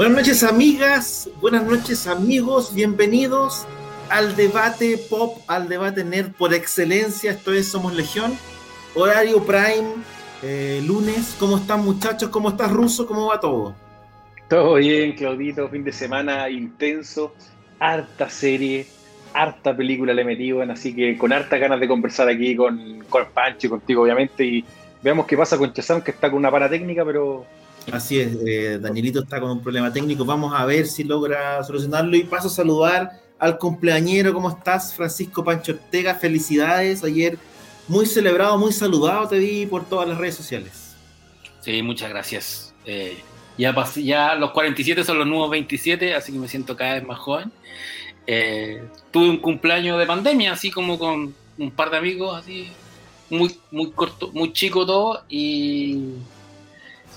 Buenas noches amigas, buenas noches amigos, bienvenidos al debate pop, al debate nerd por excelencia, esto es Somos Legión, horario prime, eh, lunes, ¿cómo están muchachos? ¿Cómo estás Ruso? ¿Cómo va todo? Todo bien, Claudito, fin de semana intenso, harta serie, harta película le metido, así que con harta ganas de conversar aquí con, con Pancho y contigo obviamente. Y veamos qué pasa con Chazam que está con una para técnica, pero Así es, eh, Danielito está con un problema técnico. Vamos a ver si logra solucionarlo. Y paso a saludar al cumpleañero. ¿Cómo estás, Francisco Pancho Ortega? Felicidades. Ayer muy celebrado, muy saludado te vi por todas las redes sociales. Sí, muchas gracias. Eh, ya, ya los 47 son los nuevos 27, así que me siento cada vez más joven. Eh, tuve un cumpleaños de pandemia, así como con un par de amigos, así muy, muy corto, muy chico todo. Y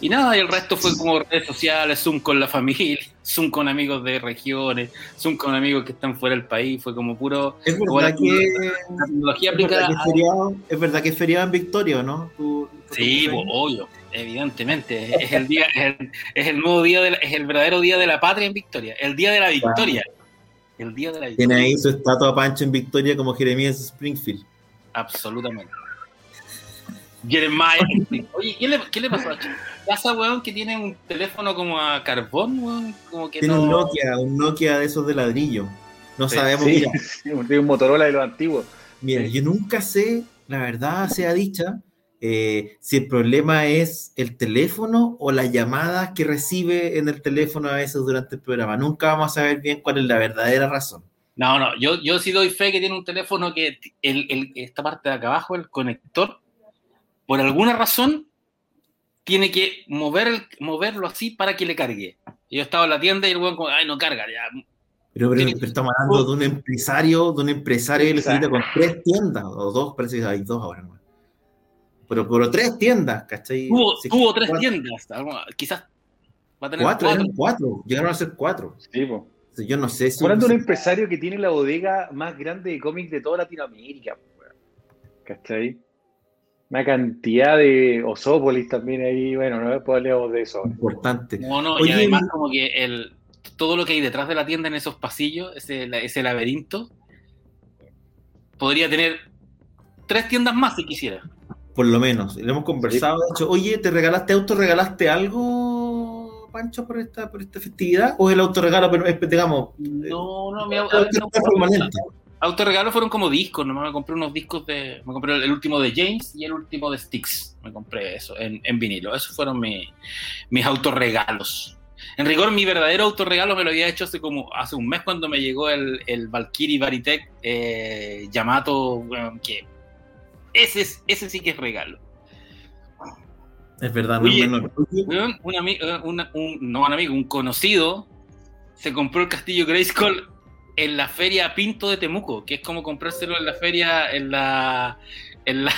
y nada, y el resto fue como redes sociales, Zoom con la familia, Zoom con amigos de regiones, Zoom con amigos que están fuera del país, fue como puro... Es verdad que... La tecnología es, verdad que es, feriado, es verdad que es feriado en Victoria, ¿no? sí, pues, obvio, evidentemente. Es el día, es el, nuevo día, de es el verdadero día de la patria en Victoria, el día de la victoria. El día de la victoria. Tiene ahí su estatua Pancho en Victoria como Jeremías Springfield. Absolutamente. Jeremiah. Oye, ¿qué le, ¿qué le pasó a Chico? casa, weón, que tiene un teléfono como a carbón, weón. Como que tiene un Nokia, un Nokia de esos de ladrillo. No sabemos, mira. Tiene un Motorola de los antiguos. Mira, yo nunca sé, la verdad sea dicha, eh, si el problema es el teléfono o las llamadas que recibe en el teléfono a veces durante el programa. Nunca vamos a saber bien cuál es la verdadera razón. No, no, yo, yo sí doy fe que tiene un teléfono que el, el, esta parte de acá abajo, el conector, por alguna razón tiene que mover el, moverlo así para que le cargue. Yo estaba en la tienda y el weón como, ay, no carga, ya. Pero, pero, estamos hablando de un empresario, de un empresario que con tres tiendas, o dos, parece que hay dos ahora, ¿no? Pero, pero tres tiendas, ¿cachai? Tuvo, tuvo tres tiendas, quizás va a tener cuatro. Cuatro, cuatro. llegaron a ser cuatro. Sí, po. Yo no sé si. Hablando de un empresario que tiene la bodega más grande de cómics de toda Latinoamérica, ¿cachai? Una cantidad de Osópolis también ahí, bueno, no hablemos de eso. Importante. No, no, y además como que el, todo lo que hay detrás de la tienda en esos pasillos, ese, ese laberinto, podría tener tres tiendas más si quisiera. Por lo menos, lo hemos conversado. De hecho, oye, ¿te regalaste auto? ¿Regalaste algo, Pancho, por esta, por esta festividad? ¿O el autorregalo, pero digamos? No, no, mi auto. No, autorregalos fueron como discos, ¿no? Me compré unos discos de. Me compré el último de James y el último de Styx. Me compré eso en, vinilo. Esos fueron mis autorregalos. En rigor, mi verdadero autorregalo me lo había hecho hace como hace un mes cuando me llegó el, el Valkyrie Varitech eh, Yamato, que ese, es, ese sí que es regalo. Es verdad, no es menor. Un, amigo, un, no un amigo, un conocido se compró el castillo Grayskull en la feria Pinto de Temuco, que es como comprárselo en la feria en la, en la,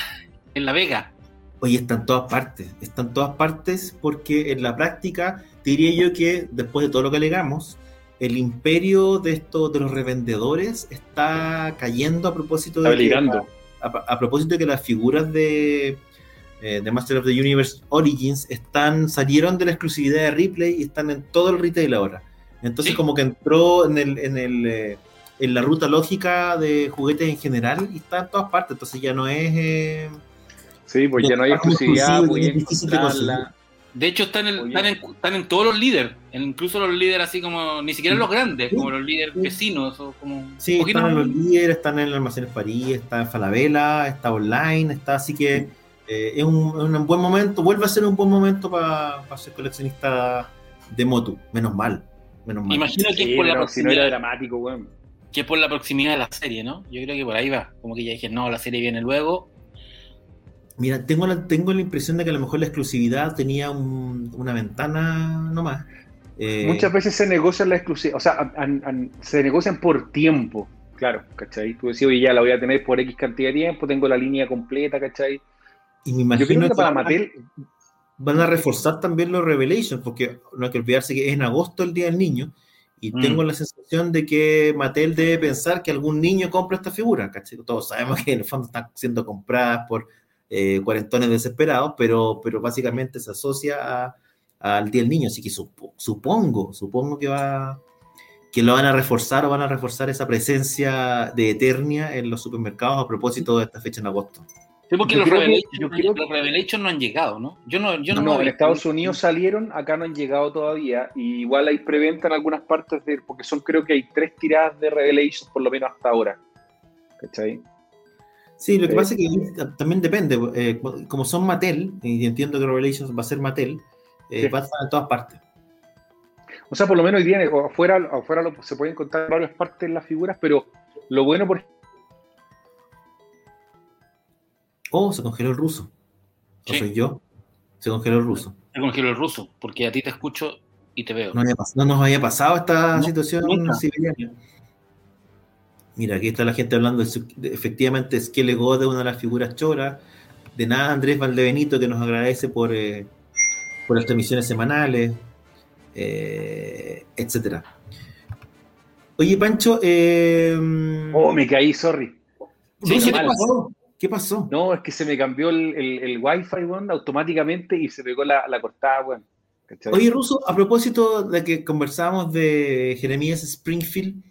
en la Vega. Oye, está en todas partes, está en todas partes porque en la práctica diría yo que después de todo lo que alegamos, el imperio de estos de los revendedores está cayendo a propósito de que, a, propósito de que las figuras de, eh, de Master of the Universe Origins están salieron de la exclusividad de Ripley y están en todo el retail ahora. Entonces como que entró en, el, en, el, eh, en la ruta lógica de juguetes en general y está en todas partes, entonces ya no es... Eh, sí, pues ya no hay exclusividad, muy de hecho, están en, están en, todos los líderes, incluso los líderes así como, ni siquiera los grandes, como los líderes vecinos. O como sí, están en los líderes, están en el Almacenes París, está en Falabella, está online, está así que eh, es, un, un, buen momento, vuelve a ser un buen momento para ser coleccionista de moto, menos mal. Imagino que es por la proximidad. dramático, Que por la proximidad de la serie, ¿no? Yo creo que por ahí va. Como que ya dije, no, la serie viene luego. Mira, tengo la, tengo la impresión de que a lo mejor la exclusividad tenía una ventana nomás. Eh, Muchas veces se negocian la exclusividad, o sea, se negocian por tiempo, claro, ¿cachai? Tú decías, oye, ya la voy a tener por X cantidad de tiempo, tengo la línea completa, ¿cachai? Y me imagino que, para Mattel... Van a reforzar también los Revelations, porque no hay que olvidarse que es en agosto el Día del Niño, y mm. tengo la sensación de que Mattel debe pensar que algún niño compra esta figura, ¿cachai? Todos sabemos que en el fondo están siendo compradas por eh, cuarentones desesperados, pero, pero básicamente se asocia al Día del Niño, así que supongo, supongo que va que lo van a reforzar o van a reforzar esa presencia de Eternia en los supermercados a propósito de esta fecha en agosto. Sí, porque los, Revelations, no han llegado, ¿no? Yo no, yo no, no en Estados Unidos salieron, acá no han llegado todavía, y igual hay preventa en algunas partes, de, porque son creo que hay tres tiradas de Revelations por lo menos hasta ahora. ¿Cachai? Sí, lo que pasa es que también depende. Eh, como son Mattel, y entiendo que Revelations va a ser Mattel, eh, va a estar en todas partes. O sea, por lo menos hoy día afuera, afuera se pueden encontrar varias partes en las figuras, pero lo bueno, por Oh, se congeló el ruso. ¿O soy yo? Se congeló el ruso. Se congeló el ruso, porque a ti te escucho y te veo. No, nos había pasado esta situación siberiana. Mira, aquí está la gente hablando de, efectivamente es que legó de una de las figuras choras. De nada, Andrés Valdebenito, que nos agradece por, eh, por las transmisiones semanales, eh, etcétera. Oye, Pancho. Eh, oh, me caí, sorry. ¿Qué pasó? ¿Qué pasó? No, es que se me cambió el, el, Wi-Fi, automáticamente y se pegó la, la cortada, bueno. Oye, Ruso, a propósito de que conversábamos de Jeremías Springfield,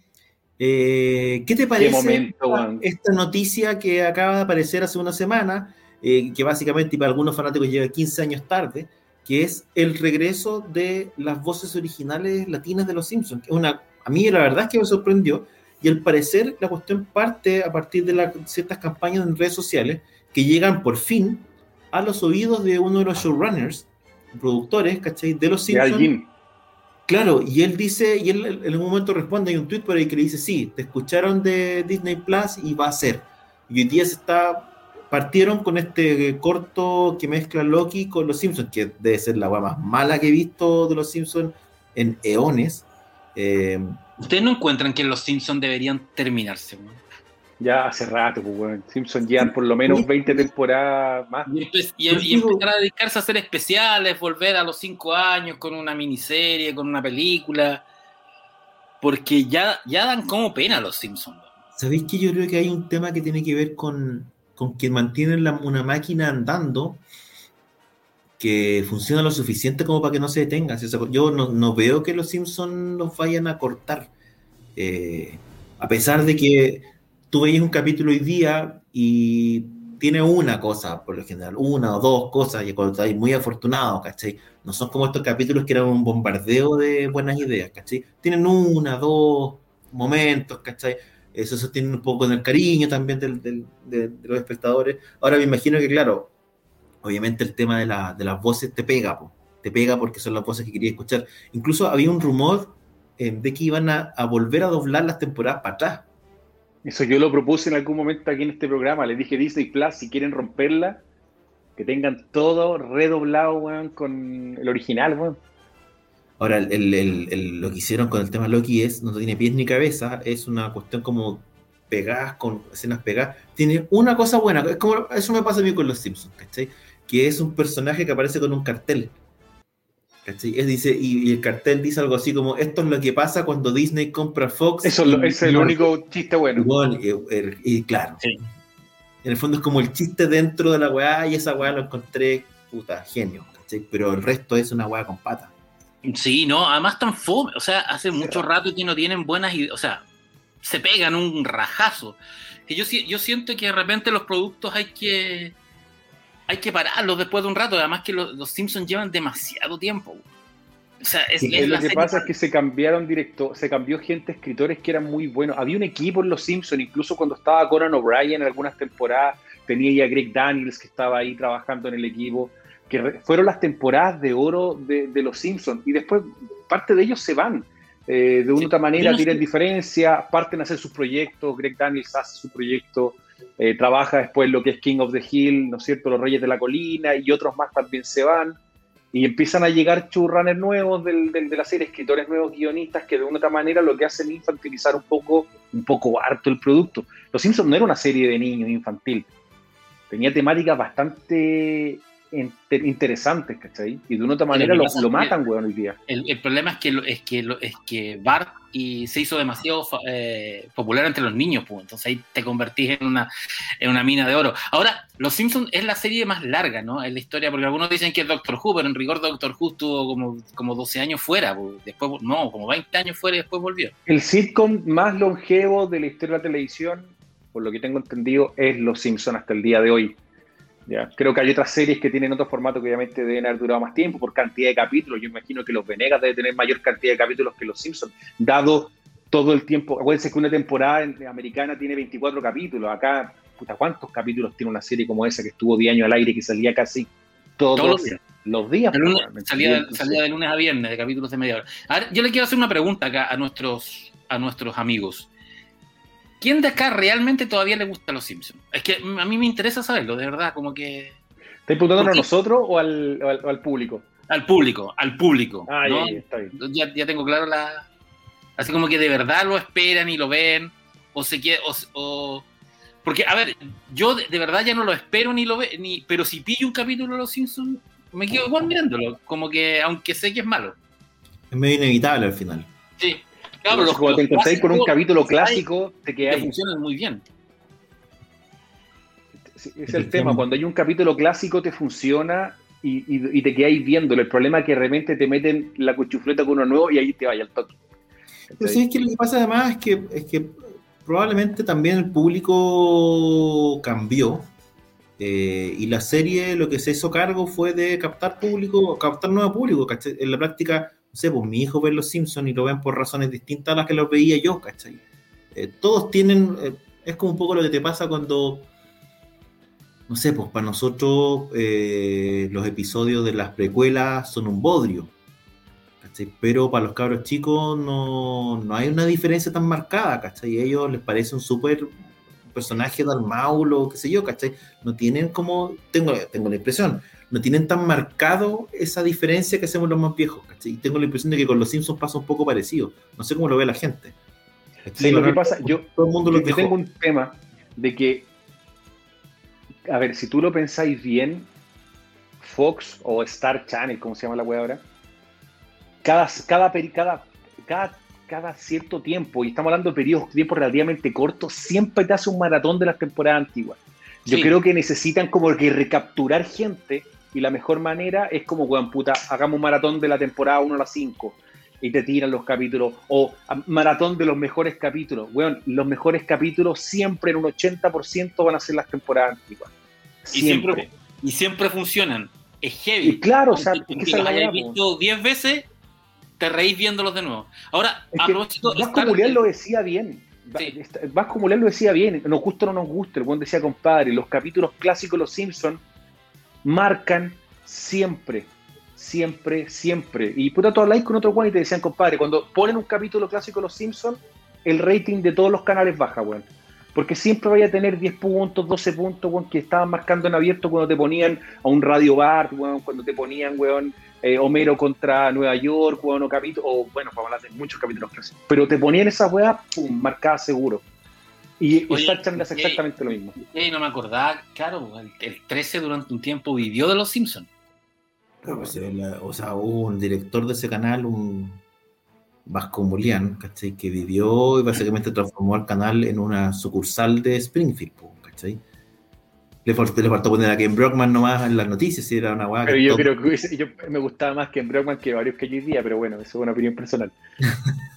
eh, ¿Qué te parece esta, noticia que acaba de aparecer hace una semana, eh, que básicamente para algunos fanáticos llega 15 años tarde, que es el regreso de las voces originales latinas de Los Simpsons? Una, a mí la verdad es que me sorprendió, y al parecer la cuestión parte a partir de ciertas campañas en redes sociales que llegan por fin a los oídos de uno de los showrunners, productores, ¿cachai? De Los Simpsons Claro, y él dice, y él en un momento responde, hay un tweet por ahí que le dice, sí, te escucharon de Disney Plus y va a ser. Y hoy día se está, partieron con este corto que mezcla Loki con Los Simpsons, que debe ser la más mala que he visto de Los Simpsons en eones. Eh, ¿Ustedes no encuentran que Los Simpsons deberían terminarse? Ya hace rato, pues, bueno. Simpson ya por lo menos 20 temporadas más. Y, empezar a dedicarse a hacer especiales, volver a los 5 años con una miniserie, con una película. Porque ya, ya dan como pena los Simpsons. ¿Sabéis que yo creo que hay un tema que tiene que ver con, con que mantienen una máquina andando que funciona lo suficiente como para que no se detenga? yo no, veo que los Simpsons los vayan a cortar. Eh, a pesar de que tú veis un capítulo hoy día y tiene una cosa, por lo general, una o dos cosas, y cuando estáis muy afortunado, ¿cachai? No son como estos capítulos que eran un bombardeo de buenas ideas, ¿cachai? Tienen una, dos momentos, ¿cachai? Eso se tiene un poco en el cariño también de, los espectadores. Ahora me imagino que, claro, obviamente el tema de, las voces te pega, te pega porque son las voces que quería escuchar. Incluso había un rumor eh, de que iban a, a volver a doblar las temporadas para atrás eso yo lo propuse en algún momento aquí en este programa. Les dije Disney Plus, si quieren romperla, que tengan todo redoblado, weón, con el original, weón. Ahora, lo que hicieron con el tema Loki es, no tiene pies ni cabeza, es una cuestión como pegadas, con escenas pegadas. Tiene una cosa buena, es como, eso me pasa a mí con los Simpsons, ¿cachai? Que es un personaje que aparece con un cartel. Es, dice, y, el cartel dice algo así como, esto es lo que pasa cuando Disney compra Fox. Eso es el único chiste bueno. Y, claro, en el fondo es como el chiste dentro de la weá y esa weá lo encontré, puta, genio, Pero el resto es una weá con pata. Sí, no, además tan fome, o sea, hace mucho rato que no tienen buenas ideas, o sea, se pegan un rajazo. Que yo, yo siento que de repente los productos hay que hay que pararlos después de un rato. Además que los, Simpsons llevan demasiado tiempo. O sea, es, lo que pasa es que se cambiaron directo, se cambió gente, escritores que eran muy buenos. Había un equipo en Los Simpsons, incluso cuando estaba Conan O'Brien en algunas temporadas, tenía ya Greg Daniels que estaba ahí trabajando en el equipo, que fueron las temporadas de oro de, Los Simpsons. Y después parte de ellos se van. Eh, de una otra manera tienen diferencia, parten a hacer sus proyectos, Greg Daniels hace su proyecto, eh, trabaja después lo que es King of the Hill, ¿no es cierto? Los Reyes de la Colina y otros más también se van. Y empiezan a llegar churranes nuevos del, de la serie, escritores nuevos, guionistas, que de una otra manera lo que hacen es infantilizar un poco, un poco harto el producto. Los Simpsons no era una serie de niños infantil. Tenía temáticas bastante interesantes, ¿cachai? Y de una otra manera lo, lo, matan, weón, hoy día. El, el, problema es que, es que, es que Bart y se hizo demasiado eh, popular entre los niños, pues, entonces ahí te convertís en una, en una mina de oro. Ahora, Los Simpsons es la serie más larga, ¿no? En la historia, porque algunos dicen que es Doctor Who, pero en rigor Doctor Who estuvo como, como 12 años fuera, pues, después, no, como 20 años fuera y después volvió. El sitcom más longevo de la historia de la televisión, por lo que tengo entendido, es Los Simpsons hasta el día de hoy. ¿Ya? Creo que hay otras series que tienen otro formato que obviamente deben haber durado más tiempo por cantidad de capítulos. Yo imagino que Los Venegas debe tener mayor cantidad de capítulos que Los Simpsons, dado todo el tiempo. Acuérdense que una temporada americana tiene 24 capítulos. Acá, puta, ¿cuántos capítulos tiene una serie como esa que estuvo 10 años al aire y que salía casi todos, todos los días? Los días de lunes, salía, salía, de lunes a viernes, de capítulos de media hora. Ahora, yo le quiero hacer una pregunta acá a nuestros, a nuestros amigos. ¿Quién de acá realmente todavía le gusta a los Simpsons? Es que a mí me interesa saberlo, de verdad, como que... ¿Estás preguntándonos a nosotros o al, o, al, o al, público? Al público, al público. Ah, ¿no? ya, está bien. Ya, ya, tengo claro la... Así como que de verdad lo esperan y lo ven, o se quiere... O, o... Porque, a ver, yo de, de, verdad ya no lo espero ni lo ve, ni, pero si pillo un capítulo de los Simpsons, me quedo igual mirándolo, como que aunque sé que es malo. Es medio inevitable al final. Sí. Claro, los, cuando te encontráis con un capítulo clásico, te quedáis. funcionan muy bien. Es el tema, cuando hay un capítulo clásico te funciona y, y, y te quedáis viéndolo. El problema es que de repente te meten la cuchufleta con uno nuevo y ahí te vaya al toque. Pero sí, es que lo que pasa además es que, es que probablemente también el público cambió. Eh, y la serie lo que se hizo cargo fue de captar público, captar nuevo público. ¿cachai? En la práctica, sé, pues mi hijo ve Los Simpsons y lo ven por razones distintas a las que los veía yo, ¿cachai? Eh, todos tienen, eh, es como un poco lo que te pasa cuando, no sé, pues para nosotros eh, los episodios de las precuelas son un bodrio, ¿cachai? Pero para los cabros chicos no, no hay una diferencia tan marcada, ¿cachai? A ellos les parece un súper personaje de Armaulo, qué sé yo, ¿cachai? No tienen como, tengo, tengo la impresión, no tienen tan marcado esa diferencia que hacemos los más viejos, ¿cachai? Y tengo la impresión de que con los Simpsons pasa un poco parecido. No sé cómo lo ve la gente. Sí, lo que pasa, yo, todo el mundo lo yo tengo un tema de que, a ver, si tú lo pensáis bien, Fox o Star Channel, como se llama la web ahora, cada, cada, cada, cada, cada cierto tiempo, y estamos hablando de periodos de tiempo relativamente cortos, siempre te hace un maratón de las temporadas antiguas. Yo sí. creo que necesitan como que recapturar gente y la mejor manera es como, weón, puta, hagamos un maratón de la temporada 1 a la 5 y te tiran los capítulos o maratón de los mejores capítulos. Weón, los mejores capítulos siempre en un 80% van a ser las temporadas antiguas. Siempre. Y siempre, y siempre funcionan. Es heavy. Y claro, o sea, aunque los hayáis visto 10 veces, te reís viéndolos de nuevo. Ahora, es que Vasco Mulián lo decía bien. Sí. Vasco Mulián lo decía bien, nos gusta o no nos gusta, el buen decía, compadre, los capítulos clásicos de Los Simpsons marcan siempre, siempre, siempre. Y puta, tú habláis con otro Juan y te decían, compadre, cuando ponen un capítulo clásico de Los Simpsons, el rating de todos los canales baja, weón. Porque siempre vaya a tener 10 puntos, 12 puntos, weón, que estaban marcando en abierto cuando te ponían a un Radio Bar, weón, cuando te ponían, weón, eh, Homero contra Nueva York, weón, o capítulo, o bueno, para hablar de muchos capítulos clásicos. Pero te ponían esa weá, pum, marcada seguro. Y Oye, hace exactamente lo mismo. No me acordaba, claro, el, el 13 durante un tiempo vivió de los Simpsons. Claro, pues, la, o sea, hubo un director de ese canal, un Vasco Mulián, ¿cachai? Que vivió y básicamente transformó al canal en una sucursal de Springfield, ¿cachai? Le faltó, le faltó poner a Ken Brockman nomás en las noticias, si era una guada. Pero yo creo que yo, me gustaba más Ken Brockman que varios que yo día, pero bueno, eso es una opinión personal.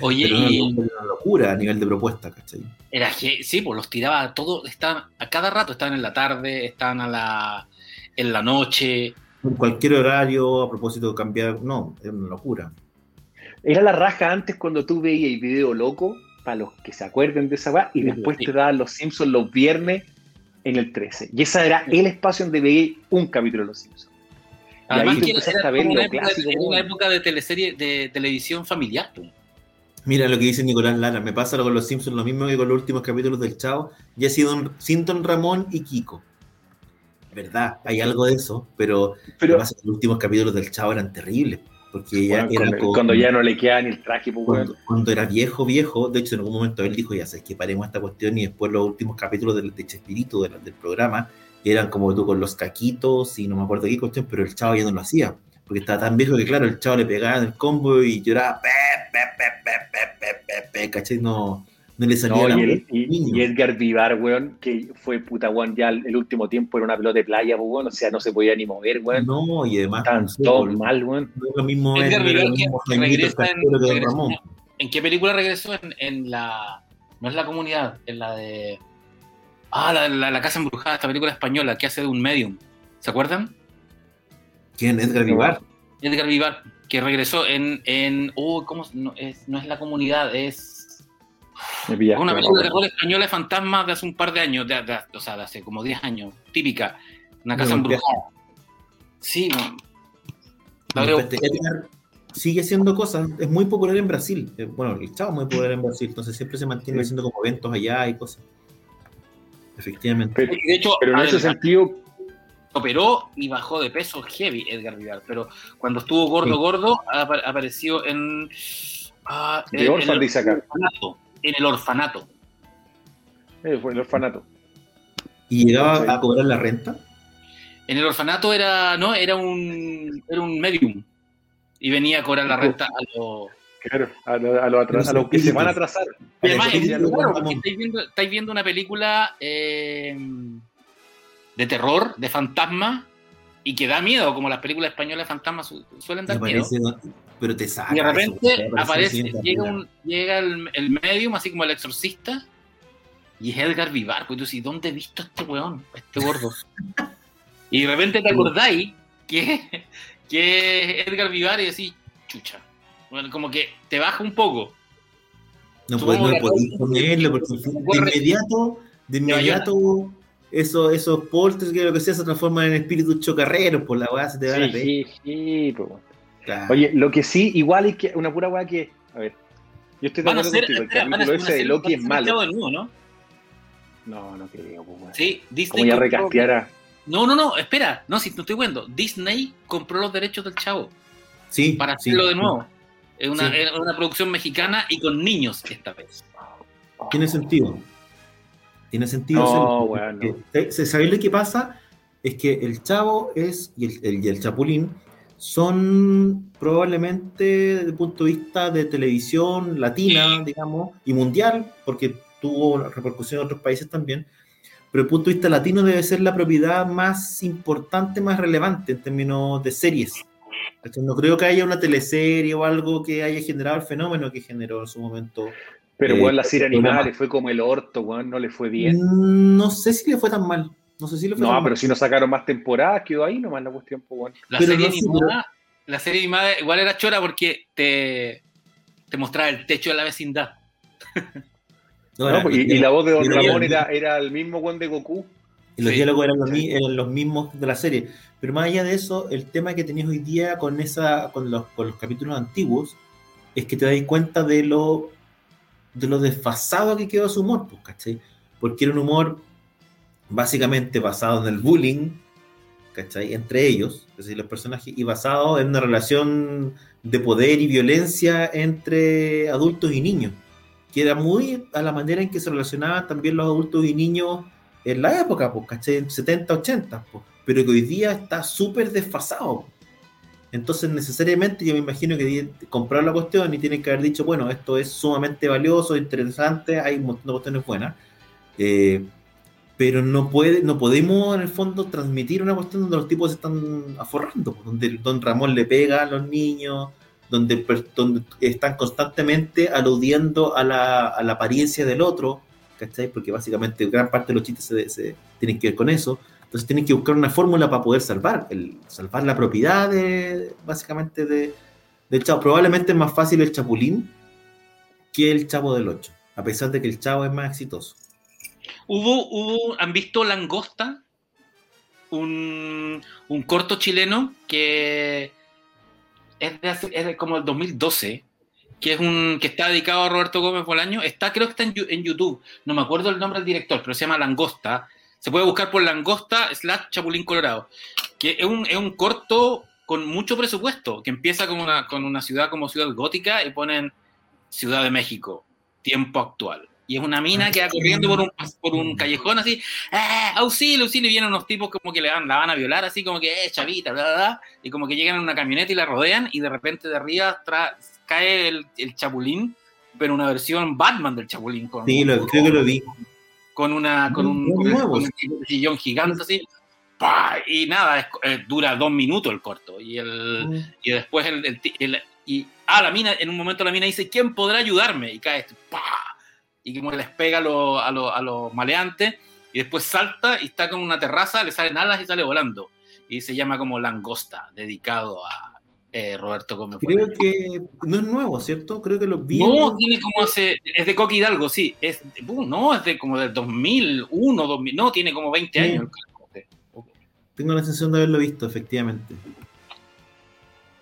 Oye, Pero y era una locura a nivel de propuesta, ¿cachai? era que sí, pues los tiraba todos, estaban a cada rato, estaban en la tarde, estaban a la en la noche. En cualquier horario, a propósito de cambiar, no, era una locura. Era la raja antes cuando tú veías el video loco, para los que se acuerden de esa va, y después Sí. te daban los Simpsons los viernes en el 13. Y ese era el espacio donde veías un capítulo de los Simpsons. Y Además ahí tú que empezaste era a ver una época, era una época de teleserie, de televisión familiar. pues. Mira lo que dice Nicolás Lara, me pasa con los Simpsons lo mismo que con los últimos capítulos del Chavo, ya ha sido un, sin Don Ramón y Kiko. Verdad, hay algo de eso, pero, los últimos capítulos del Chavo eran terribles, porque ya Bueno, era cuando, ya no le queda ni el traje, pues, cuando, cuando era viejo, viejo, de hecho en algún momento él dijo, ya sabes que paremos esta cuestión y después los últimos capítulos del, de Chespirito del, del programa eran como tú con los caquitos y no me acuerdo qué cuestión, pero el chavo ya no lo hacía, porque estaba tan viejo que, claro, el chavo le pegaba en el combo y lloraba, pe, pe, pe, No, no le salía no, la y, el, y, y, Edgar Vivar, weón, que fue puta, weón, ya el, último tiempo era una pelota de playa, pues, weón, o sea, no se podía ni mover, weón. No, y además. Tan no todo pues, mal, weón. No es lo mismo Edgar Vivar que regresa en, Ramón. en, qué película regresó? En, en la. No es la comunidad, en la de. Ah, la, la, la Casa Embrujada, esta película española que hace de un medium. ¿Se acuerdan? ¿Quién? Edgar Vivar. Edgar Vivar, que regresó en. en oh, ¿cómo? No es, no es la comunidad, es. Una película de terror española de fantasmas de hace un par de años, de, de- o sea, de hace como 10 años, típica. Una casa No, embrujada. Sí, no. Edgar sigue haciendo cosas, es muy popular en Brasil. Eh, Bueno, el chavo es muy popular en Brasil, entonces siempre se mantiene Sí. haciendo como eventos allá y cosas. Efectivamente. Pero, de hecho, pero en ese sentido, operó y bajó de peso heavy Edgar Vivar, pero cuando estuvo gordo, Sí. gordo, apa- apareció en. ah, en- en el orfanato. En el orfanato. eh, fue el orfanato. ¿Y llegaba Sí. a cobrar la renta? En el orfanato era, no, era un, era un medium. Y venía a cobrar la renta a los. Claro, a, lo- lo Los a los que se van a atrasar. Además, Ramón. estáis viendo, estáis viendo una película eh, de terror, de fantasma, y que da miedo, como las películas españolas de fantasmas su- suelen dar miedo. pero te saca. Y de repente aparece, llega, película. un, llega el, el medium, así como el exorcista, y es Edgar Vivar. Pues tú dices, ¿dónde he visto a este weón, a este gordo? y de repente te acordáis que, que es Edgar Vivar y decís, chucha. Bueno, como que te baja un poco. No, supongo puedes- no ponerlo porque de inmediato, de inmediato, eso, esos polters que lo que sea se transforman en espíritus chocarreros, por la weá se te va la Sí, fe. sí. Claro. Oye, lo que sí, igual es que una pura weá que. A ver. Yo estoy de Van a acuerdo contigo. El van a capítulo ese de Loki es van a malo. nuevo, ¿no? No, no creo, pues, weón. Sí, Disney. Como ya recasteara. No, no, no, espera. No, si no estoy viendo. Disney compró los derechos del chavo sí, para sí, hacerlo de sí. nuevo. Es una, Sí. es una producción mexicana y con niños esta vez. Tiene sentido. Tiene sentido. No, ¿sabes- ¿Sabéis lo que pasa? Es que el Chavo es y el, el- y el Chapulín son probablemente desde el punto de vista de televisión latina, digamos, y mundial, porque tuvo repercusión en otros países también, pero desde el punto de vista latino debe ser la propiedad más importante, más relevante en términos de series. No creo que haya una teleserie o algo que haya generado el fenómeno que generó en su momento Pero, Eh, weón, la serie animada le fue como el orto, weón, no le fue bien. Mm, No sé si le fue tan mal. No sé si le fue No, tan pero mal. si no sacaron más temporadas, quedó ahí nomás la cuestión, pues, weón. La Pero serie no sé, animada, la serie animada igual era chora porque te, te mostraba el techo de la vecindad. No, No, era- pues, y, y la voz de Don Ramón era, era el mismo weón de Goku. y los sí. diálogos eran los, mi- eran los mismos de la serie. Pero más allá de eso, el tema que tenías hoy día con esa con los, con los capítulos antiguos es que te das cuenta de lo de lo desfasado que quedó su humor, pues, ¿cachai? Porque era un humor básicamente basado en el bullying, ¿cachai? Entre ellos, es decir, los personajes, y basado en una relación de poder y violencia entre adultos y niños, que era muy a la manera en que se relacionaban también los adultos y niños en la época, pues, ¿cachai? En 70, 80, pues, pero que hoy día está súper desfasado. Entonces, necesariamente, yo me imagino que compraron la cuestión y tienen que haber dicho, bueno, esto es sumamente valioso, interesante, hay un montón de cuestiones buenas, eh, pero no, puede, no podemos, en el fondo, transmitir una cuestión donde los tipos se están aforrando, pues, donde Don Ramón le pega a los niños, donde, donde están constantemente aludiendo a la, a la apariencia del otro, ¿cachai? Porque básicamente gran parte de los chistes se, se tienen que ver con eso. Entonces tienen que buscar una fórmula para poder salvar, el, salvar la propiedad básicamente de, del chavo. Probablemente es más fácil el chapulín que el chavo del 8, a pesar de que el chavo es más exitoso. Hubo, hubo, ¿han visto Langosta? Un, un corto chileno que es, de hace- es de como el 2012, que es un que está dedicado a Roberto Gómez Bolaño. Está, creo que está en, en YouTube. No me acuerdo el nombre del director, pero se llama Langosta. Se puede buscar por Langosta slash Chapulín Colorado. Que es un, es un corto con mucho presupuesto, que empieza con una, con una ciudad como Ciudad Gótica y ponen Ciudad de México, tiempo actual. Y es una mina que va corriendo por un, por un callejón así, ¡eh! ¡Auxilio, auxilio! Y vienen unos tipos como que le van, la van a violar, así como que, ¡eh, chavita! Bla, bla, bla, y como que llegan en una camioneta y la rodean, y de repente de arriba cae el, el, chapulín, pero una versión Batman del chapulín. Con, sí, lo, creo que lo vi. Con, una, con, un, con, un sillón gigante así. ¡pah! Y nada, es, eh, dura dos minutos el corto. Y, el, mm. y después el, el, el, y ah, la mina, en un momento la mina dice, ¿quién podrá ayudarme? Y cae, ¡pah! y como les pega a los a lo, a lo maleantes y después salta y está con una terraza, le salen alas y sale volando. Y se llama como Langosta, dedicado a eh, Roberto Gómez. Creo que no es nuevo, ¿cierto? Creo que lo vi. No, tiene como hace. Es de Coqui Hidalgo, sí. Es, uh, no, es de como del 2001, 2000. No, tiene como 20 años. Tengo la sensación de haberlo visto, efectivamente.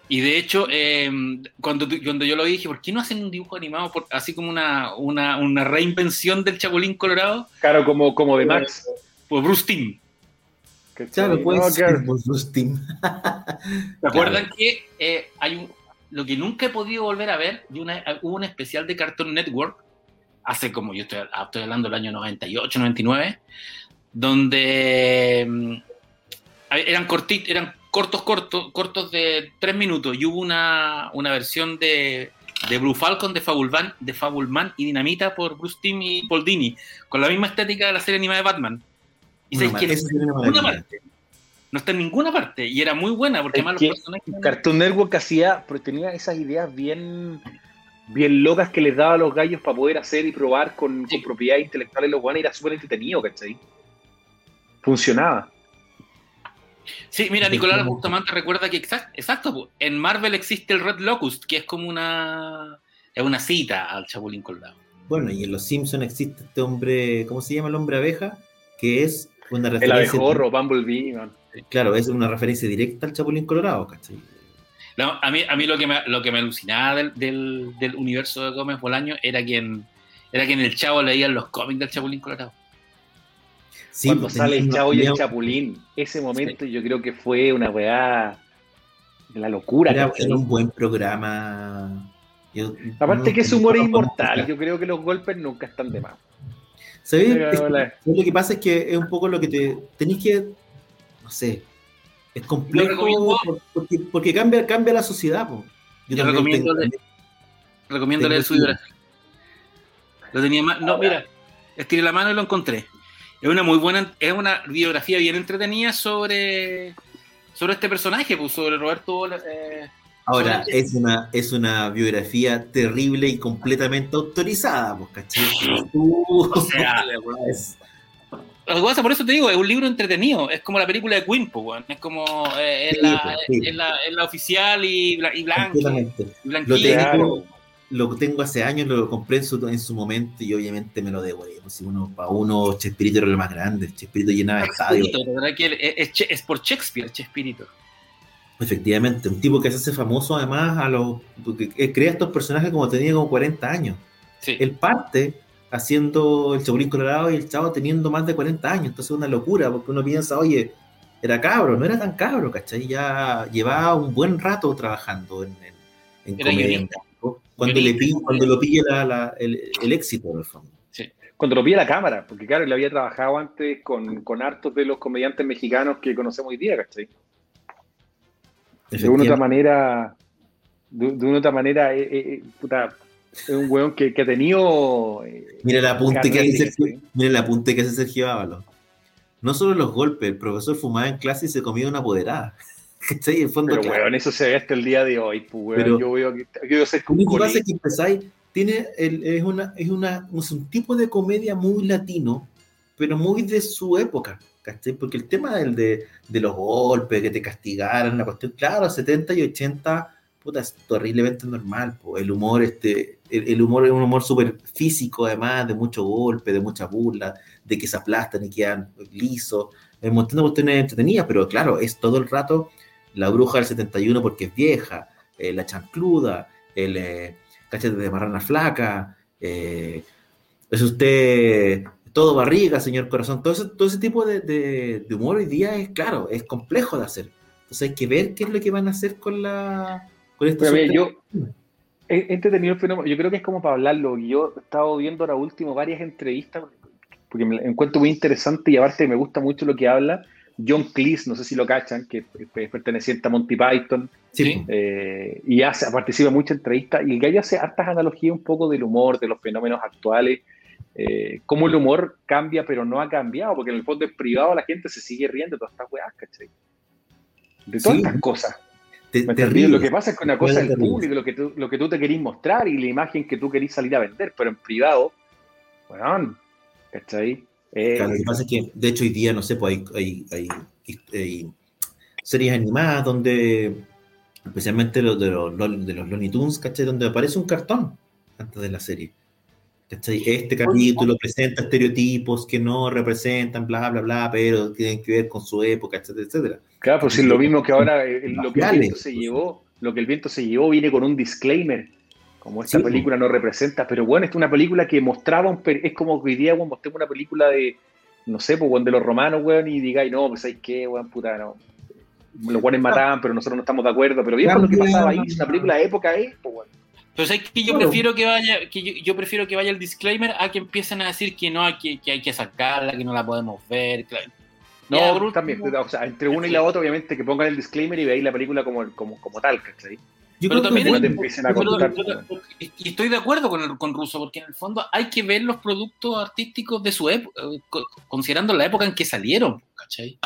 Y de hecho, eh, cuando, cuando yo lo vi, dije, ¿por qué no hacen un dibujo animado por, así como una, una, una, reinvención del Chapulín Colorado? Claro, como, como de Max. Pues Bruce Timm. Claro, puede no, ser. ¿Se acuerdan que eh, hay un, lo que nunca he podido volver a ver? De una, hubo un especial de Cartoon Network, hace como yo estoy, estoy hablando del año 98, 99, donde mm, eran cortitos, eran cortos, cortos, cortos de tres minutos. Y hubo una, una versión de, de Blue Falcon de Fabulman, de Fabulman y Dinamita por Bruce Timm y Paul Dini, con la misma estética de la serie animada de Batman. Y no, que ninguna parte. No está en ninguna parte. Y era muy buena porque además los personajes. Cartoon Network hacía, pero tenía esas ideas bien bien locas que les daba a los gallos para poder hacer y probar con, sí. con propiedades intelectuales los guanes, era súper entretenido, ¿cachai? Funcionaba. Sí, mira, Nicolás Bustamante recuerda que exacto, exacto, en Marvel existe el Red Locust, que es como una es una cita al Chapulín Colorado. Bueno, y en Los Simpsons existe este hombre, ¿cómo se llama el hombre abeja? Que es una referencia. El abejorro, Bumblebee. Man. Claro, es una referencia directa al Chapulín Colorado, ¿cachai? No, a mí, a mí lo, que me, lo que me alucinaba del, del, del universo de Gómez Bolaño era que en, era que en el Chavo leían los cómics del Chapulín Colorado. Sí, Cuando sale el Chavo y el Chapulín, ese momento sí. yo creo que fue una weá de la locura. Era, era un buen programa. Yo, Aparte no, que su humor es inmortal, yo creo que los golpes nunca están de más. ¿Sabes? Lo que pasa es que es un poco lo que te tenéis que, no sé, es complejo porque, porque, cambia, cambia la sociedad. Po. Yo, yo recomiendo, tengo, le, recomiendo leer su biografía. Lo tenía más, no, mira, estiré la mano y lo encontré. Es una muy buena, es una biografía bien entretenida sobre, sobre este personaje, pues, sobre Roberto. Eh, Ahora, es una, es una biografía terrible y completamente autorizada, pues, ¿cachai? o sea, por eso te digo, es un libro entretenido, es como la película de Queen, pues, es como eh, es, sí, la, pues, sí. es, la, es, la, oficial y, y blanco. Lo tengo, lo tengo hace años, lo compré en su, en su momento y obviamente me lo debo. Si uno, para uno, Chespirito era lo más grande, Chespirito llenaba estadios. Es, es, es, por Shakespeare, Chespirito. Efectivamente, un tipo que se hace famoso además a los porque crea estos personajes como tenía como 40 años. Sí. Él parte haciendo el Chapulín Colorado y el Chavo teniendo más de 40 años, entonces es una locura porque uno piensa, oye, era cabro, no era tan cabro, ¿cachai? Ya llevaba un buen rato trabajando en, en, en comedia cuando, le pille, cuando lo pille la, la, el, el, éxito, en el fondo. Sí. Cuando lo pille la cámara, porque claro, él había trabajado antes con, con hartos de los comediantes mexicanos que conocemos hoy día, ¿cachai? De una otra manera, de, de una otra manera, eh, eh, puta, es un weón que, que ha tenido. Eh, mira el apunte que hace Sergio, mira el apunte que hace Sergio Ábalos. No solo los golpes, el profesor fumaba en clase y se comía una apoderada. ¿Cachai? En fondo, pero, claro. weón, eso se ve hasta el día de hoy, pues, weón. Pero, yo veo que. Yo sé lo que pasa es que empezáis, tiene el, es, una, es, una, es un tipo de comedia muy latino, pero muy de su época, Porque el tema del, de, los golpes, que te castigaran, la cuestión, claro, 70 y 80, puta, es horriblemente normal, el humor, este, el, humor es un humor súper físico, además, de mucho golpe, de mucha burla, de que se aplastan y quedan lisos, un montón de cuestiones entretenidas, pero claro, es todo el rato la bruja del 71 porque es vieja, eh, la chancluda, el, eh, ¿cachai? De marrana flaca, eh, es usted todo barriga, señor corazón, todo ese, todo ese tipo de, de, humor hoy día es, claro, es complejo de hacer. Entonces hay que ver qué es lo que van a hacer con la... Con este yo he entretenido el fenómeno, yo creo que es como para hablarlo, yo he estado viendo ahora último varias entrevistas, porque me encuentro muy interesante y aparte me gusta mucho lo que habla John Cleese, no sé si lo cachan, que es perteneciente a Monty Python, sí. Eh, y hace, participa en muchas entrevistas, y el gallo hace hartas analogías un poco del humor, de los fenómenos actuales, eh, cómo el humor cambia pero no ha cambiado, porque en el fondo es privado, la gente se sigue riendo de todas estas weas, ¿cachai? De todas estas cosas. lo que pasa es que una cosa es el público, lo que, tú, lo que tú te querís mostrar y la imagen que tú querís salir a vender, pero en privado, bueno, ¿cachai? Eh, lo que pasa es que, de hecho, hoy día, no sé, pues hay, hay, series animadas donde, especialmente los de los, de los Looney Tunes, ¿cachai? Donde aparece un cartón antes de la serie. Este capítulo presenta estereotipos que no representan, bla, bla, bla, pero tienen que ver con su época, etcétera, etcétera. Claro, pues es lo mismo que ahora eh, lo que el viento se llevó, lo que el viento se llevó viene con un disclaimer, como esta película no representa, pero bueno, es una película que mostraba un, es como que hoy día bueno, mostremos una película de, no sé, pues de los romanos, weón, y digáis, no, pues hay que, weón, puta, no. Los guanes mataban, pero nosotros no estamos de acuerdo, pero bien lo que pasaba ahí, es una película de época, ¿eh? Pues, bueno. Pero es que yo prefiero que vaya, que yo, prefiero que vaya el disclaimer a que empiecen a decir que no, que, que hay que sacarla, que no la podemos ver. No, también, o sea, entre una y la otra, obviamente, que pongan el disclaimer y veáis la película como, como, como tal, ¿cachai? Yo pero también no te empiecen a contar. y estoy de acuerdo con, el, con Russo, porque en el fondo hay que ver los productos artísticos de su época, eh, considerando la época en que salieron, ¿cachai?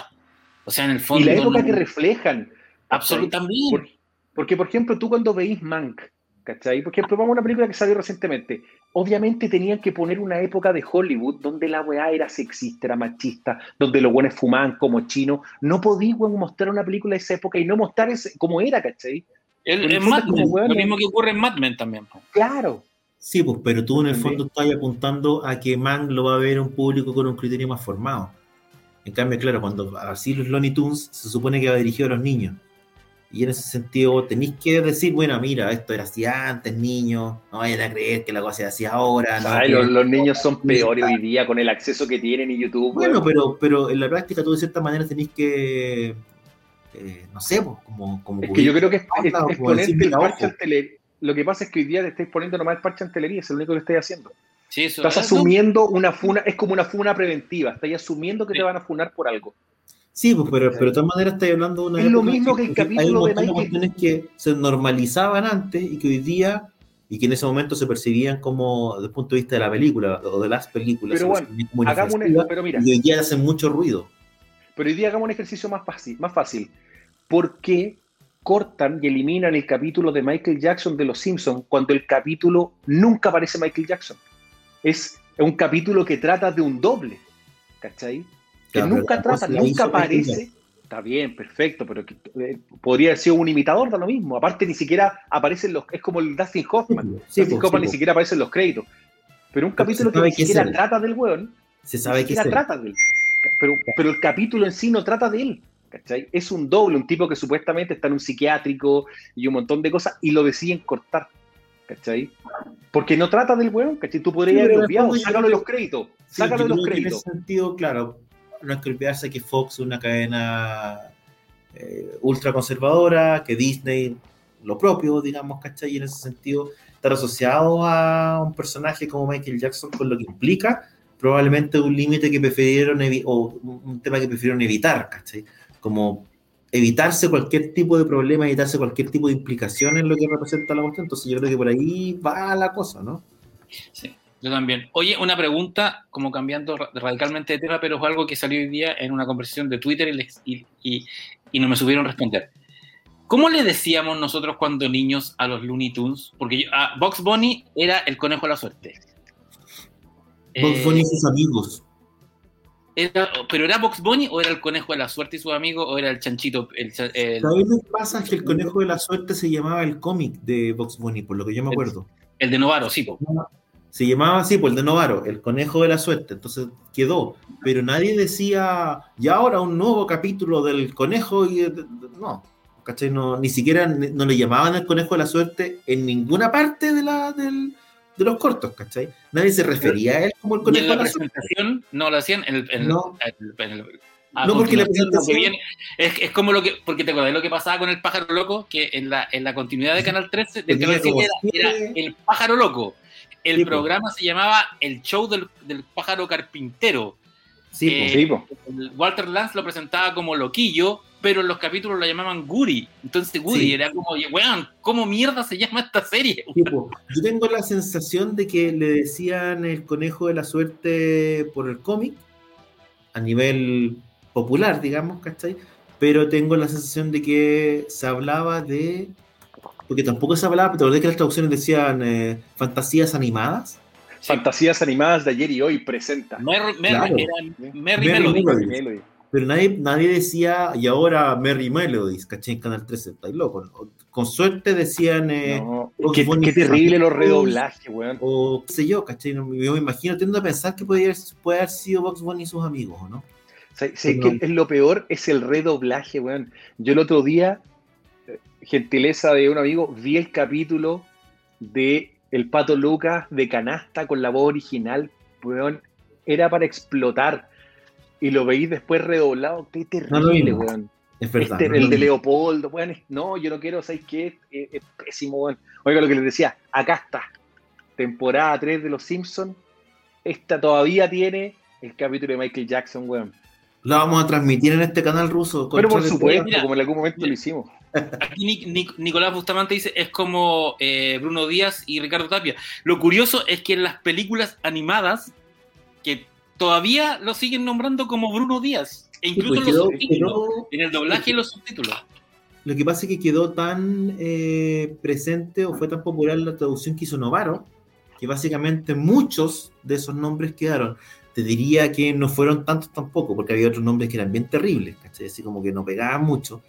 O sea, en el fondo. Y la época que reflejan. Absolutamente. porque, por ejemplo, tú cuando veís Mank, ¿cachai? Porque probamos una película que salió recientemente. Obviamente tenían que poner una época de Hollywood donde la weá era sexista, era machista, donde los buenos fumaban como chinos. No podían mostrar una película de esa época y no mostrar ese, como era, ¿cachai? El, en Mad Men, lo mismo que ocurre en Mad Men también. Claro. Sí, pues, pero tú en el fondo estás apuntando a que Man lo va a ver un público con un criterio más formado. En cambio, claro, cuando así los Looney Tunes se supone que va dirigido a los niños. Y en ese sentido tenéis que decir, bueno, mira, esto era así antes, niños, no vayan a creer que la cosa se hacía ahora. Ay, los, niños son peores hoy día con el acceso que tienen y YouTube. Bueno, pero, pero en la práctica tú de cierta manera tenéis que, eh, no sé, pues, como... como es que yo creo que es, ponerte el parche en Lo que pasa es que hoy día te estáis poniendo nomás el parche en telería, es lo único que estáis haciendo. Sí, eso Estás asumiendo una funa, es como una funa preventiva, estás asumiendo que te van a funar por algo. Sí, pues, pero, pero de todas maneras estoy hablando de una. Es lo mismo que el capítulo hay un de cuestiones que se normalizaban antes y que hoy día, y que en ese momento se percibían como, desde el punto de vista de la película o de las películas, pero bueno, hagamos un, pero mira, y hoy día hacen mucho ruido. Pero hoy día hagamos un ejercicio más fácil. Más fácil. ¿Por qué cortan y eliminan el capítulo de Michael Jackson de Los Simpsons cuando el capítulo nunca aparece Michael Jackson? Es un capítulo que trata de un doble. ¿Cachai? Que nunca trata, nunca aparece. Está bien, perfecto, pero eh, podría haber sido un imitador, da lo mismo. Aparte, ni siquiera aparecen los. Es como el Dustin Hoffman. Dustin Hoffman ni siquiera aparece en los créditos. Pero un capítulo que ni siquiera trata del weón. Se sabe que trata de él. Pero, pero el capítulo en sí no trata de él. ¿cachai? Es un doble, un tipo que supuestamente está en un psiquiátrico y un montón de cosas y lo deciden cortar. ¿Cachai? Porque no trata del weón, ¿cachai? Tú podrías haber obviado, sácalo de los créditos. Sácalo de los créditos. En ese sentido, claro, no es que olvidarse que Fox es una cadena eh, ultra conservadora, que Disney lo propio, digamos, ¿cachai? Y en ese sentido, estar asociado a un personaje como Michael Jackson con lo que implica, probablemente un límite que prefirieron, o un tema que prefirieron evitar, ¿cachai? Como evitarse cualquier tipo de problema, evitarse cualquier tipo de implicación en lo que representa la cuestión. Entonces yo creo que por ahí va la cosa, ¿no? Sí. Yo también. Oye, una pregunta, como cambiando radicalmente de tema, pero es algo que salió hoy día en una conversación de Twitter y, y, no me supieron responder. ¿Cómo le decíamos nosotros cuando niños a los Looney Tunes? Porque yo, ah, Box Bunny era el conejo de la suerte. Box Bunny y sus amigos. ¿Pero era Box Bunny o era el conejo de la suerte y sus amigos o era el chanchito? El, el... lo que pasa? Es que el conejo de la suerte se llamaba el cómic de Box Bunny, por lo que yo me acuerdo. El, de Novaro, sí. Po. Se llamaba así, por el de Novaro, el conejo de la suerte. Entonces quedó. Pero nadie decía, ya ahora un nuevo capítulo del conejo y. No. ¿cachai? No, ni siquiera no le llamaban el conejo de la suerte en ninguna parte de, la, del, de los cortos, ¿cachai? Nadie se refería a él como el Y conejo la de la suerte. presentación no lo hacían en el, en el- No. en el- a No, porque la presentación- viene- es, es como lo que, porque te acordás lo que pasaba con el pájaro loco, que en la, en la continuidad de Canal 13, del Canal 7 como era, era el pájaro loco. El Sí, po. programa se llamaba El Show del, del Pájaro Carpintero. Sí, Eh, po. Sí, po. Walter Lance lo presentaba como loquillo, pero en los capítulos lo llamaban Guri. Entonces Guri Sí. era como, weón, ¿cómo mierda se llama esta serie? Yo tengo la sensación de que le decían el conejo de la suerte por el cómic, a nivel popular, digamos, ¿cachai? Pero tengo la sensación de que se hablaba de. Porque tampoco se hablaba, pero de que las traducciones decían eh, fantasías animadas. Fantasías animadas de ayer y hoy presenta. Merry, Merry- Claro. Merry Merry Melody. Melody. Pero nadie, nadie decía, y ahora Merry Melodies, ¿cachai? En Canal 13, estáis locos. Con suerte decían. eh, No, qué, terrible los redoblajes, weón. o qué sé yo, ¿cachai? No- Yo me imagino, tiendo a pensar que podría, puede haber sido Box Bunny y sus amigos, ¿o no? ¿Sabes sabes No. qué es lo peor? Es el redoblaje, weón. Yo el otro día, gentileza de un amigo, vi el capítulo de El Pato Lucas de Canasta con la voz original, weón. Era para explotar. Y lo veis después redoblado. Qué No terrible, mismo. weón. Es verdad. Este, ¿no? el de Leopoldo, weón. No, yo no quiero, ¿sabes qué? Es, es pésimo, weón. Oiga lo que les decía, acá está. Temporada 3 de Los Simpsons. Esta todavía tiene el capítulo de Michael Jackson, weón. Lo vamos a transmitir en este canal ruso. Pero por supuesto, Mira, como en algún momento mira. lo hicimos. Aquí Nic- Nic- Nicolás Bustamante dice, es como eh, Bruno Díaz y Ricardo Tapia. Lo curioso es que en las películas animadas, que todavía lo siguen nombrando como Bruno Díaz, e Sí, incluso pues en los quedó- subtítulos, quedó- en el doblaje y los subtítulos. lo que pasa es que quedó tan eh, presente o fue tan popular la traducción que hizo Novaro, que básicamente muchos de esos nombres quedaron. Te diría que no fueron tantos tampoco, porque había otros nombres que eran bien terribles, ¿cachai? Así como que no pegaban mucho.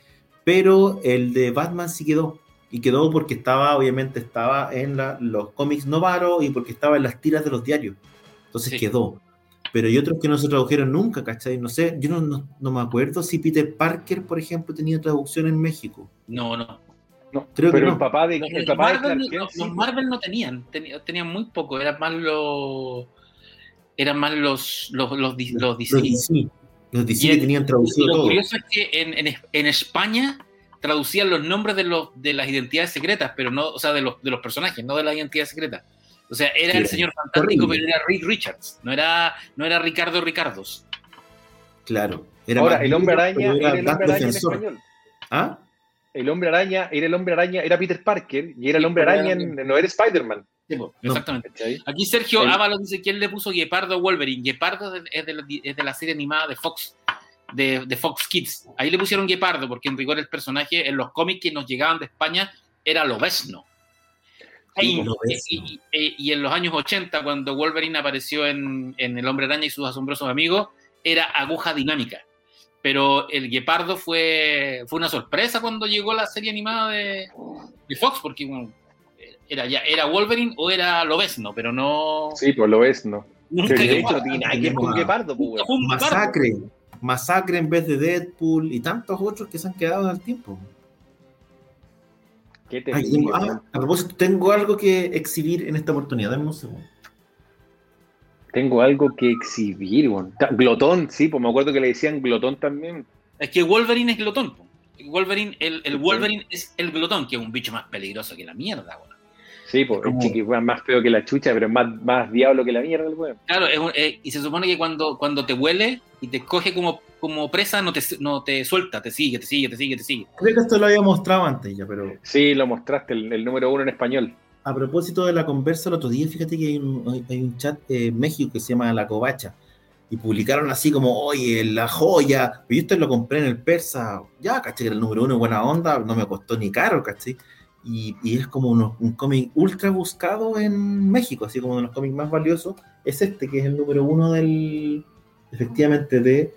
Pero el de Batman sí quedó. Y quedó porque estaba, obviamente, estaba en la- los cómics Novaro y porque estaba en las tiras de los diarios. Entonces Sí. quedó. Pero hay otros que no se tradujeron nunca, ¿cachai? No sé, yo no, no- no me acuerdo si Peter Parker, por ejemplo, tenía traducción en México. No, no. No, Creo que pero no. el papá de, Los, el papá de Marvel, Clark Kent, los- sí, los Marvel no tenían, tenían muy poco, eran más los... Eran más los, los, los, los DC. Los DC. Los DC tenían traducido lo todo. curioso es que en, en- en España traducían los nombres de, los, de las identidades secretas, pero no, o sea, de los, de los personajes, no de las identidades secretas. O sea, era Sí, el señor fantástico, pero era Reed Richards, no era, no era Ricardo Ricardos. Claro. Era Ahora, el hombre araña era el hombre araña en español. ¿Ah? El hombre araña era el hombre araña, era Peter Parker y era el hombre araña, no era Spider-Man. Sí, No. Exactamente. Aquí Sergio Ábalos dice quién le puso Guepardo a Wolverine. Guepardo es de, es de la, es de la serie animada de Fox, de, de Fox Kids. Ahí le pusieron Guepardo, porque en rigor el personaje en los cómics que nos llegaban de España era Lobezno. Sí, Y, Lobezno. y- y- y en los años 80, cuando Wolverine apareció en, en El Hombre Araña y sus asombrosos amigos, era aguja dinámica. Pero el Guepardo fue, fue una sorpresa cuando llegó la serie animada de, de Fox, porque bueno, era, ya, era Wolverine o era Lobezno, pero no. Sí, pues lo es, ¿no? Nunca Que de hecho tiene nada que ver con Guepardo, pues, un. Masacre. Masacre en vez de Deadpool y tantos otros que se han quedado en el tiempo. Qué Ay, tengo- ah, a propósito, tengo algo que exhibir en esta oportunidad. Dame un segundo. Tengo algo que exhibir, weón. Ta- Glotón, sí, pues me acuerdo que le decían glotón también. Es que Wolverine es glotón. po. Wolverine, el, el Wolverine es el glotón, que es un bicho más peligroso que la mierda, weón. Sí, pues Como- es chiqui, más feo que la chucha, pero es más, más diablo que la mierda, el weón. Claro, es un- eh, y se supone que cuando, cuando te huele y te coge como, como presa, no te, no te suelta, te sigue, te sigue, te sigue, te sigue. Creo que esto lo había mostrado antes ya, pero Sí, lo mostraste, el, el número uno en español. a propósito de la conversa el otro día, fíjate que hay un, hay- hay un chat eh, en México que se llama La Covacha. Y publicaron así como, oye, la joya. Pero yo esto lo compré en el persa. Ya, caché que era el número uno, buena onda. No me costó ni caro, caché. Y, y es como uno- un cómic ultra buscado en México, así como uno de los cómics más valiosos. Es este, que es el número uno del. Efectivamente, de.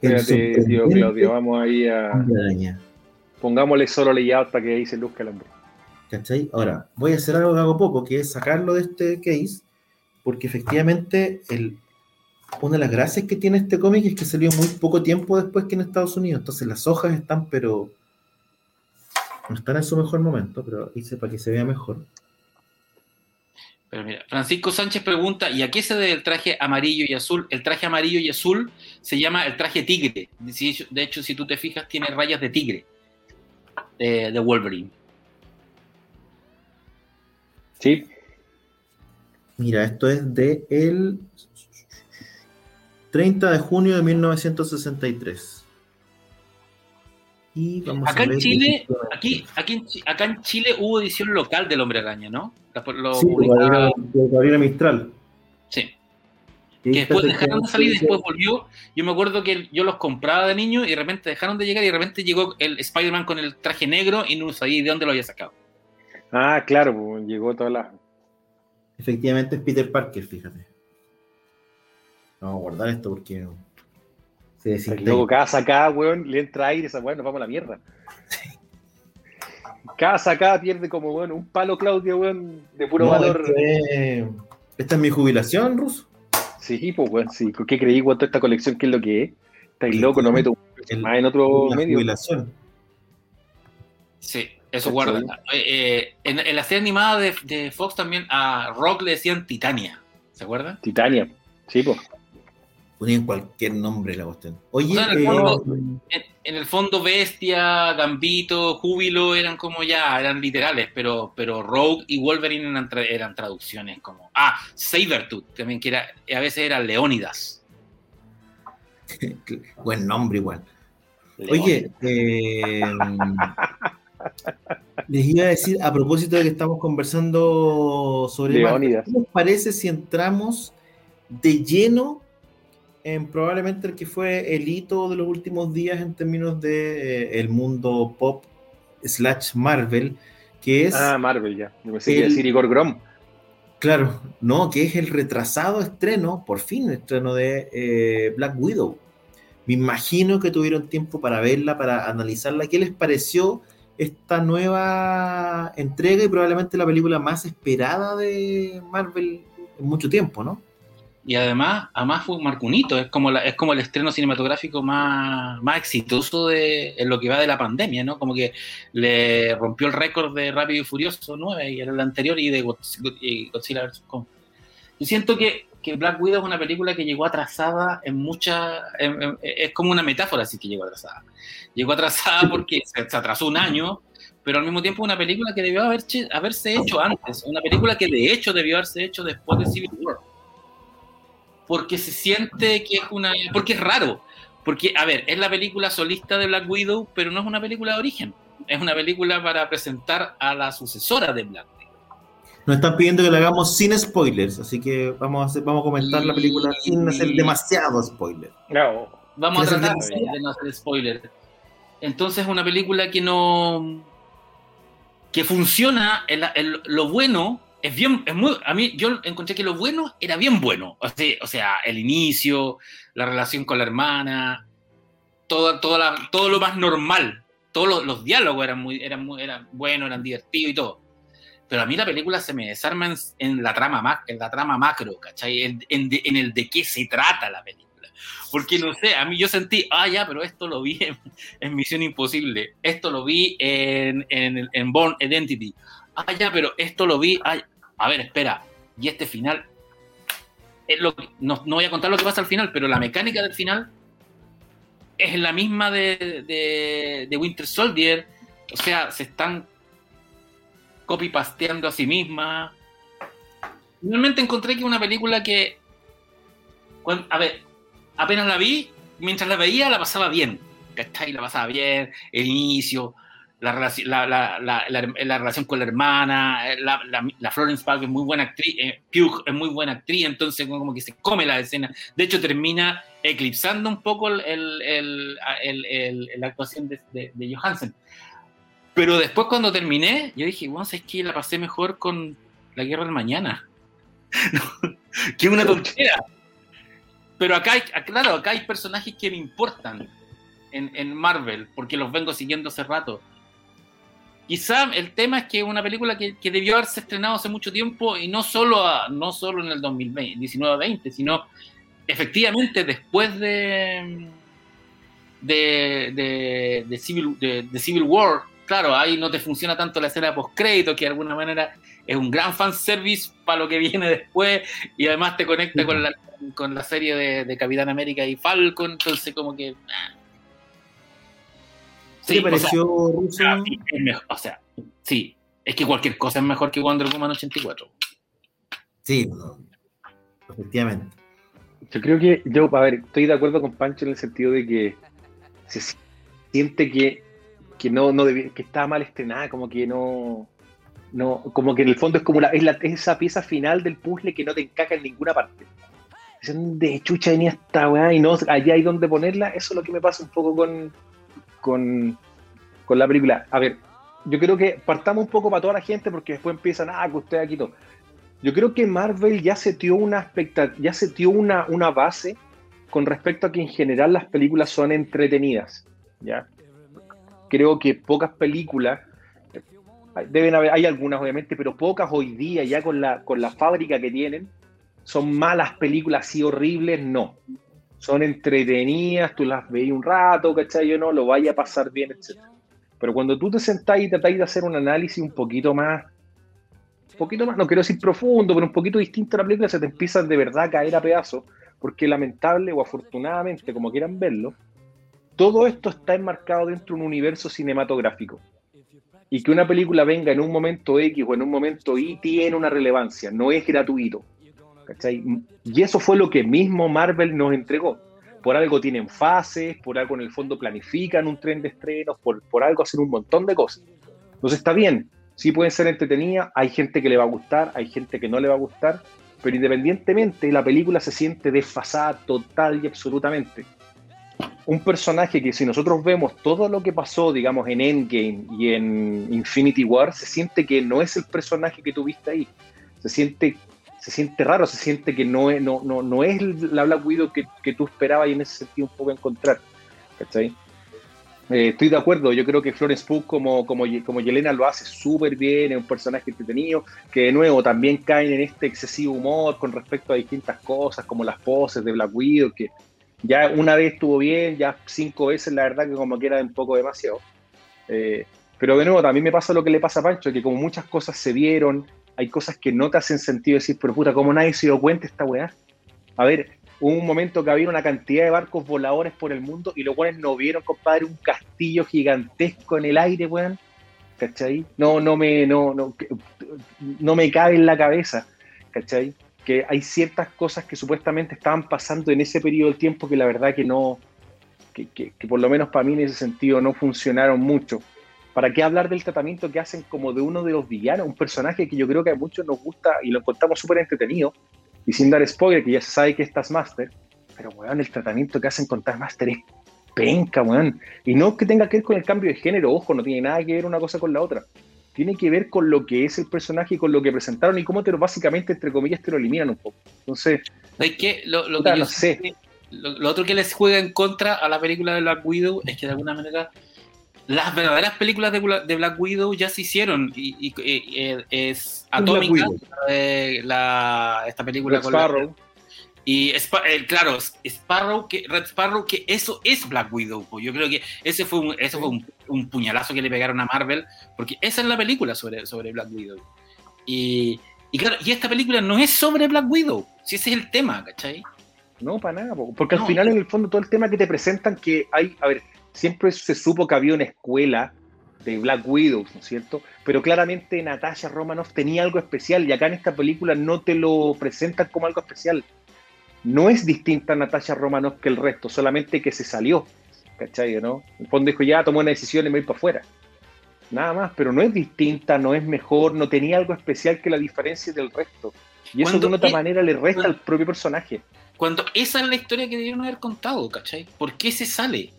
El Espérate, tío Claudio, vamos ahí a. Pongámosle solo layout para que ahí se luzca el hombre. ¿Cachai? Ahora, voy a hacer algo que hago poco, que es sacarlo de este case, porque efectivamente el, una de las gracias que tiene este cómic es que salió muy poco tiempo después que en Estados Unidos, entonces las hojas están pero No están en su mejor momento, pero hice para que se vea mejor. Pero mira, Francisco Sánchez pregunta, ¿y a qué se debe el traje amarillo y azul? El traje amarillo y azul se llama el traje tigre. De hecho, si tú te fijas, tiene rayas de tigre de, Wolverine. Sí. Mira, esto es de el 30 de junio de 1963. Y vamos acá a ver en Chile, aquí, aquí acá en Chile hubo edición local del Hombre Araña, ¿no? Lo sí, Gabriela Mistral. Sí. Que después dejaron de salir y después volvió. Yo me acuerdo que yo los compraba de niño y de repente dejaron de llegar y de repente llegó el Spider-Man con el traje negro y no sabía de dónde lo había sacado. Ah, claro, pues, llegó toda la. Efectivamente es Peter Parker, fíjate. Vamos a guardar esto porque Luego cada sacada, weón, le entra aire, esa weón, nos vamos a la mierda. Cada sacada pierde como, weón, un palo Claudio, weón, de puro valor. Este ¿Esta es mi jubilación, Ruso? Sí, pues, weón, sí. ¿Qué creí, toda esta colección, qué es lo que es? Estáis loco, no meto más en otro medio. jubilación. Sí, eso guarda. Eh, eh, en, la serie animada de, de, Fox también a Rock le decían Titania. ¿Se acuerdan? Titania, sí, pues ponían cualquier nombre la cuestión. Oye, eh, en, el fondo, Bestia, Gambito, Júbilo eran como ya, eran literales, pero, pero Rogue y Wolverine eran, traducciones como. Ah, Sabertooth, también que era, a veces era Leónidas. Buen nombre igual. Oye, eh, les iba a decir, a propósito de que estamos conversando sobre Leónidas. ¿qué les parece si entramos de lleno probablemente el que fue el hito de los últimos días en términos de eh, el mundo pop slash Marvel, que es... Ah, Marvel ya. Pensé que decir Igor Grom. Claro, no, que es el retrasado estreno, por fin el estreno de eh, Black Widow. Me imagino que tuvieron tiempo para verla, para analizarla. ¿Qué les pareció esta nueva entrega y probablemente la película más esperada de Marvel en mucho tiempo, no? Y además, además fue Marcunito, es como, es como el estreno cinematográfico más, más exitoso de, en lo que va de la pandemia, ¿no? Como que le rompió el récord de Rápido y Furioso 9 y era el anterior y de Godzilla vs. Kong. Yo siento que, que, Black Widow es una película que llegó atrasada en muchas... es como una metáfora así que llegó atrasada. Llegó atrasada porque se, atrasó un año, pero al mismo tiempo una película que debió haber, haberse hecho antes, una película que de hecho debió haberse hecho después de Civil War porque se siente que es una. porque es raro. Porque, a ver, es la película solista de Black Widow, pero no es una película de origen. Es una película para presentar a la sucesora de Black Widow. Nos están pidiendo que la hagamos sin spoilers, así que vamos a, hacer, vamos a comentar la película sin hacer demasiado spoiler. No. Vamos a tratar de no hacer spoiler. Entonces, es una película que no. que funciona. lo bueno es bien, es muy, a mí yo encontré que lo bueno era bien bueno. O sea, el inicio, la relación con la hermana, todo, todo lo más normal. Todos los, diálogos eran muy, eran muy, eran buenos, eran divertidos y todo. Pero a mí la película se me desarma en, la, trama, en la trama macro, ¿cachai? En, el de qué se trata la película. Porque no sé, a mí yo sentí, ah, ya, pero esto lo vi en, Misión Imposible, esto lo vi en, en, en Born Identity, ah, ya, pero esto lo vi, ah, a ver, espera, y este final, no, voy a contar lo que pasa al final, pero la mecánica del final es la misma de, Winter Soldier, o sea, se están copy-pasteando a sí misma. Finalmente encontré que una película que, a ver, apenas la vi, mientras la veía la pasaba bien, ¿cachai? La pasaba bien, el inicio, la, relación, la, la, la, relación con la hermana, la, Florence Pugh es muy buena actriz, eh, Pugh es muy buena actriz, entonces como que se come la escena. De hecho, termina eclipsando un poco el, el, el, la actuación de, de, Johansen. Pero después cuando terminé, yo dije, bueno, es que la pasé mejor con La Guerra del Mañana. que una tontería. Pero acá hay, claro, acá hay personajes que me importan en, en Marvel, porque los vengo siguiendo hace rato Quizá el tema es que es una película que, debió haberse estrenado hace mucho tiempo y no solo, no solo en el 2019-20, sino efectivamente después de, de, de, Civil, de, Civil War. claro, ahí no te funciona tanto la escena post-crédito, que de alguna manera es un gran fanservice para lo que viene después, y además te conecta con la, con la serie de, Capitán América y Falcon, entonces como que... Ah. Sí, pareció o sea, o sea, sí, es que cualquier cosa es mejor que Wonder Woman 84. Sí, efectivamente. Yo creo que, yo, a ver, estoy de acuerdo con Pancho en el sentido de que se siente que, que no, no que está mal estrenada, como que no, no, como que en el fondo es como la, es, la, esa pieza final del puzzle que no te encaja en ninguna parte. De chucha venía esta weá y no, allá hay donde ponerla, eso es lo que me pasa un poco con, con, con la película. A ver, yo creo que partamos un poco para toda la gente porque después empiezan, ah, que usted aquí todo. Yo creo que Marvel ya se dio una ya se dio una, una base con respecto a que en general las películas son entretenidas. ¿ya? Creo que pocas películas, deben haber, hay algunas obviamente, pero pocas hoy día ya con la, con la fábrica que tienen, son malas películas así horribles, no. Son entretenidas, tú las veis un rato, ¿cachai? Yo no, lo vaya a pasar bien, etc. Pero cuando tú te sentás y tratáis de hacer un análisis un poquito más un poquito más, no quiero decir profundo, pero un poquito distinto a la película, se te empieza de verdad a caer a pedazos, porque lamentable o afortunadamente, como quieran verlo, todo esto está enmarcado dentro de un universo cinematográfico. Y que una película venga en un momento X o en un momento Y tiene una relevancia, no es gratuito. Y eso fue lo que mismo Marvel nos entregó. Por algo tienen fases, por algo en el fondo planifican un tren de estrenos, por, por algo hacen un montón de cosas. Entonces está bien, sí pueden ser entretenidas, hay gente que le va a gustar, hay gente que no le va a gustar, pero independientemente la película se siente desfasada total y absolutamente. Un personaje que si nosotros vemos todo lo que pasó, digamos, en Endgame y en Infinity War, se siente que no es el personaje que tuviste ahí. Se siente, se siente raro, se siente que no no, no, no es la Black Widow que, que tú esperabas y en ese sentido un poco encontrar. ¿Cachai? Eh, estoy de acuerdo, yo creo que Florence Pugh como, como, como Yelena lo hace súper bien, es un personaje entretenido, que de nuevo también caen en este excesivo humor con respecto a distintas cosas, como las poses de Black Widow, que ya una vez estuvo bien, ya cinco veces la verdad que como que era un poco demasiado. Eh, pero de nuevo, también me pasa lo que le pasa a Pancho, que como muchas cosas se dieron, hay cosas que no te hacen sentido decir, pero puta, ¿cómo nadie se dio cuenta esta weá? A ver, Hubo un momento que había una cantidad de barcos voladores por el mundo y los cuales no vieron, compadre, un castillo gigantesco en el aire, weón. ¿Cachai? No, no me, no, no, no me cabe en la cabeza, ¿cachai? Que hay ciertas cosas que supuestamente estaban pasando en ese periodo del tiempo que la verdad que no, que, que, por lo menos para mí en ese sentido no funcionaron mucho. ¿Para qué hablar del tratamiento que hacen como de uno de los villanos? Un personaje que yo creo que a muchos nos gusta y lo encontramos súper entretenido, y sin dar spoiler, que ya se sabe que es Taskmaster, pero weón, el tratamiento que hacen con Taskmaster es penca, weón. Y no que tenga que ver con el cambio de género, ojo, no tiene nada que ver una cosa con la otra. Tiene que ver con lo que es el personaje y con lo que presentaron y cómo te lo, básicamente, entre comillas, te lo eliminan un poco. Entonces, ¿Sabes Lo, lo, que no sé. Lo, otro que les juega en contra a la película de Black Widow es que de alguna manera las verdaderas películas de, Black Widow ya se hicieron y, eh, es Atómica, la, esta película Red Sparrow. y eh, claro, Sparrow, que, Red Sparrow, que eso es Black Widow. Yo creo que ese fue un, eso fue un, puñalazo que le pegaron a Marvel, porque esa es la película sobre, sobre Black Widow. Y, y claro, y esta película no es sobre Black Widow, si ese es el tema, ¿cachai? No, para nada, porque al final en el fondo todo el tema que te presentan que hay, a ver, siempre se supo que había una escuela de Black Widow, ¿no es cierto? Pero claramente Natasha Romanoff tenía algo especial y acá en esta película no te lo presentan como algo especial. No es distinta Natasha Romanoff que el resto, solamente que se salió, ¿cachai? ¿no? En el fondo dijo, ya tomó una decisión y me voy para afuera. Nada más, pero no es distinta, no es mejor, no tenía algo especial que la diferencia del resto. Y eso de una otra manera le resta al propio personaje. Cuando esa es la historia que debieron haber contado, ¿cachai? ¿Por qué se sale?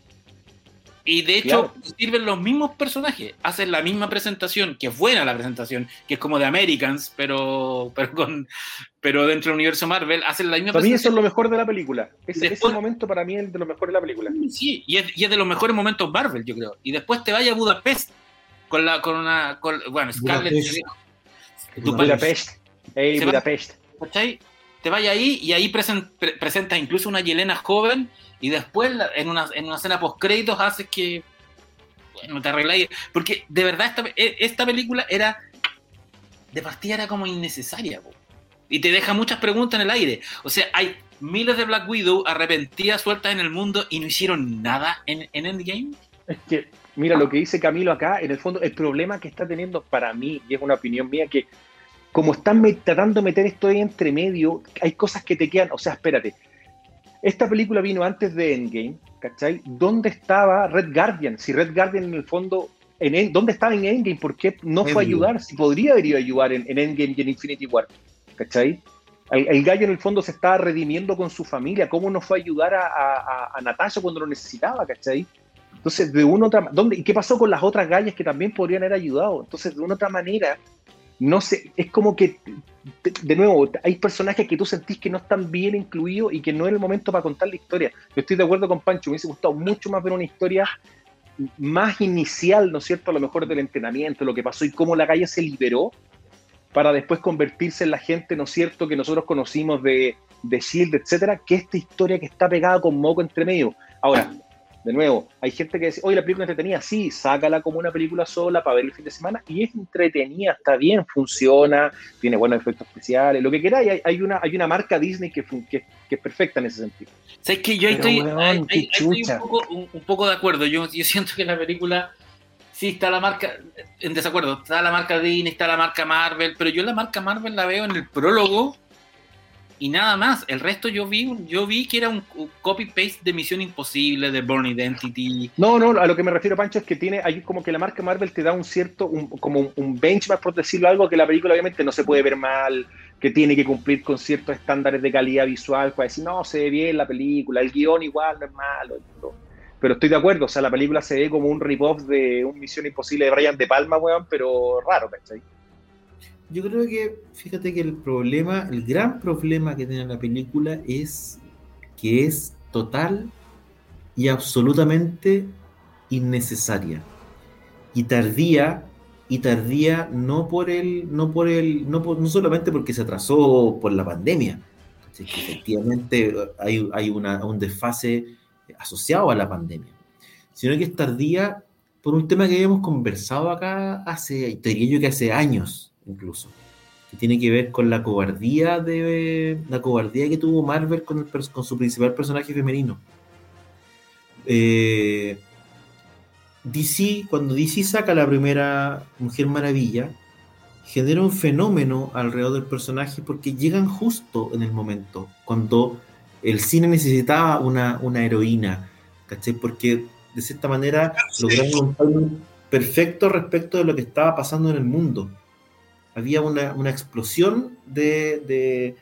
Y de hecho, sirven los mismos personajes, hacen la misma presentación, que es buena la presentación, que es como de Americans, pero, pero, con, pero dentro del universo Marvel, hacen la misma para mí eso es lo mejor de la película. Ese, momento para mí es de lo mejor de la película. Sí, y es, de los mejores momentos Marvel, yo creo. Y después te vaya a Budapest con la con una. Con, bueno, Scarlett. Budapest. Hey, Budapest. Te vaya ahí y ahí presenta incluso una Yelena joven y después, en una, en una escena post-créditos, haces que. bueno, te arregláis. Porque de verdad esta, e, esta película era, de partida era como innecesaria, y te deja muchas preguntas en el aire. O sea, hay miles de Black Widow arrepentidas sueltas en el mundo y no hicieron nada en Endgame. Es que, mira, lo que dice Camilo acá, en el fondo, el problema que está teniendo para mí, y es una opinión mía, que como están tratando de meter esto ahí entre medio, hay cosas que te quedan, o sea, espérate, esta película vino antes de Endgame, ¿cachai? ¿Dónde estaba Red Guardian? Si Red Guardian en el fondo, en, ¿dónde estaba en Endgame? ¿Por qué no fue a ayudar? Si podría haber ido a ayudar en, Endgame y en Infinity War, ¿cachai? El, gallo en el fondo se estaba redimiendo con su familia. ¿Cómo no fue a ayudar a, a, Natasha cuando lo necesitaba, ¿cachai? Entonces, de una otra ¿dónde, ¿y qué pasó con las otras gallas que también podrían haber ayudado? Entonces, de una otra manera, no sé, es como que, de nuevo, hay personajes que tú sentís que no están bien incluidos y que no es el momento para contar la historia. Yo estoy de acuerdo con Pancho, me hubiese gustado mucho más ver una historia más inicial, ¿no es cierto? A lo mejor del entrenamiento, lo que pasó y cómo la calle se liberó para después convertirse en la gente, ¿no es cierto?, que nosotros conocimos de, de Shield, etcétera, que esta historia que está pegada con moco entre medio. Ahora, de nuevo, hay gente que dice, oye, la película es entretenida, sí, sácala como una película sola para ver el fin de semana y es entretenida, está bien, funciona, tiene buenos efectos especiales, lo que queráis, hay, una, hay una marca Disney que, que, es perfecta en ese sentido. ¿Sabes que yo estoy, un, poco, de acuerdo, yo, yo siento que la película sí está la marca, en desacuerdo, está la marca Disney, está la marca Marvel, pero yo la marca Marvel la veo en el prólogo y nada más. El resto yo vi, yo vi que era un copy-paste de Misión Imposible, de Born Identity. No, no, a lo que me refiero, Pancho, es que tiene, hay como que la marca Marvel te da un cierto, como un benchmark, por decirlo algo, que la película obviamente no se puede ver mal, que tiene que cumplir con ciertos estándares de calidad visual para decir, no, se ve bien la película, el guion igual no es malo. Pero estoy de acuerdo, o sea, la película se ve como un rip-off de un Misión Imposible de Brian De Palma, weón, pero raro, ¿cachai? Yo creo que, fíjate que el problema, el gran problema que tiene la película es que es total y absolutamente innecesaria. Y tardía, y tardía no por el, no por el, no, no solamente porque se atrasó por la pandemia, que efectivamente hay, hay una, un desfase asociado a la pandemia, sino que es tardía por un tema que habíamos conversado acá hace, te diría yo que hace años, incluso, que tiene que ver con la cobardía de la cobardía que tuvo Marvel con, con su principal personaje femenino. Eh, DC, cuando DC saca la primera Mujer Maravilla, genera un fenómeno alrededor del personaje porque llegan justo en el momento, cuando el cine necesitaba una, una heroína, ¿cachai? Porque de cierta manera lograron un perfecto respecto de lo que estaba pasando en el mundo había una, una explosión de,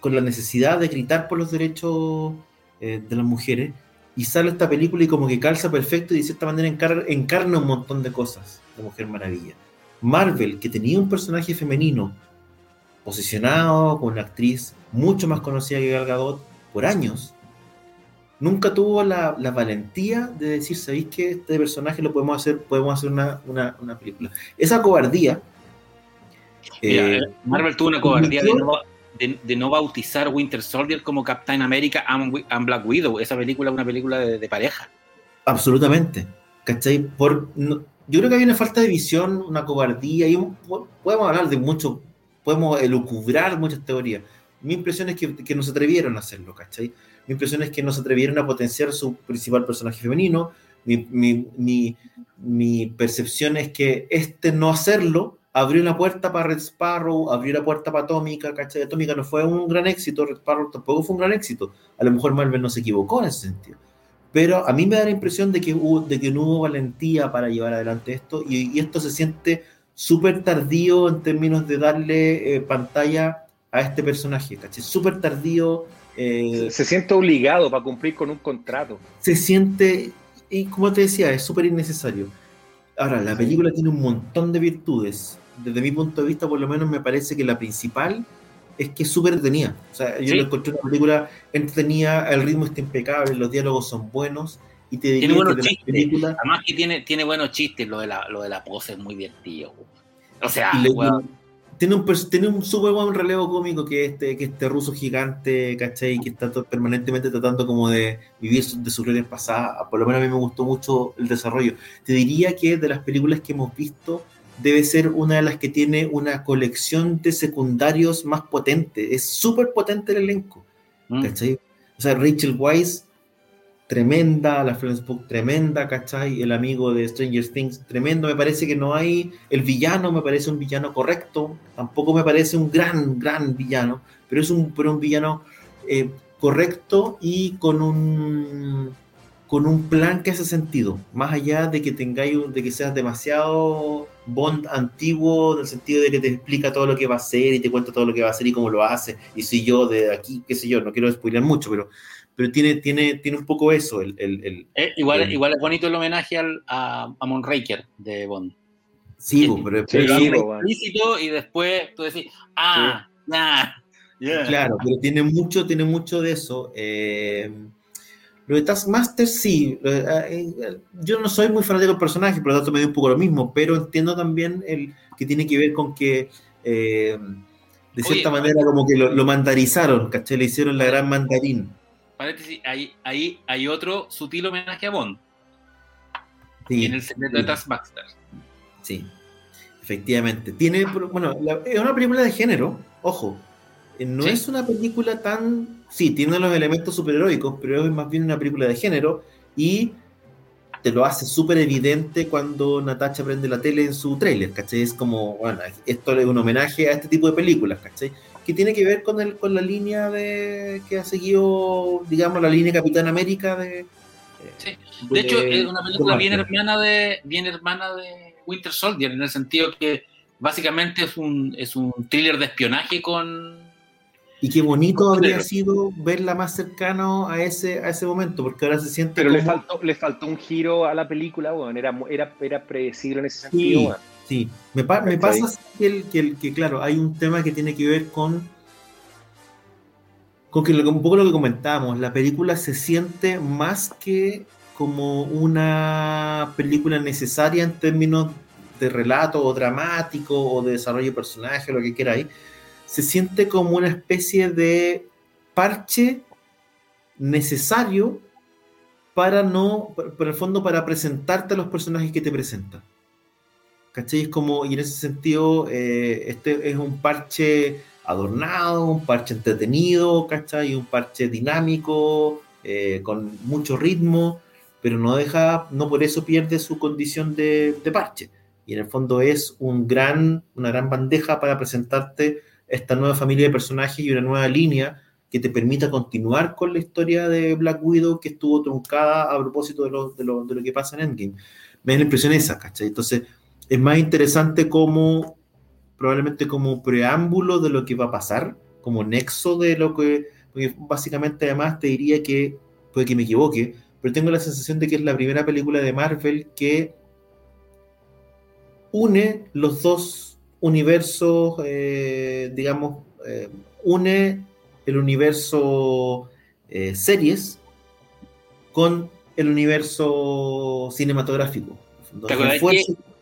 con la necesidad de gritar por los derechos eh, de las mujeres, y sale esta película y como que calza perfecto y de cierta manera encarna, un montón de cosas de Mujer Maravilla. Marvel, que tenía un personaje femenino posicionado con una actriz mucho más conocida que Gal Gadot por años, nunca tuvo la, la, valentía de decir, ¿sabéis que este personaje lo podemos hacer, podemos hacer una, una, una película? Esa cobardía eh, Marvel tuvo una cobardía de no, bautizar Winter Soldier como Captain America and, Black Widow. Esa película es una película de, pareja. Absolutamente. ¿Cachai? Por, yo creo que hay una falta de visión, una cobardía, y podemos hablar de mucho, podemos elucubrar muchas teorías. Mi impresión es que, que no se atrevieron a hacerlo, ¿cachai? Mi impresión es que no se atrevieron a potenciar su principal personaje femenino. Mi, mi, mi, mi percepción es que este no hacerlo abrió la puerta para Red Sparrow, abrió la puerta para Atómica, ¿cachai? Atómica no fue un gran éxito, Red Sparrow tampoco fue un gran éxito. A lo mejor Marvel no se equivocó en ese sentido. Pero a mí me da la impresión de que, hubo, de que no hubo valentía para llevar adelante esto y, esto se siente súper tardío en términos de darle eh, pantalla a este personaje, ¿cachai? Súper tardío. Eh, se siente obligado para cumplir con un contrato. Se siente, y como te decía, es súper innecesario. Ahora, la película tiene un montón de virtudes desde mi punto de vista, por lo menos me parece que la principal es que es súper entretenida. O sea, yo encontré una película entretenida, el ritmo está impecable, los diálogos son buenos. Y te tiene buenos chistes. Además que tiene, tiene buenos chistes, lo de, la, lo de la pose es muy divertido. O sea, tiene un, tiene un súper buen relevo cómico que este, que este ruso gigante, ¿cachai? Que está permanentemente tratando como de vivir de sus glorias pasadas. Por lo menos a mí me gustó mucho el desarrollo. Te diría que de las películas que hemos visto, debe ser una de las que tiene una colección de secundarios más potente. Es súper potente el elenco. Mm. ¿Cachai? O sea, Rachel Weisz tremenda, la Florence Pugh tremenda, ¿cachai? El amigo de Stranger Things tremendo, me parece que no hay, el villano me parece un villano correcto, tampoco me parece un gran, gran villano, pero es un, pero un villano eh, correcto y con un con un plan que hace sentido, más allá de que tengáis, de que seas demasiado Bond antiguo, en el sentido de que te explica todo lo que va a hacer y te cuenta todo lo que va a hacer y cómo lo hace, y si yo de aquí, qué sé yo, no quiero spoiler mucho, pero pero tiene, tiene, tiene un poco eso. El, el, eh, igual, igual es bonito el homenaje al, a, a Moonraker de Bond. Sí, pero, es explícito y después tú decís, ah, nah. Claro, pero tiene mucho, tiene mucho de eso. Eh, lo de Taskmaster sí, eh, yo no soy muy fanático del personaje, por lo tanto me dio un poco lo mismo, pero entiendo también el que tiene que ver con que de cierta manera como que lo, lo mandarizaron, ¿cachai? Le hicieron la gran mandarín paréntesis, ahí, ahí hay otro sutil homenaje a Bond. Sí, en el secreto de Taskmaster. Sí, efectivamente. Tiene, bueno, es una película de género, ojo. Eh, no es una película tan. Sí, tiene los elementos superheroicos, pero es más bien una película de género y te lo hace súper evidente cuando Natacha prende la tele en su tráiler, ¿cachai? Es como, bueno, esto es un homenaje a este tipo de películas, ¿cachai? que tiene que ver con, el, con la línea de que ha seguido, digamos, la línea Capitán América de... Sí. De, hecho, es una película bien hermana, de, bien hermana de Winter Soldier, en el sentido que básicamente es un, es un thriller de espionaje con... Y qué bonito habría sido verla más cercano a ese, a ese momento, porque ahora se siente... Pero le, faltó, le faltó un giro a la película, bueno, era, era, era predecible en ese sentido. Sí, me, me pasa que, que, que, claro, hay un tema que tiene que ver con, con que un poco lo que comentábamos, la película se siente más que como una película necesaria en términos de relato o dramático o de desarrollo de personaje, lo que queráis, se siente como una especie de parche necesario para no, por el fondo, para presentarte a los personajes que te presentan. ¿cachai? Es como, y en ese sentido, eh, este es un parche adornado, un parche entretenido, ¿cachai? Un parche dinámico, eh, con mucho ritmo, pero no deja, no por eso pierde su condición de, parche. Y en el fondo es un gran, una gran bandeja para presentarte esta nueva familia de personajes y una nueva línea que te permita continuar con la historia de Black Widow que estuvo truncada a propósito de lo, de lo, de lo que pasa en Endgame. Me da la impresión esa, ¿cachai? Entonces, es más interesante como, probablemente como preámbulo de lo que va a pasar, como nexo de lo que, porque básicamente además te diría que, puede que me equivoque, pero tengo la sensación de que es la primera película de Marvel que une los dos universos, eh, digamos, eh, une el universo eh, series con el universo cinematográfico.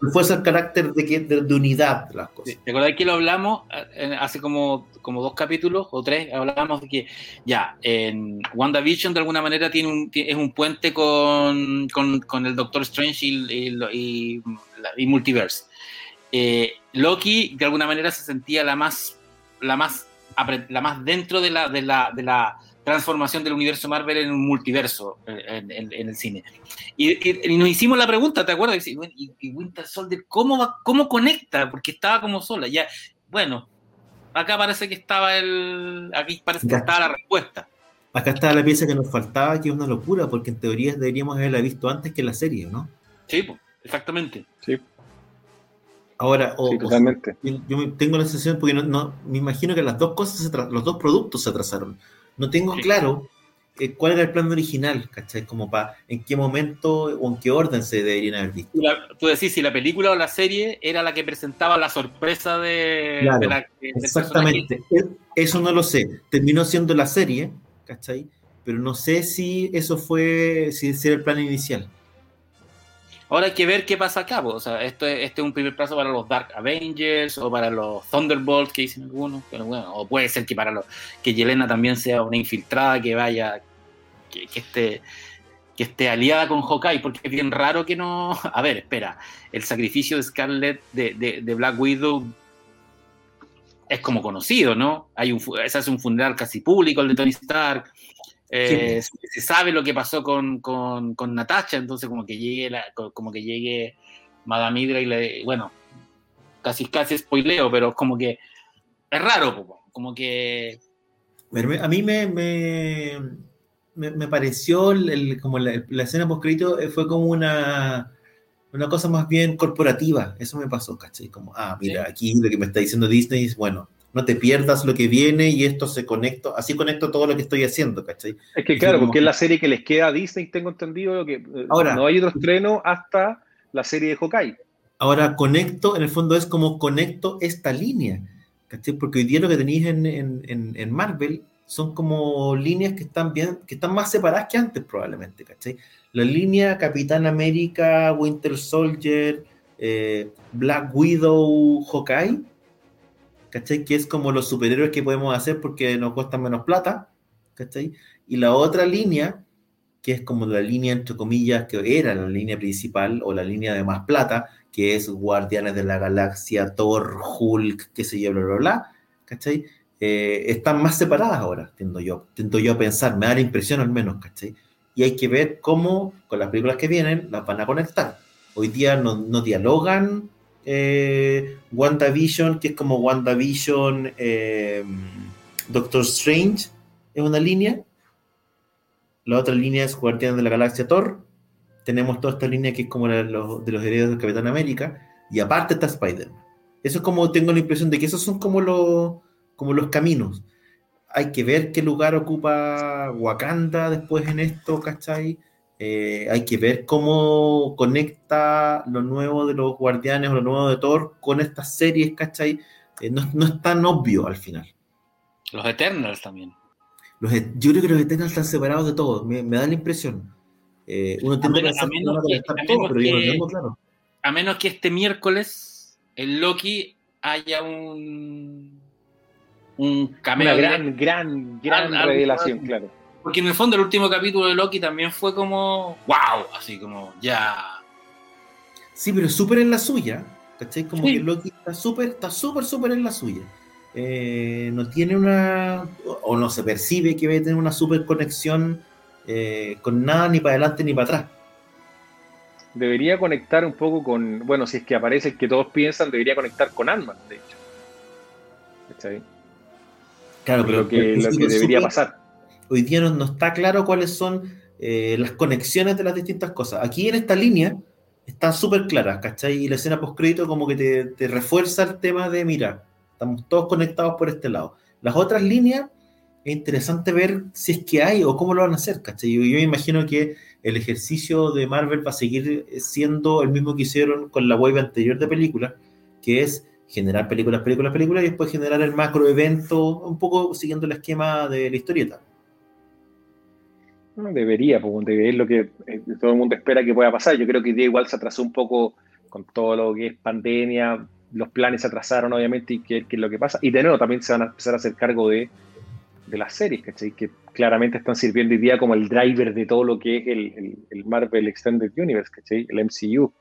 Refuerza el carácter de, de, unidad de las cosas. ¿Te acordás que lo hablamos hace como, como dos capítulos o tres? Hablábamos de que ya, en WandaVision de alguna manera tiene un, es un puente con, con, el Doctor Strange y, y, Multiverse. Eh, Loki de alguna manera se sentía la más, la más, la más dentro de la, de la, de la transformación del universo Marvel en un multiverso eh, en, el cine. Y, nos hicimos la pregunta, ¿te acuerdas? Y, Winter Soldier, ¿cómo, va, ¿cómo conecta? Porque estaba como sola. Ya, bueno, acá parece que estaba el. Aquí parece que estaba la respuesta. Acá estaba la pieza que nos faltaba, que es una locura, porque en teoría deberíamos haberla visto antes que la serie, ¿no? Sí, exactamente. Sí. Ahora, o, totalmente. yo, tengo la sensación, porque no, me imagino que las dos cosas, los dos productos se atrasaron no tengo claro eh, cuál era el plan original, ¿cachai? Como para en qué momento o en qué orden se deberían haber visto. tú decís, si la película o la serie era la que presentaba la sorpresa de, la, Exactamente, eso no lo sé. Terminó siendo la serie, ¿cachai? Pero no sé si eso fue, si ese era el plan inicial. Ahora hay que ver qué pasa acá. O sea, esto, es- este es un primer paso para los Dark Avengers o para los Thunderbolts que dicen algunos. Pero bueno, o puede ser que para los que Yelena también sea una infiltrada que vaya, que, esté que esté aliada con Hawkeye, porque es bien raro que no. A ver, espera. El sacrificio de Scarlet de, de- Black Widow es como conocido, ¿no? Hay un, se hace un funeral casi público el de Tony Stark. Eh, se, se sabe lo que pasó con, con, con Natasha, entonces como que llegue la- co- como que llegue Madame Hydra y le bueno, casi casi spoileo, pero como que es raro, como que A mí me, me, me, me pareció el- el- como la, la escena post fue como una, una cosa más bien corporativa. Eso me pasó, ¿cachai? Como, ah, mira, aquí lo que me está diciendo Disney es, bueno, no te pierdas lo que viene y esto se conecta, así conecto todo lo que estoy haciendo, ¿cachai? Es que claro, porque es la serie que les queda a Disney, tengo entendido que eh, Ahora- no hay otro estreno hasta la serie de Hawkeye. Ahora conecto, en el fondo es como conecto esta línea, ¿cachai? Porque hoy día lo que tenéis en, en- en- en Marvel son como líneas que están bien, que están más separadas que antes probablemente, ¿cachai? La línea Capitán América, Winter Soldier, eh, Black Widow, Hawkeye, ¿cachai? Que es como los superhéroes que podemos hacer porque nos cuestan menos plata, ¿cachai? Y la otra línea, que es como la línea, entre comillas, que era la línea principal o la línea de más plata, que es Guardianes de la Galaxia, Thor, Hulk, qué sé yo, bla, bla, bla, ¿cachai? Eh, están más separadas ahora, tiendo yo, tiendo yo a pensar, me da la impresión al menos, ¿cachai? Y hay que ver cómo con las películas que vienen las van a conectar. Hoy día no, no dialogan eh, WandaVision, que es como WandaVision, eh, Doctor Strange, es una línea. La otra línea es Guardianes de la Galaxia Thor. Tenemos toda esta línea que es como la de los herederos del Capitán América. Y aparte está Spider-Man. Eso es como tengo la impresión de que esos son como los, como los caminos. Hay que ver qué lugar ocupa Wakanda después en esto, ¿cachai? Eh, hay que ver cómo conecta lo nuevo de los Guardianes o lo nuevo de Thor con estas series, ¿cachai? Eh, no, no es tan obvio al final. los Eternals también. Los, et- yo creo que los Eternals están separados de todo, me, me da la impresión. Eh, uno tiende a menos- a que menos que- conectar a todo, menos pero yo no que- tengo claro. A menos que este miércoles en Loki haya un un cameo Una gran, gran, gran revelación, claro. Porque en el fondo el último capítulo de Loki también fue como wow, así como ya Sí, pero súper en la suya, ¿cachai? Como Sí. que Loki está súper, está súper, súper en la suya. Eh, no tiene una, o- no se percibe que va a tener una súper conexión eh, con nada ni para adelante ni para atrás. Debería conectar un poco con, bueno, si es que aparece el que todos piensan, debería conectar con Ant-Man, de hecho. ¿Cachai? Claro, pero Lo que, es lo que debería pasar. Hoy día no, está claro cuáles son eh, las conexiones de las distintas cosas. Aquí en esta línea están súper claras, ¿cachai? Y la escena postcrédito como que te, refuerza el tema de, mira, estamos todos conectados por este lado. Las otras líneas, es interesante ver si es que hay o cómo lo van a hacer, ¿cachai? Yo, me imagino que el ejercicio de Marvel va a seguir siendo el mismo que hicieron con la wave anterior de películas, que es generar películas, películas, películas y después generar el macro evento, un poco siguiendo el esquema de la historieta. No, Debería, debería es lo que eh, todo el mundo espera que pueda pasar. Yo creo que día igual se atrasó un poco con todo lo que es pandemia, los planes se atrasaron obviamente y qué qué es lo que pasa. Y de nuevo también se van a empezar a hacer cargo de, de las series, ¿cachai? Que claramente están sirviendo hoy día como el driver de todo lo que es el, el- el Marvel Extended Universe, ¿cachai? El MCU.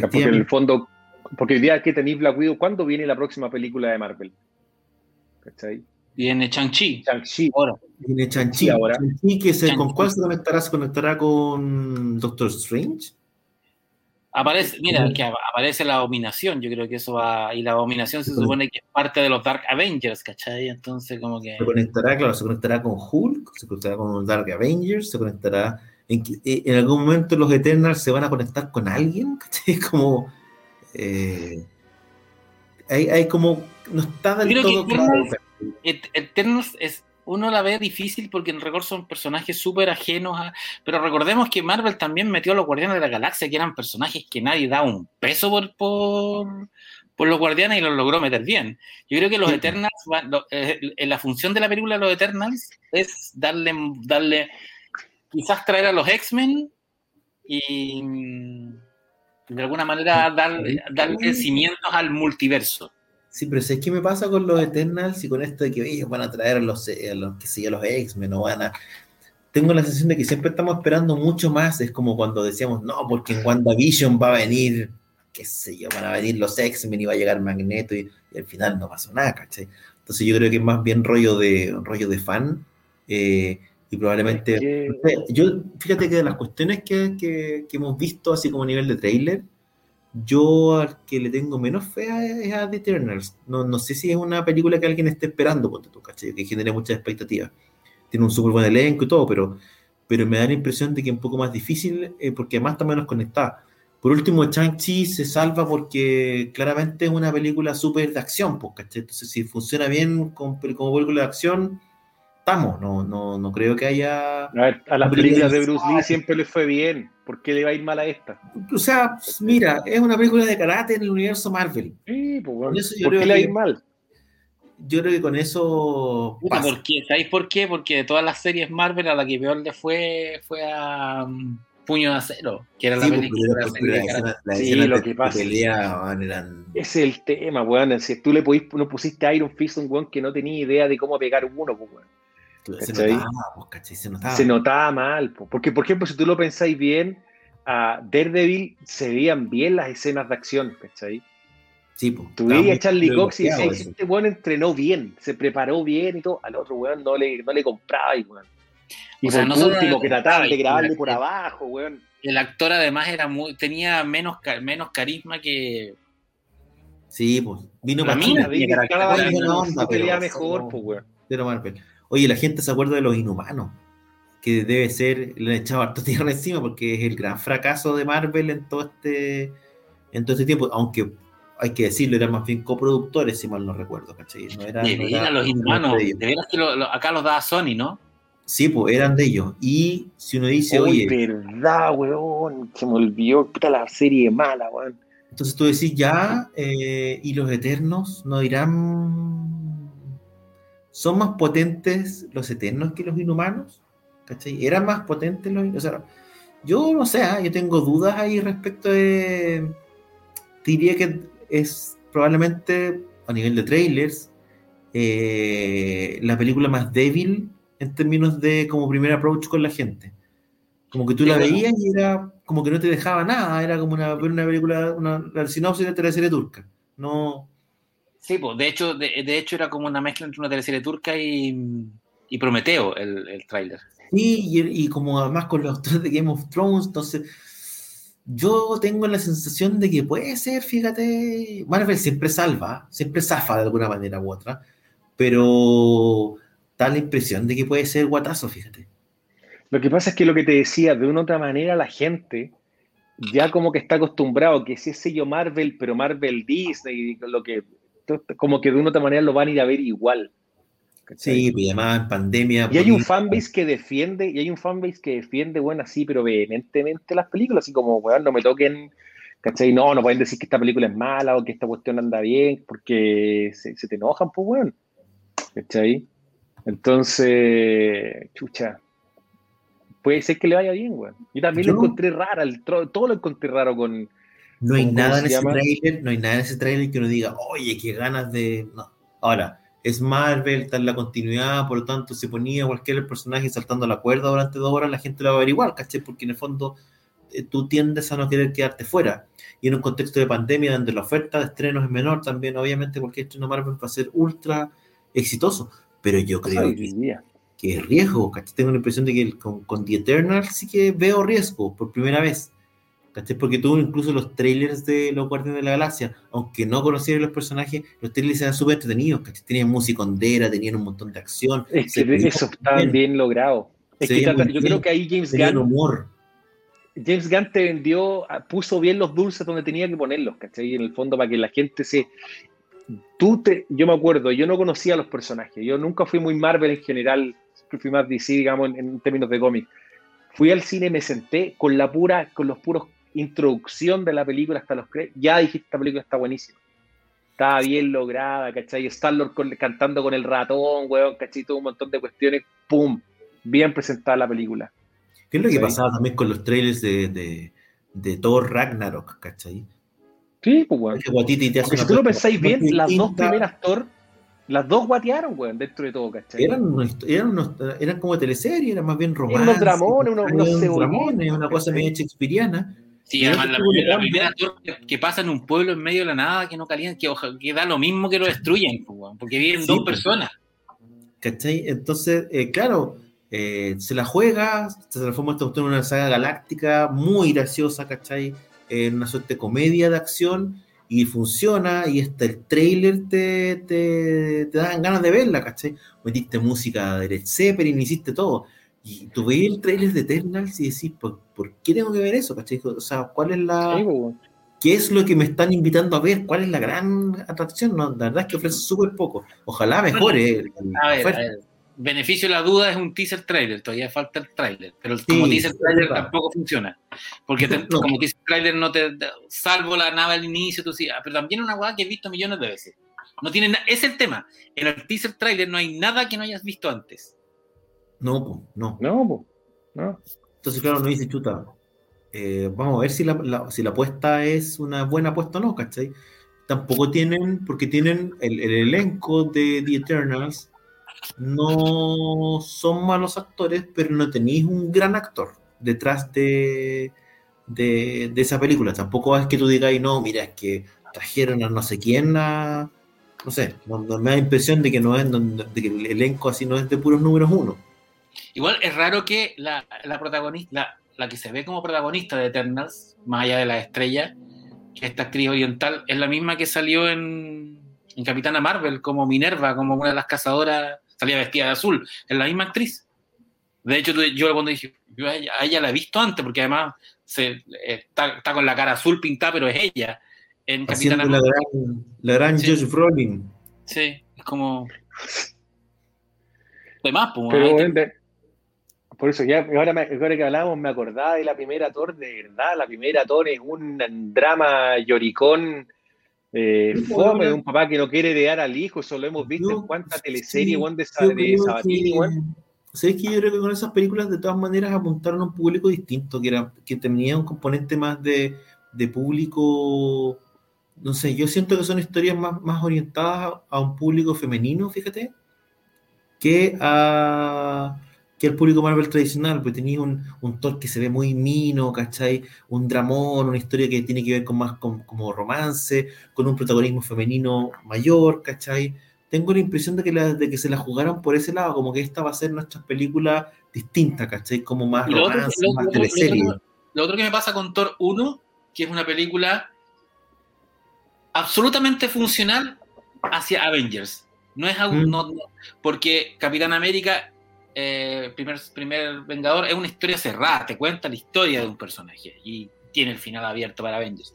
Porque en el fondo, porque hoy día que tenéis Black Widow, ¿cuándo viene la próxima película de Marvel? ¿Cachai? Viene Chang-Chi Shang-Chi. ahora. Viene Chanchi. Sí, ahora. Chanchi, que se, ¿con cuál se conectará? ¿Se conectará con Doctor Strange? Aparece, mira, que ap- aparece la abominación, yo creo que eso va, y la abominación se supone que es parte de los Dark Avengers, ¿cachai? Entonces como que... Se conectará, claro, se conectará con Hulk, se conectará con los Dark Avengers, se conectará. En, eh, en algún momento los Eternals se van a conectar con alguien, ¿cachai? Como. eh, hay, hay como. No está del Creo que todo claro. Eternals- Et- Eternals es uno la ve difícil porque en rigor son personajes súper ajenos a, pero recordemos que Marvel también metió a los Guardianes de la Galaxia que eran personajes que nadie da un peso por, por, por los Guardianes y los logró meter bien. Yo creo que los. Eternals van- lo- eh, la función de la película de los Eternals es darle darle quizás traer a los X-Men y de alguna manera darle, darle cimientos al multiverso. Sí, pero ¿sabes qué me pasa con los Eternals y con esto de que ellos van a traer a los, a los, que sé los X-Men o van a... Tengo la sensación de que siempre estamos esperando mucho más. Es como cuando decíamos, no, porque en WandaVision va a venir, qué sé yo, van a venir los X-Men y va a llegar Magneto y, al final no pasó nada, ¿cachai? Entonces yo creo que es más bien rollo de, rollo de fan. Eh, y probablemente. yo, fíjate que de las cuestiones que, que, hemos visto, así como a nivel de trailer, yo al que le tengo menos fe es a The Eternals. No, no sé si es una película que alguien esté esperando, ponte tú, ¿cachai? Que genere muchas expectativas. Tiene un súper buen elenco y todo, pero, pero me da la impresión de que es un poco más difícil, eh, porque además está menos conectada. Por último, Chang-Chi se salva porque claramente es una película súper de acción, pues, ¿cachai? Entonces, si funciona bien como, como película de acción, estamos, no, no, no creo que haya... A, ver, a las películas de Bruce Lee siempre le fue bien, ¿por qué le va a ir mal a esta? O sea, mira, es una película de karate en el universo Marvel. Sí, pues bueno, ¿por qué le va a ir mal? Yo creo que con eso... ¿por qué? ¿Sabéis por qué? Porque de todas las series Marvel a la que peor le fue fue a... Um, Puño de Acero, que era la pues, película. sí, lo que pasa. Ese es el tema, weón. Si tú le no pusiste a Iron Fist un weón que no tenía idea de cómo pegar uno, pues, weón. Se notaba, pues, se notaba. Se notaba mal, porque por ejemplo, si tú lo pensáis bien, a Daredevil se veían bien las escenas de acción, ¿cachai? Sí, pues, Tú veías a Charlie Cox y decías, este weón entrenó bien, se preparó bien y todo, al otro weón no le, no le compraba, y, weón. Y por último, que trataban de grabarle por abajo, weón. El actor además era muy, tenía menos, menos carisma que. Sí, pues. Vino para mí. Cada vez pelea mejor, pues, weón. Pero Marvel. Oye, la gente se acuerda de los inhumanos, que debe ser, le han echado harto tierra encima porque es el gran fracaso de Marvel en todo este, en todo este tiempo, aunque hay que decirlo, eran más bien coproductores, si mal no recuerdo, ¿cachai? No eran, de los inhumanos, de, veras que acá los daba Sony, ¿no? Sí, pues eran de ellos. Y si uno dice, oye. verdad, weón. Se me olvidó, puta, la serie mala, weón. Entonces tú decís, ya, eh, y los eternos no dirán ¿Son más potentes los eternos que los inhumanos? ¿Cachai? ¿Eran más potentes los inhumanos? O sea, yo no sé, ¿ah? yo tengo dudas ahí respecto de... Diría que es probablemente a nivel de trailers eh, la película más débil en términos de como primer approach con la gente. Como que tú la veías y era como que no te dejaba nada, era como una, una película, una, la sinopsis de la serie turca. No, Sí, pues, de hecho, de, hecho era como una mezcla entre una teleserie turca y, y Prometeo, el, el tráiler. Sí, y, como además con los actores de Game of Thrones, entonces yo tengo la sensación de que puede ser, fíjate, Marvel siempre salva, siempre zafa de alguna manera u otra, pero da la impresión de que puede ser guatazo, fíjate. Lo que pasa es que lo que te decía, de una u otra manera la gente ya como que está acostumbrado que si es sello Marvel, pero Marvel Disney, lo que como que de una otra manera lo van a ir a ver igual. Sí, y además en pandemia. Y hay un fanbase que defiende, y hay un fanbase que defiende, bueno, así, pero vehementemente las películas, así como, bueno, no me toquen, ¿cachai? No, no pueden decir que esta película es mala o que esta cuestión anda bien, porque se, te enojan, pues, bueno. ¿cachai? Entonces, chucha, puede ser que le vaya bien, weón. Yo también lo encontré raro, todo lo encontré raro con, no hay nada en ese trailer, no hay nada en ese trailer que uno diga, oye, qué ganas de. No. Ahora, es Marvel, está en la continuidad, por lo tanto, si ponía cualquier personaje saltando la cuerda durante dos horas, la gente lo va a ver igual, ¿caché? Porque en el fondo eh, tú tiendes a no querer quedarte fuera. Y en un contexto de pandemia donde la oferta de estrenos es menor, también obviamente cualquier estreno Marvel va a ser ultra exitoso. Pero yo creo que, que, es riesgo, ¿caché? Tengo la impresión de que con, con The Eternal sí que veo riesgo por primera vez. Porque tuvo incluso los trailers de Los Guardianes de la Galaxia, aunque no conocieran los personajes, los trailers eran súper entretenidos, ¿cachai? Tenían musicondera, tenían un montón de acción. Es que eso está bien, logrado. Es que yo creo que ahí James Gunn. humor. James Gunn te vendió, puso bien los dulces donde tenía que ponerlos, ¿cachai? En el fondo, para que la gente se. Tú te, yo me acuerdo, yo no conocía a los personajes, yo nunca fui muy Marvel en general, fui más DC, digamos, en, en términos de cómic. Fui al cine, me senté con la pura, con los puros introducción de la película hasta los créditos, ya dijiste, esta película está buenísima. Estaba bien lograda, ¿cachai? Star-Lord cantando con el ratón, weón, ¿cachai? Todo un montón de cuestiones, ¡pum! Bien presentada la película. ¿Qué es lo que pasaba también con los trailers de, de, de Thor Ragnarok, ¿cachai? Sí, pues, weón. Te hace si tú lo pensáis bien, las dos primeras Thor, las dos guatearon, weón, dentro de todo, ¿cachai? Eran, unos- eran, unos- eran como teleseries, eran más bien Eran románticos. unos dramones, unos- unos cebolletas, dramones, una cosa medio shakespeariana. Sí, además este la, primera torre que, que pasa en un pueblo en medio de la nada que no calienta, que, que da lo mismo que lo destruyen, porque viven Sí, dos personas. ¿Cachai? Entonces, eh, claro, eh, se la juega, se transforma esta cuestión en una saga galáctica muy graciosa, ¿cachai? En una suerte de comedia de acción y funciona y hasta el trailer te, te, te dan ganas de verla, ¿cachai? Metiste música de Led Zeppelin, hiciste todo. Y tú veis el trailer de Eternals y decís, ¿por, por qué tengo que ver eso? ¿cachai? O sea, ¿cuál es la... Pues. ¿Qué es lo que me están invitando a ver? ¿Cuál es la gran atracción? No, la verdad es que ofrece súper poco. Ojalá mejore. el- el- A ver, oferta. a ver, beneficio de la duda es un teaser trailer, todavía falta el trailer, pero Sí, como teaser trailer verdad. tampoco funciona, porque te- No. como teaser trailer no te, salvo la nave al inicio, tú sí, ah, pero también una weá que he visto millones de veces. No tiene na- es el tema, en el teaser trailer no hay nada que no hayas visto antes. No, no. No. No. Entonces, claro, no dice chuta. eh, vamos a ver si la, la- si la apuesta es una buena apuesta o no, ¿cachai? Tampoco tienen, porque tienen el, el elenco de The Eternals, no son malos actores, pero no tenéis un gran actor detrás de, de, de esa película. Tampoco es que tú digáis, no, mira, es que trajeron a no sé quién a. No sé, no- no- me da impresión de que, no es, no- de que el elenco así no es de puros números uno. Igual es raro que la, la protagonista, la, la que se ve como protagonista de Eternals, más allá de la estrella, que esta actriz oriental, es la misma que salió en, en Capitana Marvel, como Minerva, como una de las cazadoras, salía vestida de azul, es la misma actriz. De hecho, yo cuando dije, yo a ella, a ella la he visto antes, porque además se, está, está con la cara azul pintada, pero es ella. En Haciendo Capitana la Marvel. gran, la gran Sí. Josh Brolin. Sí, es como. De más, pues, Pero, ahí te- weón, de- por eso, ya, ahora, me- ahora que hablábamos, me acordaba de la primera Thor, de verdad. La primera Thor es un drama lloricón. Eh, Sí, fome de un papá que no quiere heredar al hijo, eso lo hemos visto Yo- en cuántas sí, teleseries, weón, de, de Sabatini, que- weón. ¿Sabes que Yo creo que con esas películas de todas maneras apuntaron a un público distinto, que, era, que tenía un componente más de, de público, no sé, yo siento que son historias más, más orientadas a un público femenino, fíjate, que a que el público Marvel tradicional, pues tenía un, un Thor que se ve muy mino, ¿cachai? Un dramón, una historia que tiene que ver con más con, como romance, con un protagonismo femenino mayor, ¿cachai? tengo la impresión de que, la- de que se la jugaron por ese lado, como que esta va a ser nuestra película distinta, ¿cachai? Como más otro- romance, lo- más lo- lo- teleserie. lo- Lo otro que me pasa con Thor 1, que es una película absolutamente funcional hacia Avengers. No es Mm. no- no- porque Capitán América, eh, primer, primer Vengador, es una historia cerrada, te cuenta la historia de un personaje y tiene el final abierto para Avengers.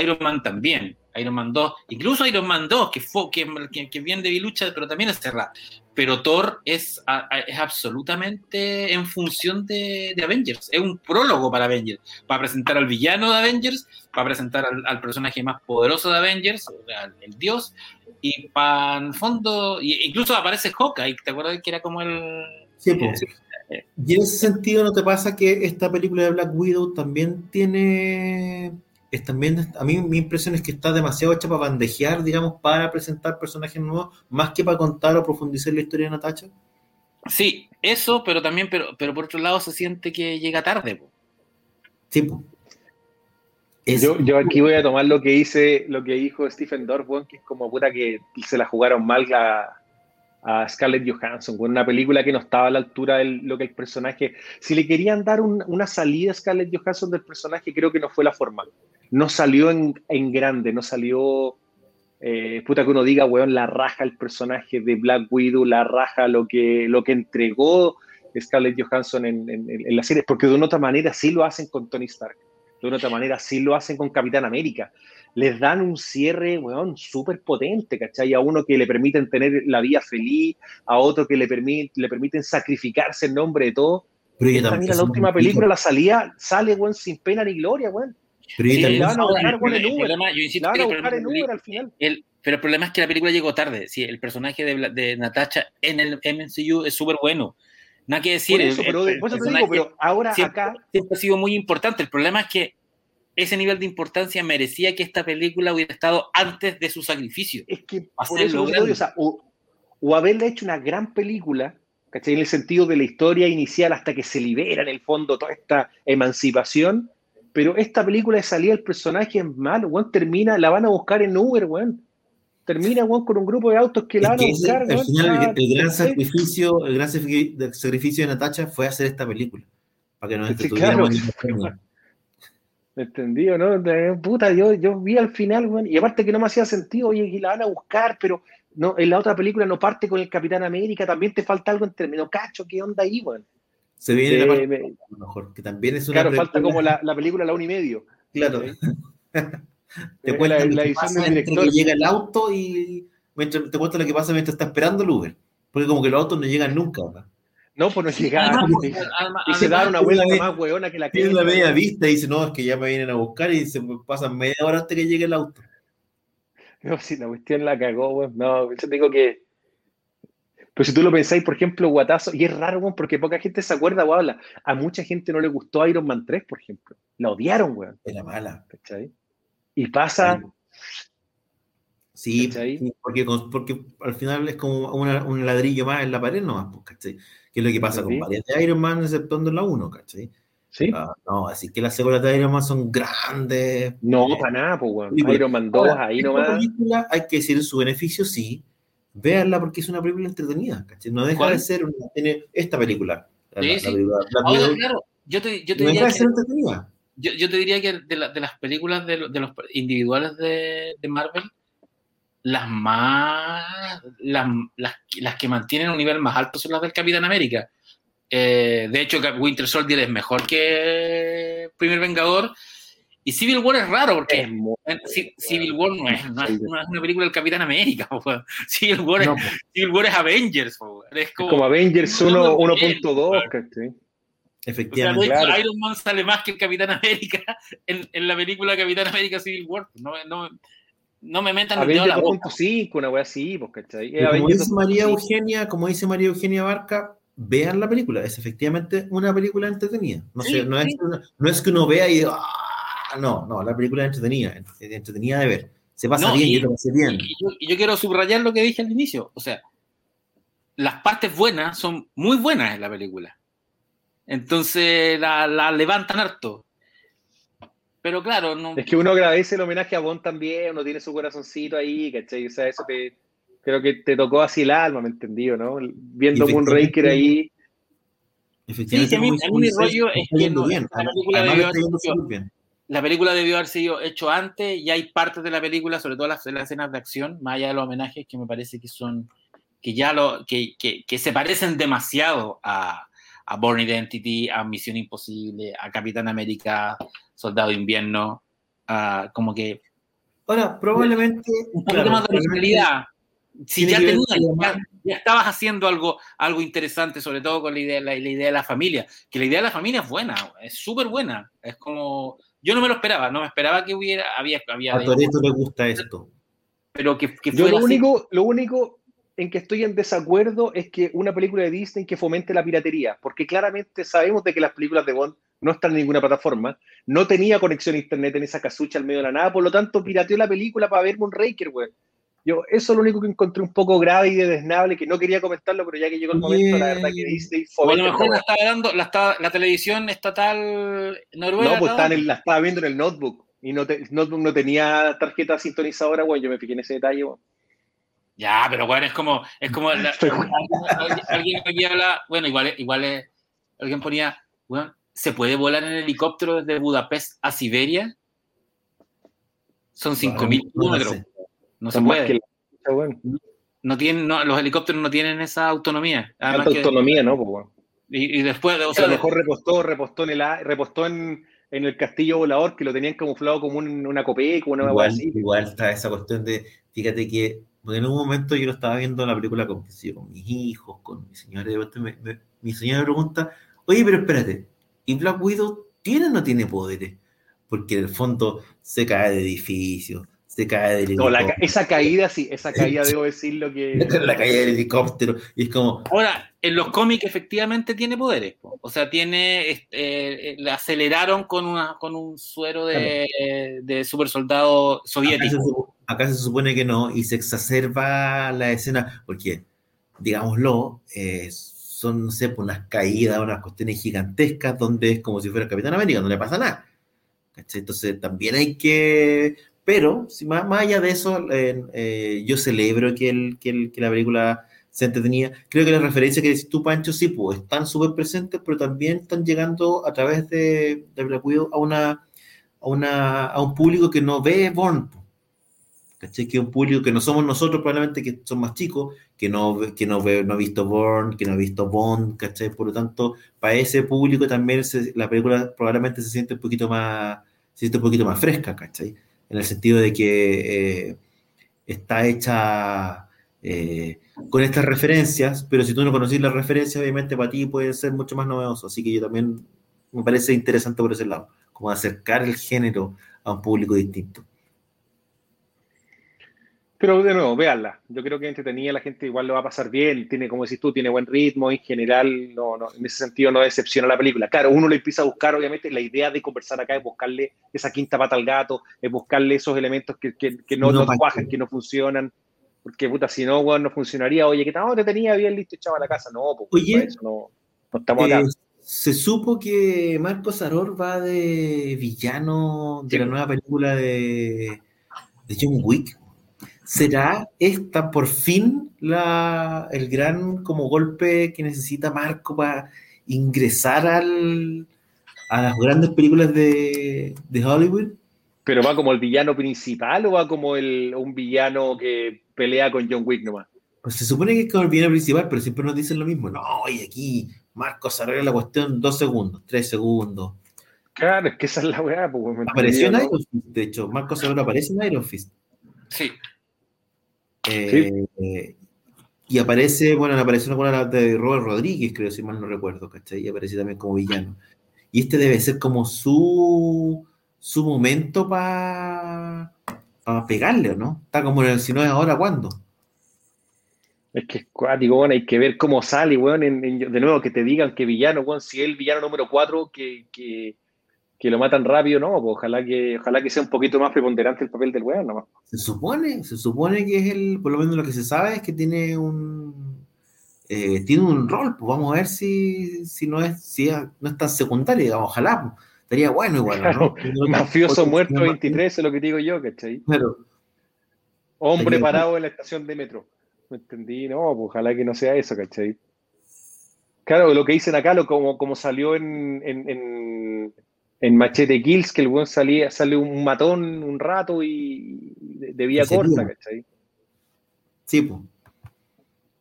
Iron Man también, Iron Man 2, incluso Iron Man 2, que, fue, que, que, bien de bilucha, pero también es cerrada. Pero Thor es, a- a- es absolutamente en función de, de Avengers. Es un prólogo para Avengers. Para presentar al villano de Avengers, para presentar al, al personaje más poderoso de Avengers, sea, el, dios, y para el fondo, y- incluso aparece Hawkeye, ¿te acuerdas que era como el... Sí, po. eh, Y en ese sentido, ¿no te pasa que esta película de Black Widow también tiene... Es también, a mí mi impresión es que está demasiado hecha para bandejear, digamos, para presentar personajes nuevos, más que para contar o profundizar la historia de Natacha. Sí, eso, pero también, pero, pero por otro lado se siente que llega tarde. po. Sí, po. Es- Yo, yo aquí voy a tomar lo que dice, lo que dijo Stephen Dorff, que es como puta que se la jugaron mal a, a Scarlett Johansson, con una película que no estaba a la altura de lo que el personaje. Si le querían dar un- una salida a Scarlett Johansson del personaje, creo que no fue la forma. No salió en, en grande, no salió. eh, puta que uno diga, weón, la raja el personaje de Black Widow, la raja lo que, lo que entregó Scarlett Johansson en, en, en la serie, porque de una otra manera sí lo hacen con Tony Stark de una otra manera, sí lo hacen con Capitán América. Les dan un cierre, weón, súper potente, ¿cachai? A uno que le permiten tener la vida feliz, a otro que le, permit, le permiten sacrificarse en nombre de todo. pero Esta, también mira, la última película, la salida, sale, weón, sin pena ni gloria, weón. Pero Sí, también la van a buscar, el weón, en Uber. problema- yo insisto La van a el buscar en Uber al final. el- pero el problema es que la película llegó tarde. Sí, el personaje de, de Natasha en el MCU es súper bueno. Nada que decir. Por eso, el- pero, el por eso te digo, pero ahora siempre, acá, siempre ha sido muy importante. El problema es que ese nivel de importancia merecía que esta película hubiera estado antes de su sacrificio. es que por hacerlo eso o, sea, o, o haberle hecho una gran película, ¿cachai? En el sentido de la historia inicial hasta que se libera en el fondo toda esta emancipación, pero esta película de salida el personaje es malo, weón, termina, la van a buscar en Uber, weón. Termina, weón, con un grupo de autos que la van a buscar, al weón. final, Ah, el, el gran sacrificio, el gran sacrificio de, Natacha fue hacer esta película. Para que nos Sí, entretuviéramos claro. ¿Entendido, no? Puta, yo, yo vi al final, weón, y aparte que no me hacía sentido, oye, que la van a buscar, pero no, en la otra película no parte con el Capitán América, también te falta algo en términos, cacho, ¿qué onda ahí, weón? Se viene la Eh, parte, me- a lo mejor, que también es una claro, falta como la, la película La Un y Medio. Claro. ¿sí? te Eh, cuentan la, lo la que edición pasa del director. que llega el auto y mientras, te cuentan lo que pasa mientras está esperando el Uber. Porque como que los autos no llegan nunca. ¿verdad? No, pues no. Además, y, además- se da una vuelta la- más hueona que la que. Tiene la media vista y dice, no, es que ya me vienen a buscar y se pasan media hora antes que llegue el auto. No, si la cuestión la cagó, weón. No, yo digo que. Pero si tú lo pensáis, por ejemplo, Guatazo, y es raro, weón, porque poca gente se acuerda, weón. la- A mucha gente no le gustó Iron Man 3, por ejemplo. La odiaron, weón. Era mala. ¿Cachai? Y pasa. Sí, porque, porque al final es como una- un ladrillo más en la pared nomás, pues, ¿cachai? Que es lo que pasa con varias de Iron Man, exceptuando la 1, ¿cachai? ¿Sí? Ah, no, así que las secuelas de Iron Man son grandes. No, Eh, para nada, pues, película. Iron Man 2, Ahora, ahí esta nomás. película, hay que decir su beneficio, sí. Véanla porque es una película entretenida, ¿cachai? No deja ¿Cuál? de ser una, tiene esta película. la- Sí, la sí. película Black Ahora, Widow, claro, yo te, yo te no deja diría de que ser entretenida. Yo, yo te diría que de, la- de las películas de, de los individuales de, de Marvel, las más. Las, las, las que mantienen un nivel más alto son las del Capitán América. Eh, de hecho, Winter Soldier es mejor que Primer Vengador. Y Civil War es raro porque Es muy- Ci- Civil War no es, no es- no es una película del Capitán América. Civil, War es, No, Civil War es Avengers. Es como, como Avengers No, 1 no, 1.2, bien, ¿cachai? o sea, efectivamente. claro. Iron Man sale más que el Capitán América en, en la película Capitán América Civil War. No, no, no me metan el dedo a la boca. 2.5, una wea así, pues, ¿cachai? Como dice María 2.5. Eugenia, como dice María Eugenia Barca, vean la película. Es efectivamente una película entretenida. No, Sí, sé, no, es, no es que uno vea y ¡ah! no, no, la película es entretenida, es entretenida de ver. Se pasa No, bien, y- yo lo pasé bien. Y yo, y yo quiero subrayar lo que dije al inicio. O sea, las partes buenas son muy buenas en la película. Entonces la, la levantan harto. Pero claro, no. Es que uno agradece el homenaje a Bond también, uno tiene su corazoncito ahí, ¿cachai? O sea, eso te, creo que te tocó así el alma, ¿me entendido, no? Viendo Moonraker ahí, Efectivamente, Sí, sí, a mí- a mí mi rollo es que no- bien. la película debió haber sido- bien. la película debió haber sido hecho antes y hay partes de la película, sobre todo las, las escenas de acción, más allá de los homenajes, que me parece que son, que ya lo, que, que, que se parecen demasiado a, a Born Identity, a Misión Imposible, a Capitán América, Soldado de Invierno, a como que Ahora, probablemente. un poquito claro, más de originalidad. Si ya tenías, ya, ya estabas haciendo algo, algo interesante, sobre todo con la idea, la, la idea de la familia, que la idea de la familia es buena, es súper buena. Es como, yo no me lo esperaba, no me esperaba que hubiera, había, había A Toreto le gusta esto. pero que, que Yo lo así. único, lo único en que estoy en desacuerdo es que una película de Disney que fomente la piratería, porque claramente sabemos de que las películas de Bond no están en ninguna plataforma, no tenía conexión a internet en esa casucha al medio de la nada, por lo tanto pirateó la película para ver Moonraker, güey. Yo, eso es lo único que encontré un poco grave y desnable, que no quería comentarlo, pero ya que llegó el momento, la verdad que Disney O a fomenta lo mejor la esta estaba dando, la, televisión estatal noruega. No, pues en la estaba viendo en el notebook y no te- notebook no tenía tarjeta sintonizadora, güey. Yo me fijé en ese detalle, güey. Ya, pero bueno, es como, es como la- alguien, alguien aquí habla, bueno, igual, es- igual es- alguien ponía, bueno, ¿se puede volar en helicóptero desde Budapest a Siberia? Son 5.000 No, no kilómetros. sé. No se puede. No tienen, no, los helicópteros no tienen esa autonomía. Que- autonomía, ¿no? Pues, y, y después, o O sea, a lo mejor repostó, repostó en el, a- repostó en, en el castillo volador que lo tenían camuflado como un- una copeca, una hueá Igual, así. igual está esa cuestión de, fíjate que en un momento yo lo estaba viendo la película con, mis hijos, con mi señora, y me- me- mi señora me pregunta, oye, pero espérate, ¿y Black Widow tiene o no tiene poderes? Porque en el fondo se cae de edificios, se cae del No, la helicóptero. ca- esa caída, sí, esa caída debo decirlo que. la caída del helicóptero. Y es como, Ahora, en los cómics efectivamente tiene poderes. po. O sea, tiene. este, eh, la aceleraron con, una, con un suero de, de super soldado acá se, soviético. acá se supone que no, y se exacerba la escena, porque, digámoslo, eh, son, no sé, pues, unas caídas, unas cuestiones gigantescas, donde es como si fuera Capitán América, no le pasa nada. ¿Cachai? Entonces también hay que. Pero, si más, más allá de eso, eh, eh, yo celebro que, el, que, el- que la película se entretenía. Creo que las referencias que decís tú, Pancho, sí, pues están súper presentes, pero también están llegando a través de, de Black Widow a, una, a, una, a un público que no ve Born. po. ¿Cachai? Que un público que no somos nosotros, probablemente que son más chicos, que no, que no, ve- no ha visto Born, que no ha visto Bond, ¿cachai? Por lo tanto, para ese público también se- la película probablemente se siente un poquito más, se siente un poquito más fresca, ¿cachai? En el sentido de que eh, está hecha eh, con estas referencias, pero si tú no conocís las referencias, obviamente para ti puede ser mucho más novedoso. Así que yo también me parece interesante por ese lado, como acercar el género a un público distinto. Pero de nuevo, véanla. Yo creo que entretenida, la gente igual lo va a pasar bien. Tiene, como decís tú, tiene buen ritmo. En general, no, no, en ese sentido no decepciona la película. Claro, uno le empieza a buscar, obviamente, la idea de conversar acá es buscarle esa quinta pata al gato, es buscarle esos elementos que, que, que no, No, cuajan, que no funcionan. Porque, puta, si no, no funcionaría. Oye, que no, te tenía bien listo, echaba a la casa. No, pues, Oye, eso no, no estamos acá. Eh, se supo que Marcos Aror va de villano de Sí. la nueva película de, de John Wick. ¿Será esta por fin la, el gran como golpe que necesita Marco para ingresar al, a las grandes películas de, de Hollywood? Pero va como el villano principal o va como el, un villano que pelea con John Wick nomás. Pues se supone que es como el villano principal, pero siempre nos dicen lo mismo. No, y aquí Marcos arregla la cuestión dos segundos, tres segundos. Claro, es que esa es la weá, pues, weón, ¿me Apareció en. Iron Fist, de hecho. Marcos Aror aparece en Iron Fist. Sí. Eh, y aparece, bueno, apareció una buena de Robert Rodríguez, creo, si mal no recuerdo, ¿cachai? Y aparece también como villano. Y este debe ser como su, su momento para pegarle, ¿o no? Está como en el, si no es ahora, ¿cuándo? Es que es cuático, bueno, hay que ver cómo sale, weón, en- en- de nuevo, que te digan que villano, weón, si es el villano número 4, que, que, que lo matan rápido, no, pues ojalá que, ojalá que sea un poquito más preponderante el papel del weón, nomás. Se supone, se supone que es el, por lo menos lo que se sabe es que tiene un eh, tiene un rol, pues vamos a ver si, si no es, si no es tan secundario, digamos, ojalá, pues. estaría bueno igual, ¿no? Mafioso muerto Porque- 23 es lo que te digo yo, ¿cachai? Claro, Hombre parado en la estación de metro. ¿Me entendí? No, pues ojalá que no sea eso, ¿cachai? Claro, lo que dicen acá, lo, como, como salió en, en, en, en Machete Kills, que el weón salía, sale un matón un rato y de, de vía corta, ¿cachai? sí, pues.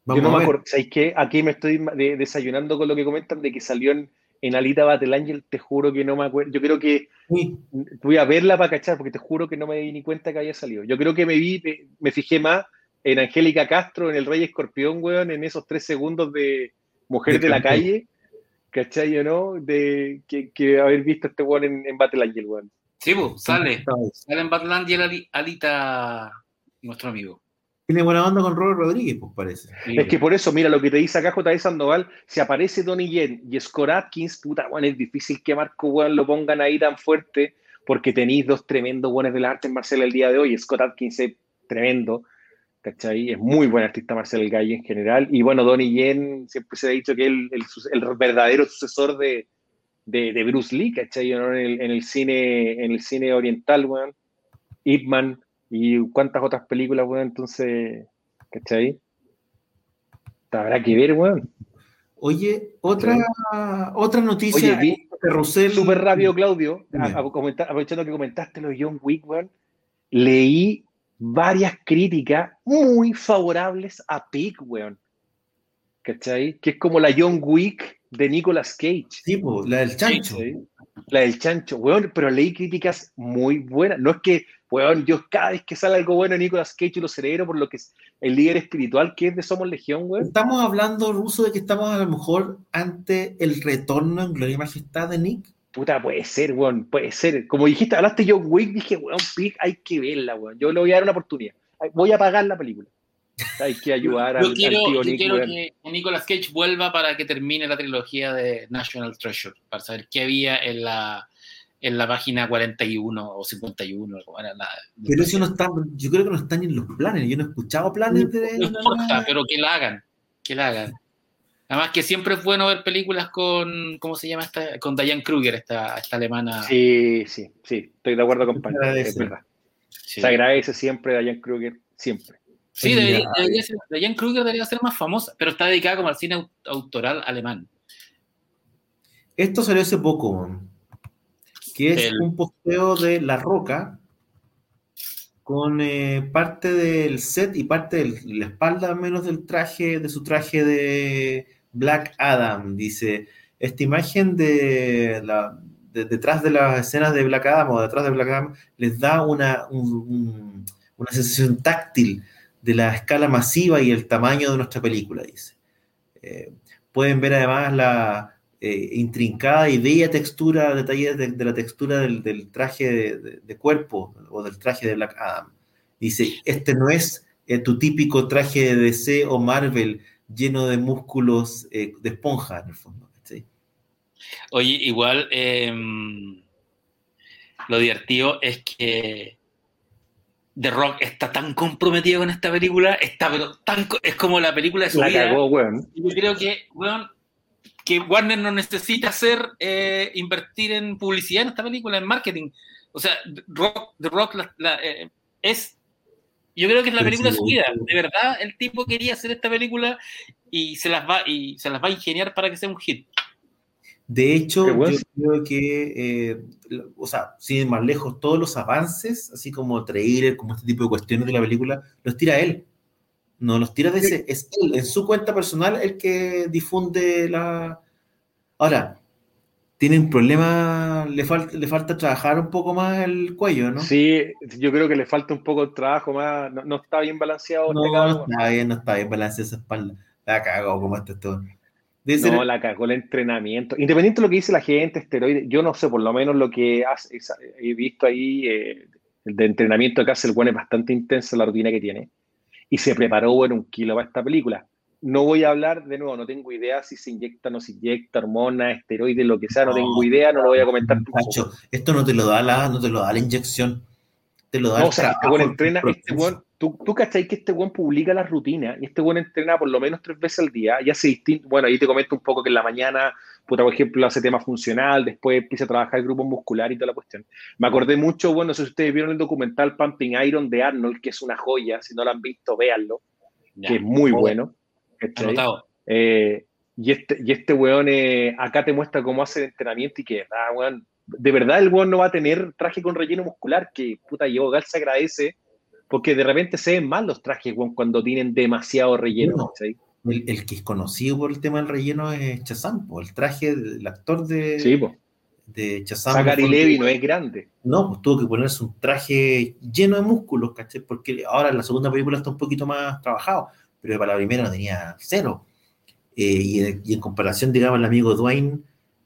Yo no me acuerdo, ¿sabes qué? Aquí me estoy de- desayunando con lo que comentan de que salió en, en Alita Battle Angel, te juro que no me acuerdo. Yo creo que Sí, voy a verla para cachar, porque te juro que no me di ni cuenta que había salido. Yo creo que me vi, me, me fijé más en Angélica Castro, en El Rey Escorpión, weón, en esos tres segundos de Mujer De de la. Calle, ¿cachai o no? De que, que haber visto a este weón en, en Battle Angel, weón. Sí, pues, sale. Sale en Batland y el Ali- Alita, nuestro amigo. Tiene buena onda con Robert Rodríguez, pues parece. Sí. Es que por eso, mira, lo que te dice acá J.D. Sandoval, si aparece Donnie Yen y Scott Atkins, puta, weón, es difícil que Marco, weón, lo pongan ahí tan fuerte, porque tenéis dos tremendos buenos de la arte marcial el día de hoy. Scott Atkins es tremendo, ¿cachai? Es muy buen artista marcial el gallo en general. Y bueno, Donnie Yen siempre se ha dicho que es el, el verdadero sucesor de, de, de Bruce Lee, ¿cachai? ¿no? En, el, en el cine, en el cine oriental, weón. Ip Man y cuántas otras películas, weón, entonces, ¿cachai? Habrá que ver, weón. Oye, otra, otra noticia Oye, vi- de Russell. Súper rápido, Claudio, Dime. a- a comentar- aprovechando que comentaste lo de John Wick, weón, leí varias críticas muy favorables a Pig, weón. ¿Cachai? Que es como la John Wick de Nicolas Cage. Sí, la del chancho. La del chancho, weón, pero leí críticas muy buenas. No es que, weón, yo cada vez que sale algo bueno de Nicolas Cage lo celebro por lo que es el líder espiritual que es de Somos Legión, weón. Estamos hablando, Ruso, de que estamos a lo mejor ante el retorno en Gloria y Majestad de Nick. Puta, puede ser, weón, puede ser. Como dijiste, hablaste John Wick, dije, weón, Pig, hay que verla, weón. Yo le voy a dar una oportunidad. Voy a pagar la película. Hay que ayudar Yo al, quiero, al tío yo Nick, quiero weón. que Nicolas Cage vuelva para que termine la trilogía de National Treasure, para saber qué había en la, en la página 41 o 51. como era la- Pero eso no está, yo creo que no están en los planes. Yo no he escuchado planes de. No importa, pero que la hagan, que la hagan. Además que siempre es bueno ver películas con, ¿cómo se llama esta? Con Diane Kruger, esta, esta alemana. Sí, sí, sí, estoy de acuerdo con agradece. es verdad. Sí. Se agradece siempre a Diane Kruger, siempre. Sí, debería, ser, Diane Kruger debería ser más famosa, pero está dedicada como al cine au- autoral alemán. Esto salió hace poco, que es El- un posteo de La Roca con eh, parte del set y parte de la espalda al menos del traje, de su traje de Black Adam. Dice, esta imagen de detrás de las escenas de Black Adam o detrás de Black Adam les da una, un- un- una sensación táctil de la escala masiva y el tamaño de nuestra película, dice. Eh, pueden ver además la eh, intrincada y bella textura, detalles de, la textura del, traje de cuerpo o del traje de Black Adam. Dice, este no es eh, tu típico traje de DC o Marvel lleno de músculos eh, de esponja, en el fondo. ¿sí? Oye, igual eh, lo divertido es que The Rock está tan comprometido con esta película, está pero tan es como la película de su La vida. cagó, weón. Y Yo creo que, weón, que Warner no necesita hacer eh, invertir en publicidad en esta película, en marketing. O sea, The Rock, The Rock la- la, eh, es. Yo creo que es la película de su vida. De verdad, el tipo quería hacer esta película y se las va y se las va a ingeniar para que sea un hit. De hecho, bueno. yo creo que, eh, o sea, sin ir más lejos, todos los avances, así como trailer, como este tipo de cuestiones de la película, los tira él. No los tira de ese, es él, en su cuenta personal, el que difunde la. Ahora, tiene un problema, le, falta le falta trabajar un poco más el cuello, ¿no? Sí, yo creo que le falta un poco de trabajo más. No, no está bien balanceado. No, este no está bien, no está bien balanceada esa espalda. La cago como está todo. Debe ser- No, la cagó el entrenamiento. Independiente de lo que dice la gente, esteroide, yo no sé, por lo menos lo que esa- he visto ahí, eh, el de entrenamiento que hace el bueno es bastante intensa la rutina que tiene. Y se preparó, bueno, un kilo para esta película. No voy a hablar, de nuevo, no tengo idea si se inyecta o no se inyecta, hormonas, esteroides, lo que sea, no, No. tengo idea, no lo voy a comentar. esto no te lo da la, no te lo da la inyección. Te lo da No, el o sea, este trabajo, buen el entrena, este buen, tú, tú cachai que este buen publica las rutinas y este buen entrena por lo menos tres veces al día y hace distinto, bueno, ahí te comento un poco que en la mañana, puta, por ejemplo, hace tema funcional, después empieza a trabajar el grupo muscular y toda la cuestión. Me acordé mucho, bueno, no sé si ustedes vieron el documental Pumping Iron de Arnold, que es una joya, si no lo han visto, véanlo, Ya, que es muy bueno. ¿Cachai? Anotado. Eh, y, este, y este weón eh, acá te muestra cómo hace el entrenamiento y que, ah, weón, de verdad el weón no va a tener traje con relleno muscular, que puta, Diego Gal se agradece, porque de repente se ven mal los trajes, weón, cuando tienen demasiado relleno, No. ¿cachai? El, el que es conocido por el tema del relleno es Chazam, po, el traje del actor de, Sí, de Chazam. Zachary Levi no es grande. No, pues tuvo que ponerse un traje lleno de músculos, ¿cachai? Porque ahora en la segunda película está un poquito más trabajado, pero para la primera no tenía cero. Eh, y, en- y en comparación, digamos, el amigo Dwayne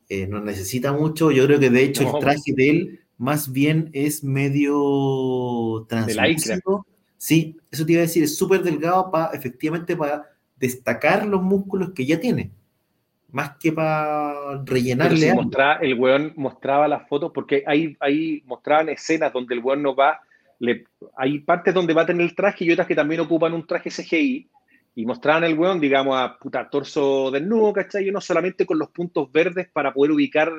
eh, no necesita mucho. Yo creo que de hecho No. el traje de él más bien es medio translúcido. Sí, eso te iba a decir, es súper delgado para efectivamente para destacar los músculos que ya tiene, más que para rellenarle sí, algo. mostraba, el weón mostraba las fotos, porque ahí, ahí mostraban escenas donde el weón no va, le, hay partes donde va a tener el traje y otras que también ocupan un traje CGI, y mostraban el weón, digamos, a puta torso desnudo, ¿cachai? Y no solamente con los puntos verdes para poder ubicar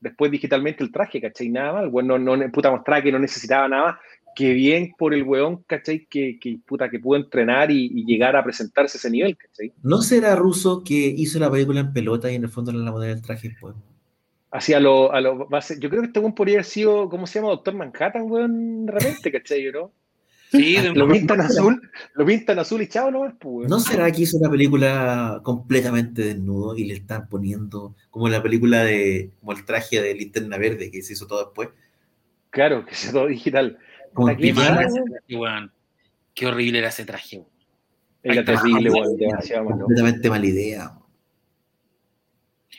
después digitalmente el traje, ¿cachai? Nada más, el weón no, no, puta, mostraba que no necesitaba nada más, que bien por el weón, ¿cachai? Que, que puta, que pudo entrenar y, y llegar a presentarse a ese nivel, ¿cachai? ¿No será ruso que hizo la película en pelota y en el fondo le la modela del traje? Pues? Así a lo, a lo base- yo creo que este weón podría haber sido, ¿cómo se llama? Doctor Manhattan, weón, de repente, ¿cachai? ¿no? Sí, de- Lo pintan azul, lo pintan azul y chao nomás, pues. ¿No será que hizo una película completamente desnudo y le están poniendo como la película de, como el traje de Linterna Verde que se hizo todo después? Claro, que sea todo digital. Como qué, mal mal. Qué horrible era ese traje. Era terrible, Ah, weón, demasiado malo. completamente mala idea.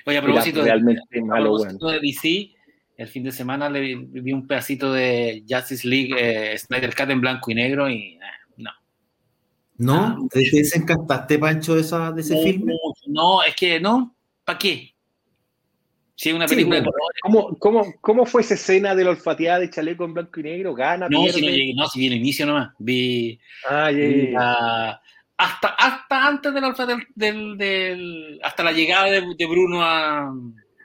Oye, a propósito, de, realmente a malo, propósito de DC, el fin de semana le vi un pedacito de Justice League eh, Snyder Cut en blanco y negro y eh, no. ¿No? ¿Te desencantaste, Pancho, de, esa, de ese no, filme? No, es que no. ¿Para qué? Si es una película sí, bueno, ¿cómo, cómo, ¿Cómo fue esa escena de la olfateada de chaleco en blanco y negro? ¿Gana? No, pierde? si no, llegué, no, si vi el inicio nomás. Vi. Ah, vi la- hasta, hasta antes de la olfa- del, del, del- hasta la llegada de, de Bruno a.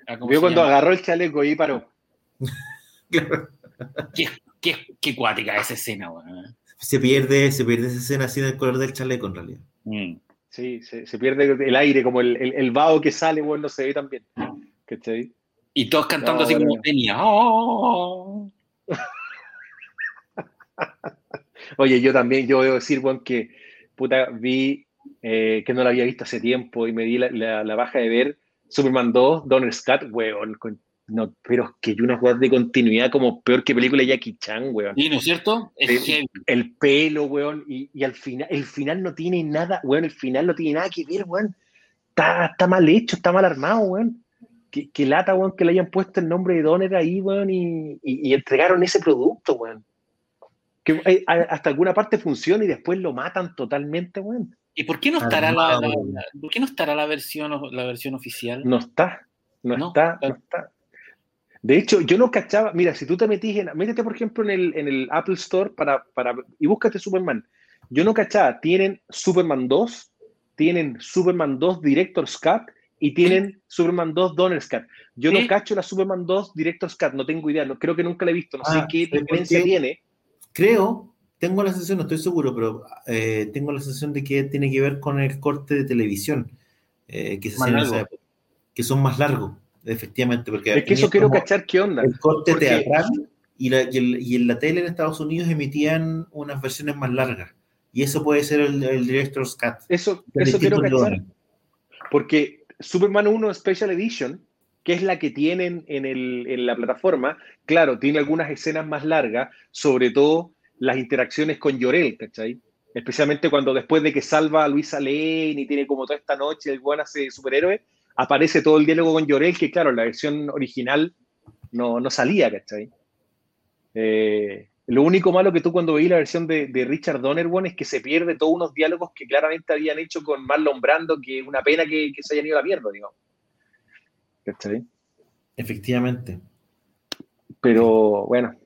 a ¿cómo Vio cuando llama? agarró el chaleco y paró. Claro. Qué, qué, qué cuática esa escena, weón. Se pierde, se pierde esa escena así del color del chaleco, en realidad. Mm. Sí, se, se pierde el aire, como el, el, el vaho que sale, bueno, no se ve tan bien. ¿Cachai? Y todos cantando No, así como tenía. Oh. Oye, yo también, yo debo decir, bueno, que puta, vi eh, que no la había visto hace tiempo y me di la, la, la baja de ver Superman 2, Donner Scott, weón. con- no, pero es que hay una jugada de continuidad como peor que película de Jackie Chan, weón. Sí, ¿no es cierto? Es heavy. El pelo, weón, y, y al final, el final no tiene nada, weón, el final no tiene nada que ver, weón. Está, está mal hecho, está mal armado, weón. Que, que lata, weón, que le hayan puesto el nombre de Donner ahí, weón, y, y- y entregaron ese producto, weón. Que eh, hasta alguna parte funciona y después lo matan totalmente, weón. ¿Y por qué no estará la, Armado. la- la- ¿por qué no estará la versión la versión oficial? No está, no, No, está, claro. no está. De hecho, yo no cachaba, mira, si tú te metís en, métete por ejemplo en el, en el Apple Store para, para, y búscate Superman. Yo no cachaba, tienen Superman 2, tienen Superman 2 Director's Cut y tienen Superman 2 Donner's Cut. Yo Sí. no cacho la Superman 2 Director's Cut, no tengo idea, no, creo que nunca la he visto, no Ah, sé qué ¿sabes por diferencia qué? tiene. Creo, tengo la sensación, no estoy seguro, pero eh, tengo la sensación de que tiene que ver con el corte de televisión eh, que se hacía en esa época, que son más largos, efectivamente, porque Es que eso quiero cachar qué onda. el corte teatral y, la- y el- y en la tele en Estados Unidos emitían unas versiones más largas. Y eso puede ser el, el Director's Cut. Eso, eso quiero cachar. Porque Superman 1 Special Edition, que es la que tienen en, el- en la plataforma, claro, tiene algunas escenas más largas, sobre todo las interacciones con Llorel, ¿cachai? Especialmente cuando después de que salva a Luisa Lane y tiene como toda esta noche el buen hace superhéroe, aparece todo el diálogo con Llorel, que claro, en la versión original no, no salía, ¿cachai? Eh, lo único malo que tú cuando veí la versión de, de Richard Donner, bueno, es que se pierde todos unos diálogos que claramente habían hecho con Marlon Brando, que es una pena que, que se hayan ido a la mierda, digamos. ¿Cachai? Efectivamente. Pero bueno,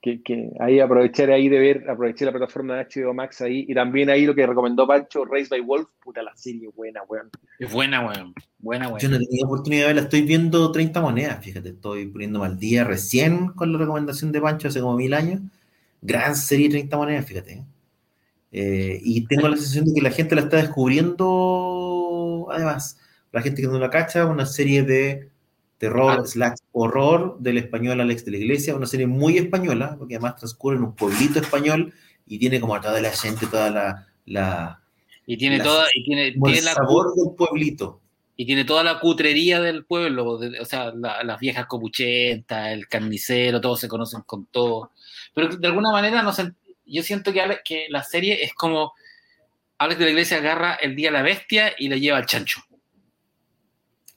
que, que ahí aprovechar ahí de ver, aproveché la plataforma de HBO Max ahí, y también ahí lo que recomendó Pancho, Race by Wolf, puta la serie buena, weón. Es buena, weón. Buena, Yo weón. no tenía oportunidad de verla, estoy viendo 30 monedas, fíjate, estoy poniéndome al día recién con la recomendación de Pancho hace como mil años. Gran serie 30 monedas, fíjate. ¿eh? Eh, y tengo la sensación de que la gente la está descubriendo, además, la gente que no la cacha, una serie de terror Ah. slash horror del español Alex de la Iglesia, una serie muy española, porque además transcurre en un pueblito español y tiene como a toda la gente, toda la, la Y tiene la- toda, y tiene, el tiene la, sabor del pueblito. y tiene toda la cutrería del pueblo, de- o sea, la- las viejas copuchentas, el carnicero, todos se conocen con todo. Pero de alguna manera, no sé, yo siento que, que la serie es como Alex de la Iglesia agarra el día a la bestia y le lleva al chancho.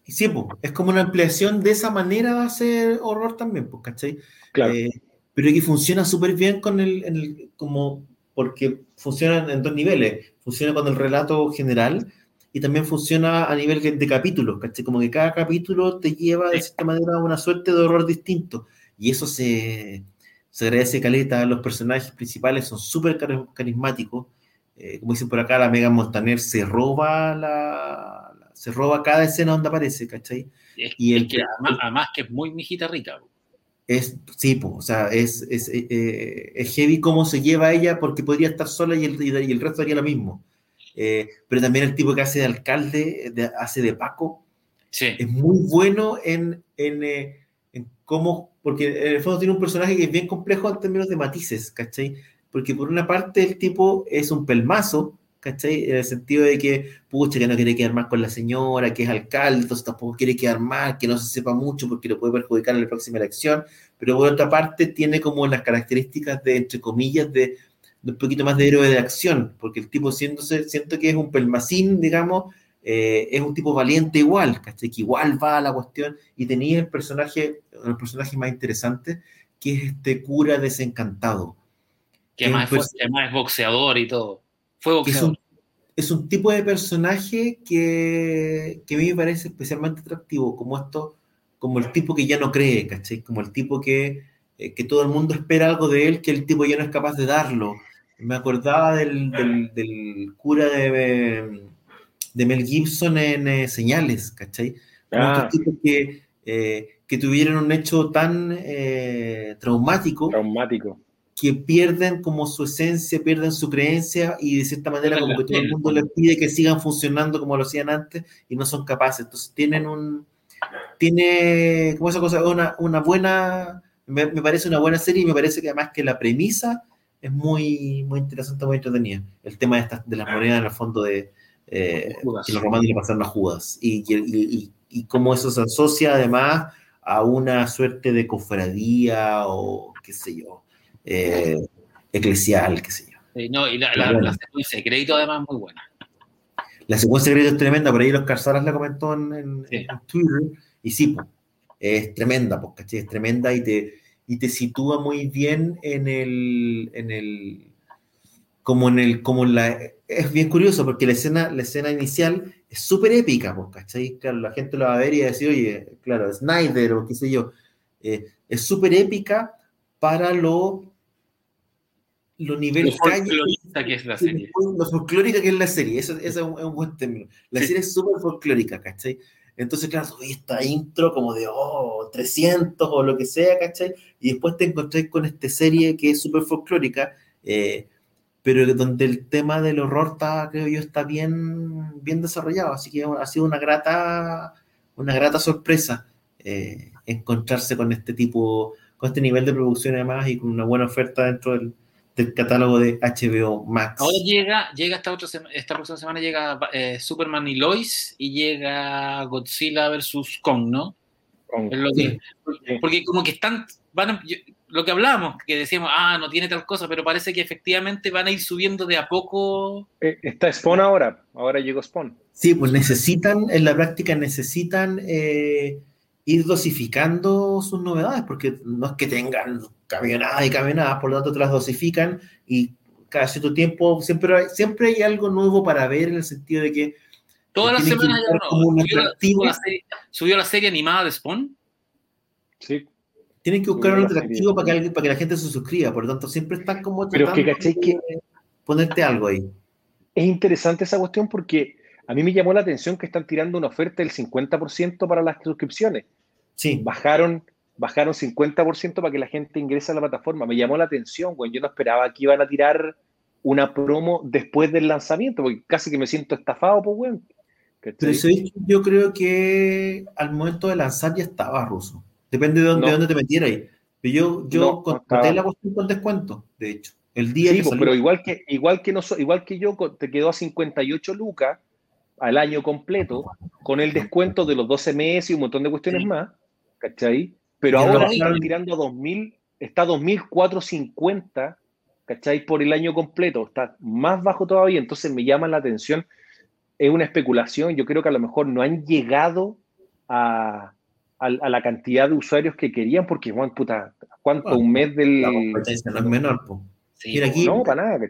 Y sí, pues, es como una ampliación de esa manera de hacer horror también, pues, ¿cachai? Claro. Eh, pero que funciona súper bien con el, el- como, porque funciona en dos niveles. Funciona con el relato general y también funciona a nivel de, de capítulos, ¿cachai? Como que cada capítulo te lleva de cierta manera a una suerte de horror distinto. Y eso se, se agradece caleta. Los personajes principales son súper cari- carismáticos. Eh, como dicen por acá, la Megan Montaner se roba la- se roba cada escena donde aparece, ¿cachai? Es, Y el es que además, además que es muy mijita rica. Es, sí, po, o sea, es, es, eh, eh, es heavy cómo se lleva ella porque podría estar sola y el, y el resto haría lo mismo. Eh, pero también el tipo que hace de alcalde, de- hace de Paco, Sí. es muy bueno en, en, eh, en cómo, porque en el fondo tiene un personaje que es bien complejo en términos de matices, ¿cachai? Porque por una parte el tipo es un pelmazo, ¿cachai? En el sentido de que, pucha, que no quiere quedar mal con la señora, que es alcalde, entonces tampoco quiere quedar mal, que no se sepa mucho porque lo puede perjudicar en la próxima elección, pero por otra parte tiene como las características de, entre comillas, de, de un poquito más de héroe de acción, porque el tipo siéndose, siento que es un pelmacín, digamos, eh, es un tipo valiente igual, ¿cachai? Que igual va a la cuestión y tenía el personaje, el personaje más interesante, que es este cura desencantado. Que, más, es, boxeador y todo. Fue boxeador. Es un, tipo de personaje que, que, a mí me parece especialmente atractivo, como esto, como el tipo que ya no cree, ¿cachai? Como el tipo que, eh, que todo el mundo espera algo de él, que el tipo ya no es capaz de darlo. Me acordaba del, del, cura de, de, Mel Gibson en eh, Señales, ¿cachai? Como estos ah. tipos que, eh, que tuvieron un hecho tan traumático. Traumático que pierden como su esencia, pierden su creencia y de cierta manera como que todo el mundo les pide que sigan funcionando como lo hacían antes y no son capaces. Entonces tienen un, tiene, como esa cosa, una, una buena, me, parece una buena serie y me parece que además que la premisa es muy, muy interesante, muy entretenida. El tema de, estas, de las monedas en el fondo de eh, que los romanos le pasaron a Judas y, y, y, cómo eso se asocia además a una suerte de cofradía o qué sé yo, eh, eclesial, qué sé yo. no, y la, la, secuencia de crédito además muy buena. La secuencia de crédito es tremenda, por ahí los Carzaras la comentó en, Twitter, y sí, es tremenda, pues, Es tremenda y te, y te sitúa muy bien en el, en el, como en el, como la, es bien curioso porque la escena, la escena inicial es súper épica, pues, ¿cachai? Claro, la gente lo va a ver y va a decir, oye, claro, Snyder o qué sé yo, eh, es súper épica para lo lo nivel folclórica que es la serie. Lo folclórica que es la serie, eso, es, un, buen término. La serie es súper folclórica, ¿cachai? Entonces, claro, esta intro como de, oh, 300 o lo que sea, ¿cachai? Y después te encontrás con esta serie que es súper folclórica, eh, pero donde el tema del horror está, creo yo, está bien, bien desarrollado. Así que ha sido una grata, una grata sorpresa eh, encontrarse con este tipo, con este nivel de producción además y con una buena oferta dentro del, del catálogo de HBO Max. Ahora llega, llega esta, otra esta próxima semana llega eh, Superman y Lois y llega Godzilla versus Kong, ¿no? porque, como que están, van lo que hablábamos, que decíamos, ah, no tiene tal cosa, pero parece que efectivamente van a ir subiendo de a poco. Eh, está Spawn ahora, ahora llegó Spawn. Sí, pues necesitan, en la práctica necesitan eh, ir dosificando sus novedades, porque no es que tengan camionadas y camionadas, por lo tanto te las dosifican y cada cierto tiempo siempre hay, siempre hay algo nuevo para ver en el sentido de que todas las semanas ya no. Subió la, serie, subió la serie animada de Spawn. Sí. Tienen que buscar un atractivo para que, para que la gente se suscriba, por lo tanto siempre están como Pero que caché que ponerte algo ahí. Es interesante esa cuestión porque a mí me llamó la atención que están tirando una oferta del 50% para las suscripciones. Sí. Bajaron bajaron 50% para que la gente ingrese a la plataforma. Me llamó la atención, güey. Yo no esperaba que iban a tirar una promo después del lanzamiento, porque casi que me siento estafado, pues, güey. Pero yo creo que al momento de lanzar ya estaba ruso. Depende de dónde, dónde te metieras ahí. Pero yo, yo contraté la cuestión con descuento, de hecho. El día sí, pues, pero igual que, igual, que no, igual que yo, te quedó a 58 lucas al año completo, con el descuento de los 12 meses y un montón de cuestiones más, ¿cachai? Pero ahora están tirando 2000, está 2450, ¿cachai? Por el año completo, está más bajo todavía, entonces me llama la atención. Es una especulación, yo creo que a lo mejor no han llegado a, la cantidad de usuarios que querían, porque, Juan, puta, ¿cuánto? un mes del. La competencia no es menor, po. Sí, aquí, no, para nada.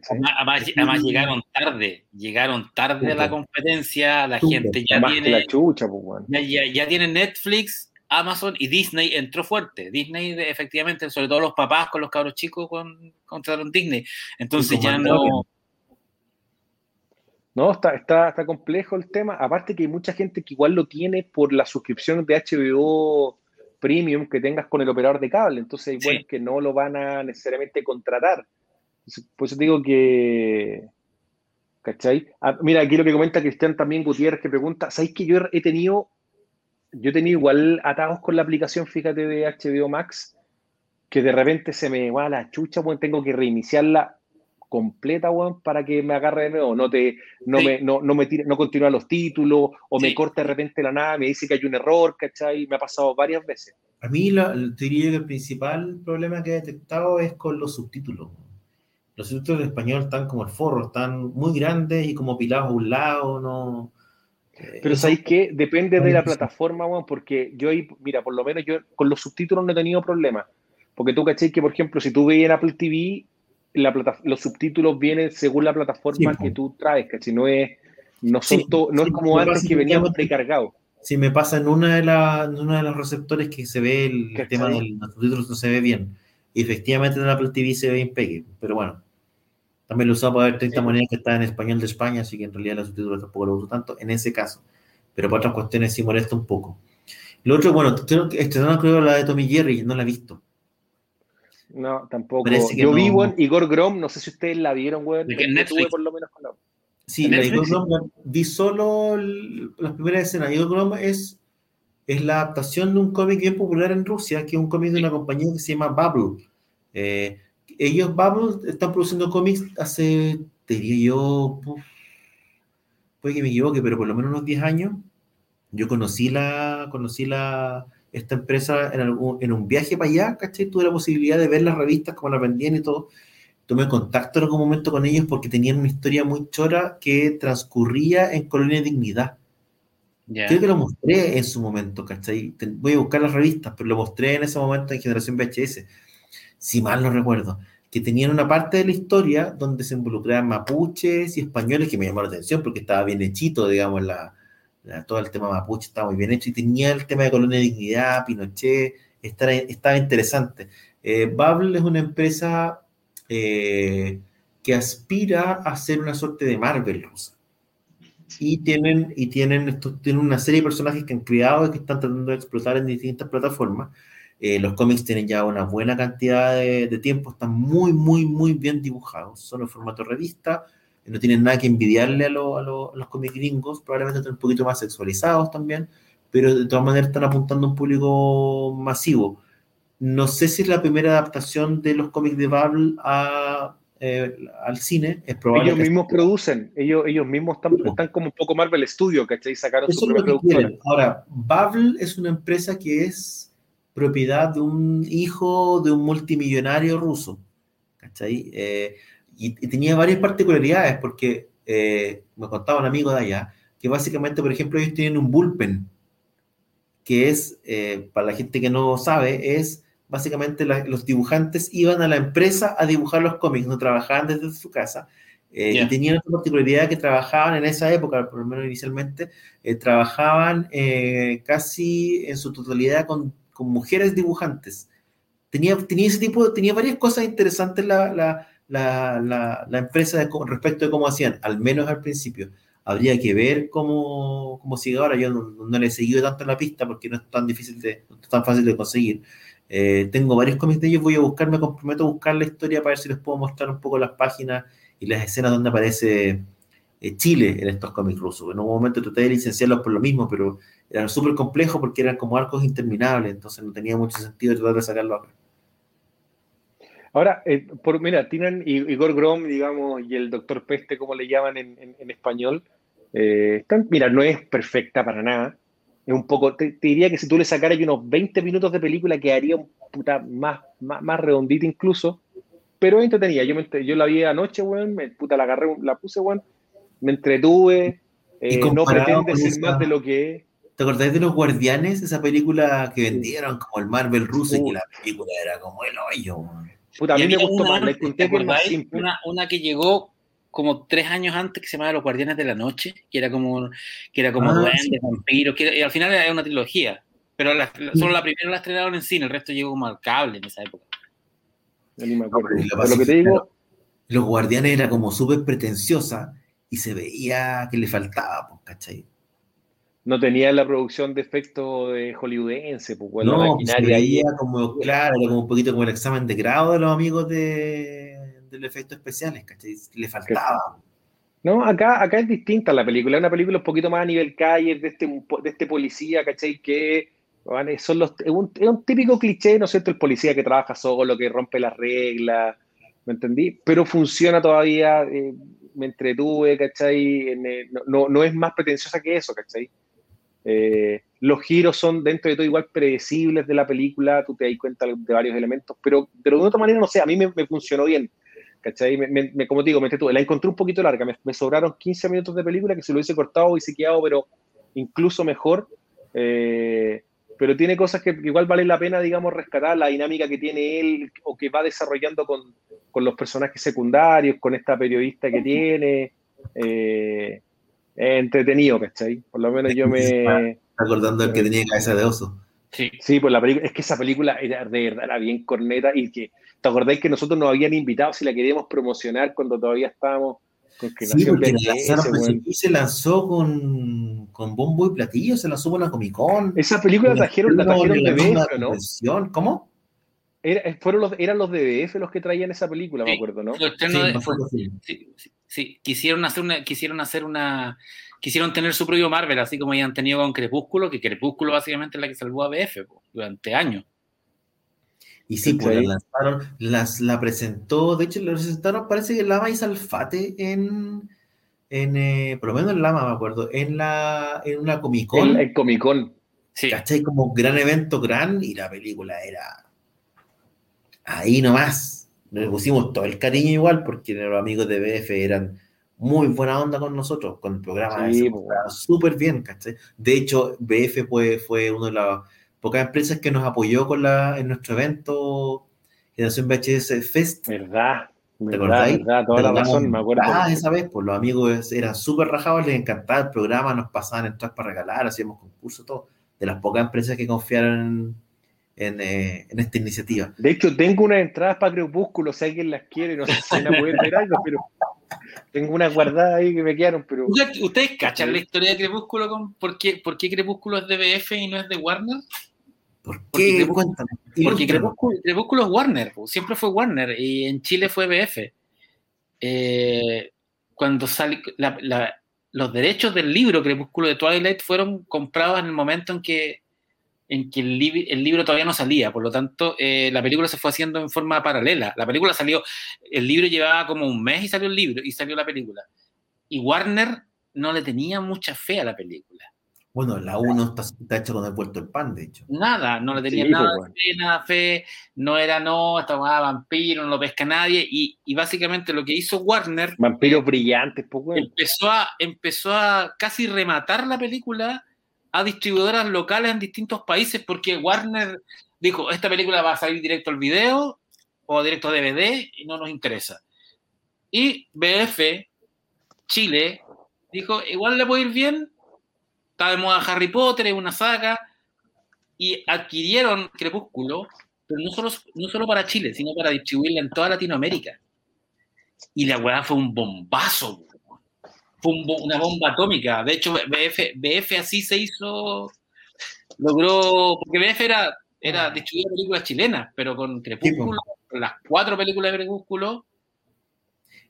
Además, llegaron tarde, llegaron tarde a la competencia, la gente ya tiene. La chucha, pues, ya, ya, ya tiene Netflix, Amazon y Disney entró fuerte. Disney, efectivamente, sobre todo los papás con los cabros chicos con, contrataron Disney. Entonces ya no. No, está, está, está complejo el tema. Aparte que hay mucha gente que igual lo tiene por la suscripción de HBO Premium que tengas con el operador de cable. Entonces, igual que no lo van a necesariamente contratar. Por eso digo que. ¿Cachai? Ah, mira, aquí lo que comenta Cristian también Gutiérrez que pregunta: ¿Sabéis que yo he tenido yo he tenido igual atados con la aplicación, fíjate, de HBO Max, que de repente se me va la chucha, bueno, tengo que reiniciarla completa, bueno, para que me agarre de nuevo, no te, no me, no, no me no continúa los títulos, o me corta de repente la nada, me dice que hay un error, ¿cachai? Me ha pasado varias veces. A mí lo, te diría que el principal problema que he detectado es con los subtítulos. Los subtítulos en español están como el forro, están muy grandes y como pilados a un lado, no Pero ¿sabéis qué? Depende de la plataforma, weón, porque yo ahí, mira, por lo menos yo con los subtítulos no he tenido problema. Porque tú caché que, por ejemplo, si tú veis en Apple TV, la los subtítulos vienen según la plataforma que tú traes, ¿cachai? No es, no son no es como antes que veníamos precargados. Si me pasa en una de, la, en una de los receptores que se ve el tema de los subtítulos no se ve bien. Y efectivamente en Apple TV se ve impeque, pero bueno. También lo usaba para ver 30 monedas que está en español de España, así que en realidad los subtítulos tampoco lo uso tanto en ese caso. Pero para otras cuestiones sí molesta un poco. Lo otro, bueno, creo que estrenaron creo la de Tommy Jerry, no la he visto. No, tampoco. Yo vi, weón, Igor Grom, no sé si ustedes la vieron, güey. De que Netflix. por lo menos con la... Sí, la Igor Grom vi solo las primeras escenas. Igor Grom es, es la adaptación de un cómic bien popular en Rusia, que es un cómic de una compañía que se llama Bubble. Eh, ellos, Bubble, están produciendo cómics hace, te diría yo, puede que me equivoque, pero por lo menos unos 10 años. Yo conocí la, conocí la, esta empresa en, algún, en un viaje para allá, ¿cachai? Tuve la posibilidad de ver las revistas, cómo las vendían y todo. Tomé contacto en algún momento con ellos porque tenían una historia muy chora que transcurría en Colonia Dignidad. Creo que lo mostré en su momento, ¿cachai? Voy a buscar las revistas, pero lo mostré en ese momento en Generación VHS, si mal no recuerdo, que tenían una parte de la historia donde se involucraban mapuches y españoles que me llamó la atención porque estaba bien hechito, digamos, la, todo el tema mapuche estaba muy bien hecho y tenía el tema de Colonia de Dignidad, Pinochet, estaba, interesante. Eh, es una empresa eh, que aspira a ser una suerte de Marvel rusa. Y tienen, y tienen, esto, tienen una serie de personajes que han creado y que están tratando de explotar en distintas plataformas. Eh, los cómics tienen ya una buena cantidad de, tiempo, están muy, muy, muy bien dibujados. Son en formato revista, no tienen nada que envidiarle a, los cómics gringos, probablemente están un poquito más sexualizados también, pero de todas maneras están apuntando a un público masivo. No sé si es la primera adaptación de los cómics de Bubble eh, al cine, es probable. Ellos mismos producen, ellos, ellos mismos están, están como un poco Marvel Studio, ¿cachai? Sacaron su propia. Ahora, Bubble es una empresa que es propiedad de un hijo de un multimillonario ruso, ¿cachai? Eh, y, tenía varias particularidades porque eh, me contaba un amigo de allá que básicamente, por ejemplo, ellos tienen un bullpen, que es, eh, para la gente que no sabe, es básicamente los dibujantes iban a la empresa a dibujar los cómics, no trabajaban desde su casa. Eh, y tenían otra particularidad que trabajaban en esa época, por lo menos inicialmente, trabajaban casi en su totalidad con, con, mujeres dibujantes. Tenía, tenía ese tipo, tenía varias cosas interesantes la, la, la, la, empresa con respecto de cómo hacían, al menos al principio. Habría que ver cómo, cómo sigue ahora. Yo no, le he seguido tanto la pista porque no es tan difícil, de, no es tan fácil de conseguir. Eh, tengo varios cómics de ellos, voy a buscar, me comprometo a buscar la historia para ver si les puedo mostrar un poco las páginas y las escenas donde aparece eh, Chile en estos cómics rusos. En un momento traté de licenciarlos por lo mismo, pero eran súper complejos porque eran como arcos interminables, entonces no tenía mucho sentido tratar de sacarlo acá. Ahora, eh, por, mira, tienen Igor Grom, digamos, y el doctor Peste, como le llaman en, español, eh, mira, no es perfecta para nada. Es un poco, te, diría que si tú le sacaras unos 20 minutos de película, quedaría un puta más, más, más redondita incluso, pero entretenida. Yo, yo la vi anoche, weón, me puta la agarré, la puse, weón, me entretuve, eh, no pretende ser más de lo que es. ¿Te acordáis de los Guardianes? Esa película que vendieron como el Marvel ruso y que la película era como el hoyo, weón. Puta, a mí me gustó más, una, una, que llegó como tres años antes que se llamaba Los Guardianes de la Noche, que era como, que era como ah, duendes, vampiros, que y al final era una trilogía. Pero solo la primera la estrenaron en cine, el resto llegó como al cable en esa época. ni me acuerdo. lo que te digo, Los Guardianes era como súper pretenciosa y se veía que le faltaba, pues, ¿cachai? no tenía la producción de efecto de hollywoodense, pues no, la pues, maquinaria ahí. como, claro, era como un poquito como el examen de grado de los amigos de, los efectos especiales, ¿cachai? Le faltaba. No, acá, acá es distinta la película, es una película un poquito más a nivel calle, de este, de este policía, ¿cachai? Que son los, es, un, es un típico cliché, ¿no es cierto? El policía que trabaja solo, que rompe las reglas, ¿me entendí? Pero funciona todavía, eh, me entretuve, ¿cachai? no, no, es más pretenciosa que eso, ¿cachai? Eh, los giros son dentro de todo igual predecibles de la película, tú te das cuenta de varios elementos, pero, de alguna otra manera, no sé, a mí me, funcionó bien. ¿Cachai? Me, me, como te digo, me la encontré un poquito larga, me, sobraron 15 minutos de película que se lo hubiese cortado y se quedado, pero incluso mejor. Eh, pero tiene cosas que igual vale la pena, digamos, rescatar, la dinámica que tiene él o que va desarrollando con, con los personajes secundarios, con esta periodista que tiene. Eh, entretenido, ¿cachai? Por lo menos yo me... Acordando el que tenía cabeza de oso. Sí, sí pues la película, es que esa película era de verdad, era bien corneta y que, ¿te acordáis que nosotros nos habían invitado si la queríamos promocionar cuando todavía estábamos sí, porque se lanzó con, con bombo y platillo, se lanzó con la Comic Con. Esa película trajeron, la trajeron de BF, ¿no? ¿Cómo? Era, fueron los, eran los de BF los que traían esa película, me acuerdo, ¿no? Sí, sí, quisieron hacer una, quisieron hacer una, quisieron tener su propio Marvel, así como habían tenido con Crepúsculo, que Crepúsculo básicamente es la que salvó a BF durante años. Y sí, pues la lanzaron, las, la presentó, de hecho la presentaron, parece que Lama y Salfate en, en eh, por lo menos en Lama me acuerdo, en la en una Comic Con. En, Comic Con. Sí. ¿Cachai? Como un gran evento gran y la película era ahí nomás. Nos pusimos todo el cariño igual porque los amigos de BF eran muy buena onda con nosotros, con el programa. Sí, súper bien, ¿cachai? De hecho, BF fue, fue uno de los pocas empresas que nos apoyó con la, en nuestro evento Generación VHS Fest. ¿Verdad? ¿Te acordáis? Verdad, toda la razón, me acuerdo. Ah, esa vez, pues los amigos eran súper rajados, les encantaba el programa, nos pasaban entradas para regalar, hacíamos concursos, todo. De las pocas empresas que confiaron en, eh, en, esta iniciativa. De hecho, tengo unas entradas para Crepúsculo, si alguien las quiere, no sé si la pueden ver algo, pero tengo unas guardadas ahí que me quedaron. pero ¿Ustedes cachan la historia de Crepúsculo? Con, ¿por, qué, ¿Por qué Crepúsculo es de BF y no es de Warner? ¿Por qué? Porque, Crepúsculo, es Warner, siempre fue Warner y en Chile fue BF. Eh, cuando sale los derechos del libro Crepúsculo de Twilight fueron comprados en el momento en que, en que el, libro todavía no salía, por lo tanto eh, la película se fue haciendo en forma paralela. La película salió, el libro llevaba como un mes y salió el libro y salió la película. Y Warner no le tenía mucha fe a la película. Bueno, la 1 está, hecha con el puerto el pan, de hecho. Nada, no le tenía nada, pues, fe, nada fe, no era no, estaba vampiro, no lo pesca nadie, y, básicamente lo que hizo Warner. Vampiros brillantes, poco. Pues, empezó a, empezó a casi rematar la película a distribuidoras locales en distintos países, porque Warner dijo: Esta película va a salir directo al video o directo a DVD y no nos interesa. Y BF, Chile, dijo: Igual le puede ir bien, estaba de moda Harry Potter, es una saga, y adquirieron Crepúsculo, pero no solo, no solo para Chile, sino para distribuirla en toda Latinoamérica. Y la weá fue un bombazo, fue una bomba atómica. De hecho, BF, BF así se hizo, logró, porque BF era, era distribuir películas chilenas, pero con Crepúsculo, las cuatro películas de Crepúsculo.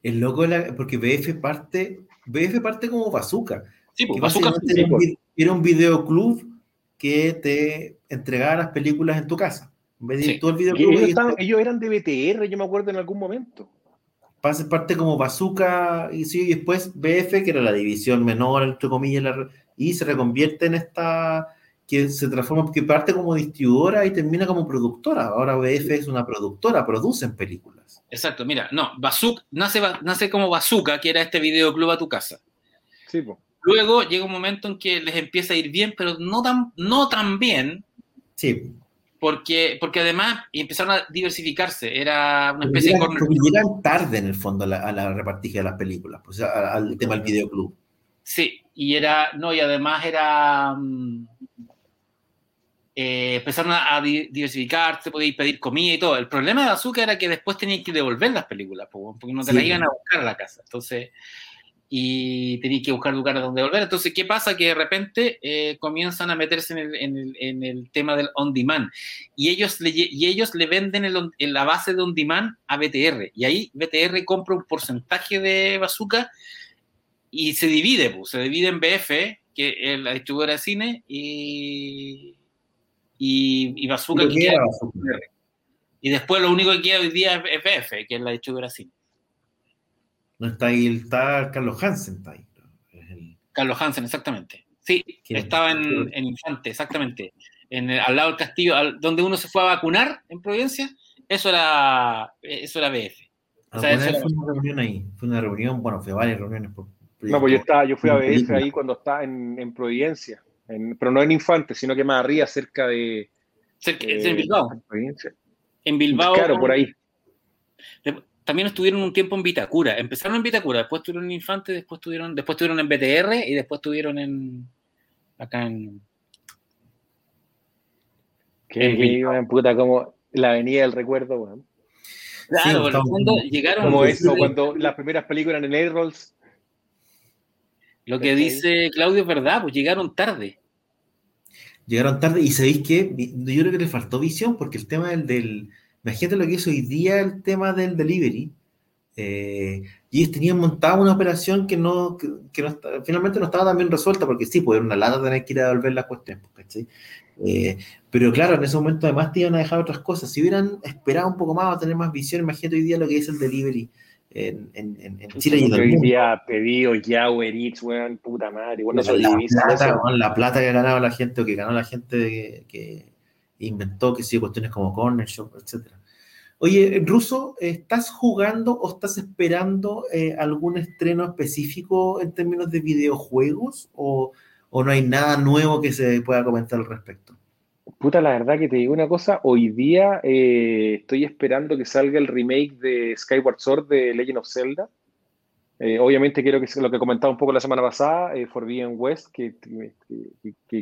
Es loco, porque BF parte, BF parte como bazooka. Sí, pues, bazooka era un videoclub que te entregaba las películas en tu casa. ellos, eran de BTR, yo me acuerdo en algún momento. Pase parte como Bazooka y, sí, y después BF, que era la división menor, entre comillas, y se reconvierte en esta que se transforma, que parte como distribuidora y termina como productora. Ahora BF es una productora, producen películas. Exacto, mira, no, Bazooka nace, nace como Bazooka, que era este videoclub a tu casa. Sí, pues. Luego llega un momento en que les empieza a ir bien, pero no tan, no tan bien. Sí. Porque, porque además empezaron a diversificarse. Era una especie llegan, de. Llegan tarde en el fondo a la, a la repartija de las películas, pues, al tema del videoclub. Sí, y era. No, y además era. Mm, eh, empezaron a, diversificarse, podíais pedir comida y todo. El problema de Azúcar era que después teníais que devolver las películas, porque no te las iban a buscar a la casa. Entonces y tenéis que buscar lugares donde volver. Entonces, ¿qué pasa? Que de repente eh, comienzan a meterse en el, en, el, en el, tema del on demand y ellos le, y ellos le venden en la base de on demand a BTR y ahí BTR compra un porcentaje de bazooka y se divide, pues, se divide en BF, que es la distribuidora de cine, y, y, y Bazooka. Que queda, y después lo único que queda hoy día es BF, que es la distribuidora de cine. No está ahí, está Carlos Hansen, está ahí. Carlos Hansen, exactamente. Sí, estaba en, Infante, exactamente. En al lado del castillo, donde uno se fue a vacunar en Providencia, eso era, eso era BF. Vez fue una reunión ahí, fue una reunión, bueno, fue varias reuniones. Por, no, pues yo, estaba, yo fui a BF ahí cuando estaba en, en Providencia, en, pero no en Infante, sino que más arriba, cerca de... Cerca, eh, en Bilbao. En Bilbao. Claro, por ahí. También estuvieron un tiempo en Vitacura. Empezaron en Vitacura, después estuvieron en Infante, después estuvieron, después estuvieron en BTR y después estuvieron en acá en. Qué en puta, como la avenida del recuerdo, weón. Claro, sí, cuando llegaron. Como eso, cuando las primeras películas en el Rolls. Lo que dice Claudio es verdad, pues llegaron tarde. Llegaron tarde y sabéis que yo creo que les faltó visión porque el tema del, del Imagínate lo que es hoy día el tema del delivery. Eh, y ellos tenían montada una operación que no, que, no finalmente no estaba tan bien resuelta, porque sí, pues era una lata tener que ir a devolver la cuestión, eh, pero claro, en ese momento además te iban a dejar otras cosas. Si hubieran esperado un poco más a tener más visión, imagínate hoy día lo que es el delivery en, en, en Chile y en el Hoy día pedido ya Uber Eats, weón, puta madre. Bueno, la, la, plata, la, plata, que ha ganado la gente o que ganó la gente que inventó, que sí, cuestiones como Corner Shop, etc. Oye, Ruso, ¿estás jugando o estás esperando eh, algún estreno específico en términos de videojuegos o, no hay nada nuevo que se pueda comentar al respecto? Puta, la verdad que te digo una cosa, hoy día eh, estoy esperando que salga el remake de Skyward Sword de Legend of Zelda. Eh, obviamente quiero que lo que comentaba un poco la semana pasada, Forbidden West, que,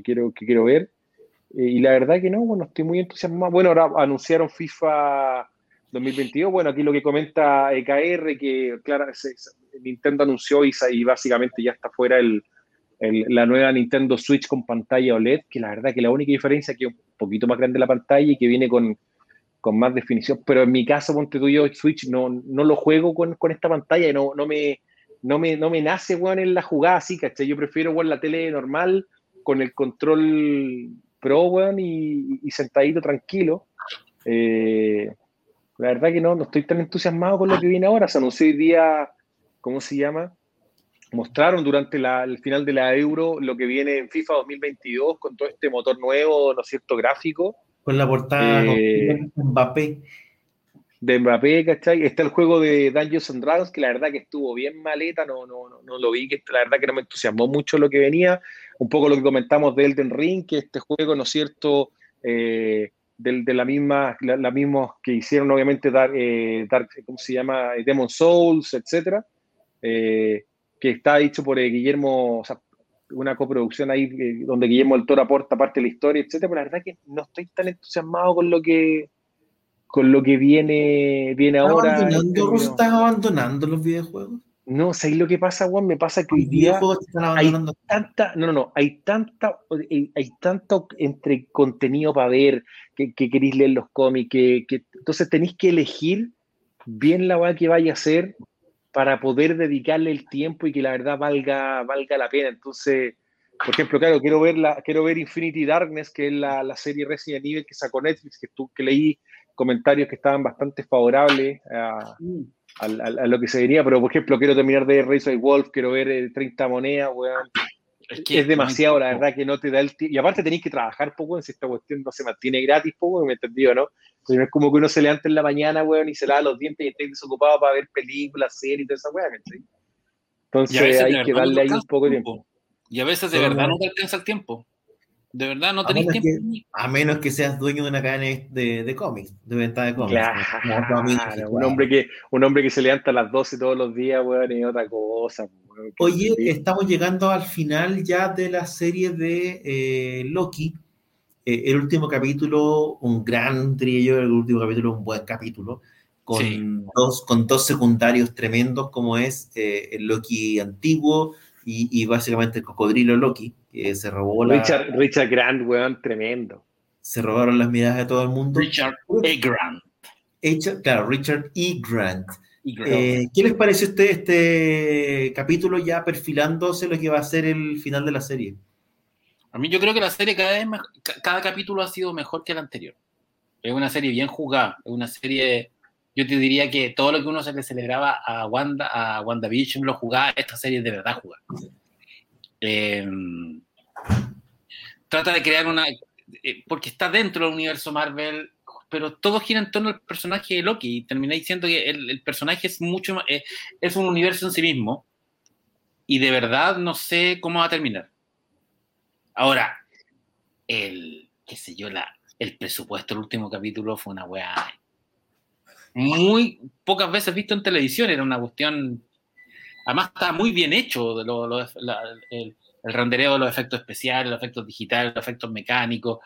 quiero, que quiero ver. Eh, y la verdad que no, bueno, estoy muy entusiasmado. Bueno, ahora anunciaron FIFA 2022. Bueno, aquí lo que comenta EKR, que claro, Nintendo anunció y, básicamente ya está fuera el, la nueva Nintendo Switch con pantalla OLED, que la verdad que la única diferencia es que es un poquito más grande la pantalla y que viene con, con más definición. Pero en mi caso, ponte tú yo, Switch no, no lo juego con, con esta pantalla y no, no, me, no, me, no me nace, bueno, en la jugada así, ¿cachai? Yo prefiero, bueno, la tele normal con el control pro, weón, y, sentadito tranquilo. Eh, la verdad que no, no estoy tan entusiasmado con lo que viene ahora. Se anunció hoy día, ¿cómo se llama? Mostraron durante el final de la Euro lo que viene en FIFA 2022 con todo este motor nuevo, ¿no es cierto? Gráfico. Con la portada de eh, Mbappé. De Mbappé, ¿cachai? Está el juego de Dungeons and Dragons, que la verdad que estuvo bien maleta, no, no, no, no lo vi, que la verdad que no me entusiasmó mucho lo que venía un poco lo que comentamos de Elden Ring, que este juego, ¿no es cierto?, eh, de, la misma, la, misma que hicieron obviamente Dark, eh, ¿cómo se llama? Demon Souls, etcétera, eh, que está hecho por Guillermo, o sea, una coproducción ahí donde Guillermo del Toro aporta parte de la historia, etcétera, pero la verdad que no estoy tan entusiasmado con lo que con lo que viene, viene ahora. Abandonando, ¿Estás abandonando los videojuegos? No, ¿sabes lo que pasa, Juan? Me pasa que hoy día hay tanta, no, no, no, hay tanta, eh, hay tanto entre contenido para ver, que, queréis leer los cómics, que, entonces tenéis que elegir bien la weá que vaya a hacer para poder dedicarle el tiempo y que la verdad valga, valga la pena. Entonces, por ejemplo, claro, quiero ver la, quiero ver Infinity Darkness, que es la, la serie Resident Evil que sacó Netflix, que, tú, que leí comentarios que estaban bastante favorables a, mm a, lo que se diría, pero por ejemplo, quiero terminar de Race Wolf, quiero ver 30 monedas, weón. Es, que es demasiado, la verdad, que no te da el tiempo. Y aparte tenéis que trabajar, poco, si esta cuestión no se mantiene gratis, poco, me entendido, ¿no? no es como que uno se levanta en la mañana, weón, y se lava los dientes y esté desocupado para ver películas, series y toda esa weón, Entonces hay que darle ahí un poco de tiempo. Y a veces de verdad no te alcanza el tiempo. De verdad, no tenéis tiempo. a menos que seas dueño de una cadena de, de cómics, de venta de cómics. Claro, un, hombre que, un hombre que se levanta a las 12 todos los días, weón, y otra cosa. Oye, estamos llegando al final ya de la serie de eh, Loki. Eh, el último capítulo, un gran trillo, el último capítulo, un buen capítulo, con, dos, con dos secundarios tremendos, como es eh, el Loki antiguo y, y básicamente el cocodrilo Loki se robó la... Richard, Richard Grant, weón, tremendo. Se robaron las miradas de todo el mundo. Richard E. Grant. claro, Richard E. Grant. Eh, ¿Qué les pareció este, este capítulo ya perfilándose lo que va a ser el final de la serie? A mí yo creo que la serie cada vez cada capítulo ha sido mejor que el anterior. Es una serie bien jugada, es una serie, yo te diría que todo lo que uno se le celebraba a Wanda, a WandaVision lo jugaba, esta serie de verdad jugada. Em, trata de crear una. Eh, porque está dentro del universo Marvel, pero todo gira en torno al personaje de Loki y terminé diciendo que el, personaje es mucho más, eh, es un universo en sí mismo y de verdad no sé cómo va a terminar. Ahora, el, qué sé yo, la, el presupuesto del último capítulo fue una weá muy pocas veces visto en televisión, era una cuestión, además está muy bien hecho el, el rendereo de los efectos especiales, los efectos digitales, los efectos mecánicos,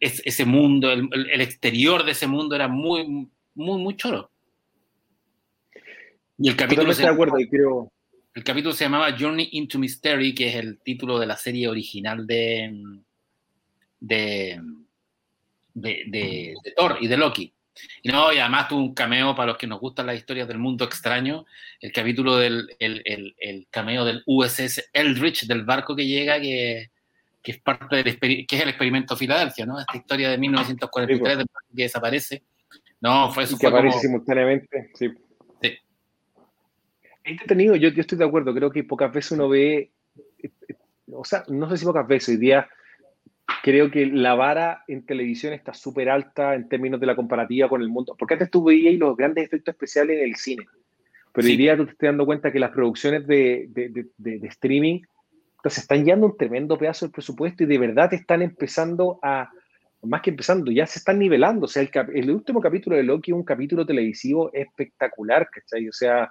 ese mundo, el, exterior de ese mundo era muy, muy, muy choro. Y el capítulo, se, acuerdo, y creo... el capítulo se llamaba Journey into Mystery, que es el título de la serie original de, de, de Thor y de Loki. Y no, y además tuvo un cameo para los que nos gustan las historias del mundo extraño, el capítulo del el, el, cameo del USS Eldridge, del barco que llega, que, que es parte del que es el experimento Filadelfia, ¿no? Esta historia de 1943 pues. que desaparece. No, fue eso. que aparece simultáneamente, sí. sí. Entretenido, yo, yo estoy de acuerdo, creo que pocas veces uno ve, o sea, no sé si pocas veces, hoy día creo que la vara en televisión está súper alta en términos de la comparativa con el mundo. Porque antes tú veías los grandes efectos especiales en el cine. Pero hoy día tú te estás dando cuenta que las producciones de, de, de, streaming se están llevando un tremendo pedazo del presupuesto y de verdad están empezando a, más que empezando, ya se están nivelando. O sea, el, el último capítulo de Loki es un capítulo televisivo espectacular, ¿cachai? O sea,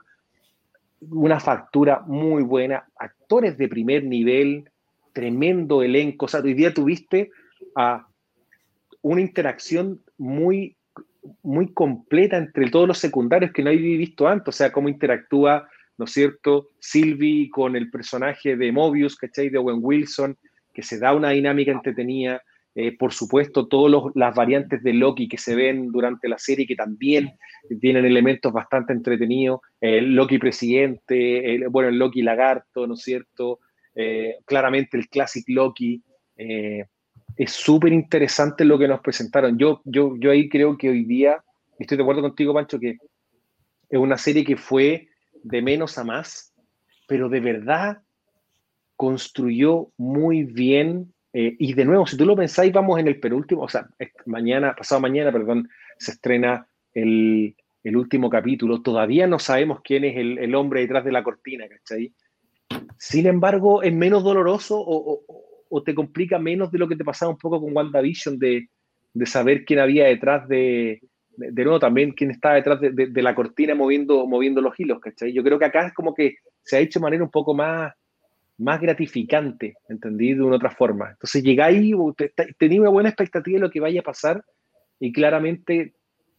una factura muy buena, actores de primer nivel, tremendo elenco. O sea, hoy día tuviste a una interacción muy, muy completa entre todos los secundarios que no había visto antes. O sea, cómo interactúa, ¿no es cierto?, Sylvie con el personaje de Mobius, ¿cachai? De Owen Wilson, que se da una dinámica entretenida. Eh, por supuesto, todas las variantes de Loki que se ven durante la serie, que también tienen elementos bastante entretenidos. El Loki presidente, el, bueno, el Loki lagarto, ¿no es cierto? Eh, claramente el Classic Loki. Eh, es súper interesante lo que nos presentaron. Yo, yo, yo ahí creo que hoy día, estoy de acuerdo contigo, Pancho, que es una serie que fue de menos a más, pero de verdad construyó muy bien. Eh, y de nuevo, si tú lo pensáis, vamos en el penúltimo, o sea, mañana, pasado mañana, perdón, se estrena el, el último capítulo. Todavía no sabemos quién es el, el, hombre detrás de la cortina, ¿cachai? Sin embargo, es menos doloroso o, te complica menos de lo que te pasaba un poco con WandaVision, de, de saber quién había detrás de, de, nuevo también quién estaba detrás de, la cortina moviendo, moviendo los hilos, ¿cachai? Yo creo que acá es como que se ha hecho de manera un poco más, más gratificante, ¿entendí? De una otra forma. Entonces llegáis, tenéis una buena expectativa de lo que vaya a pasar y claramente,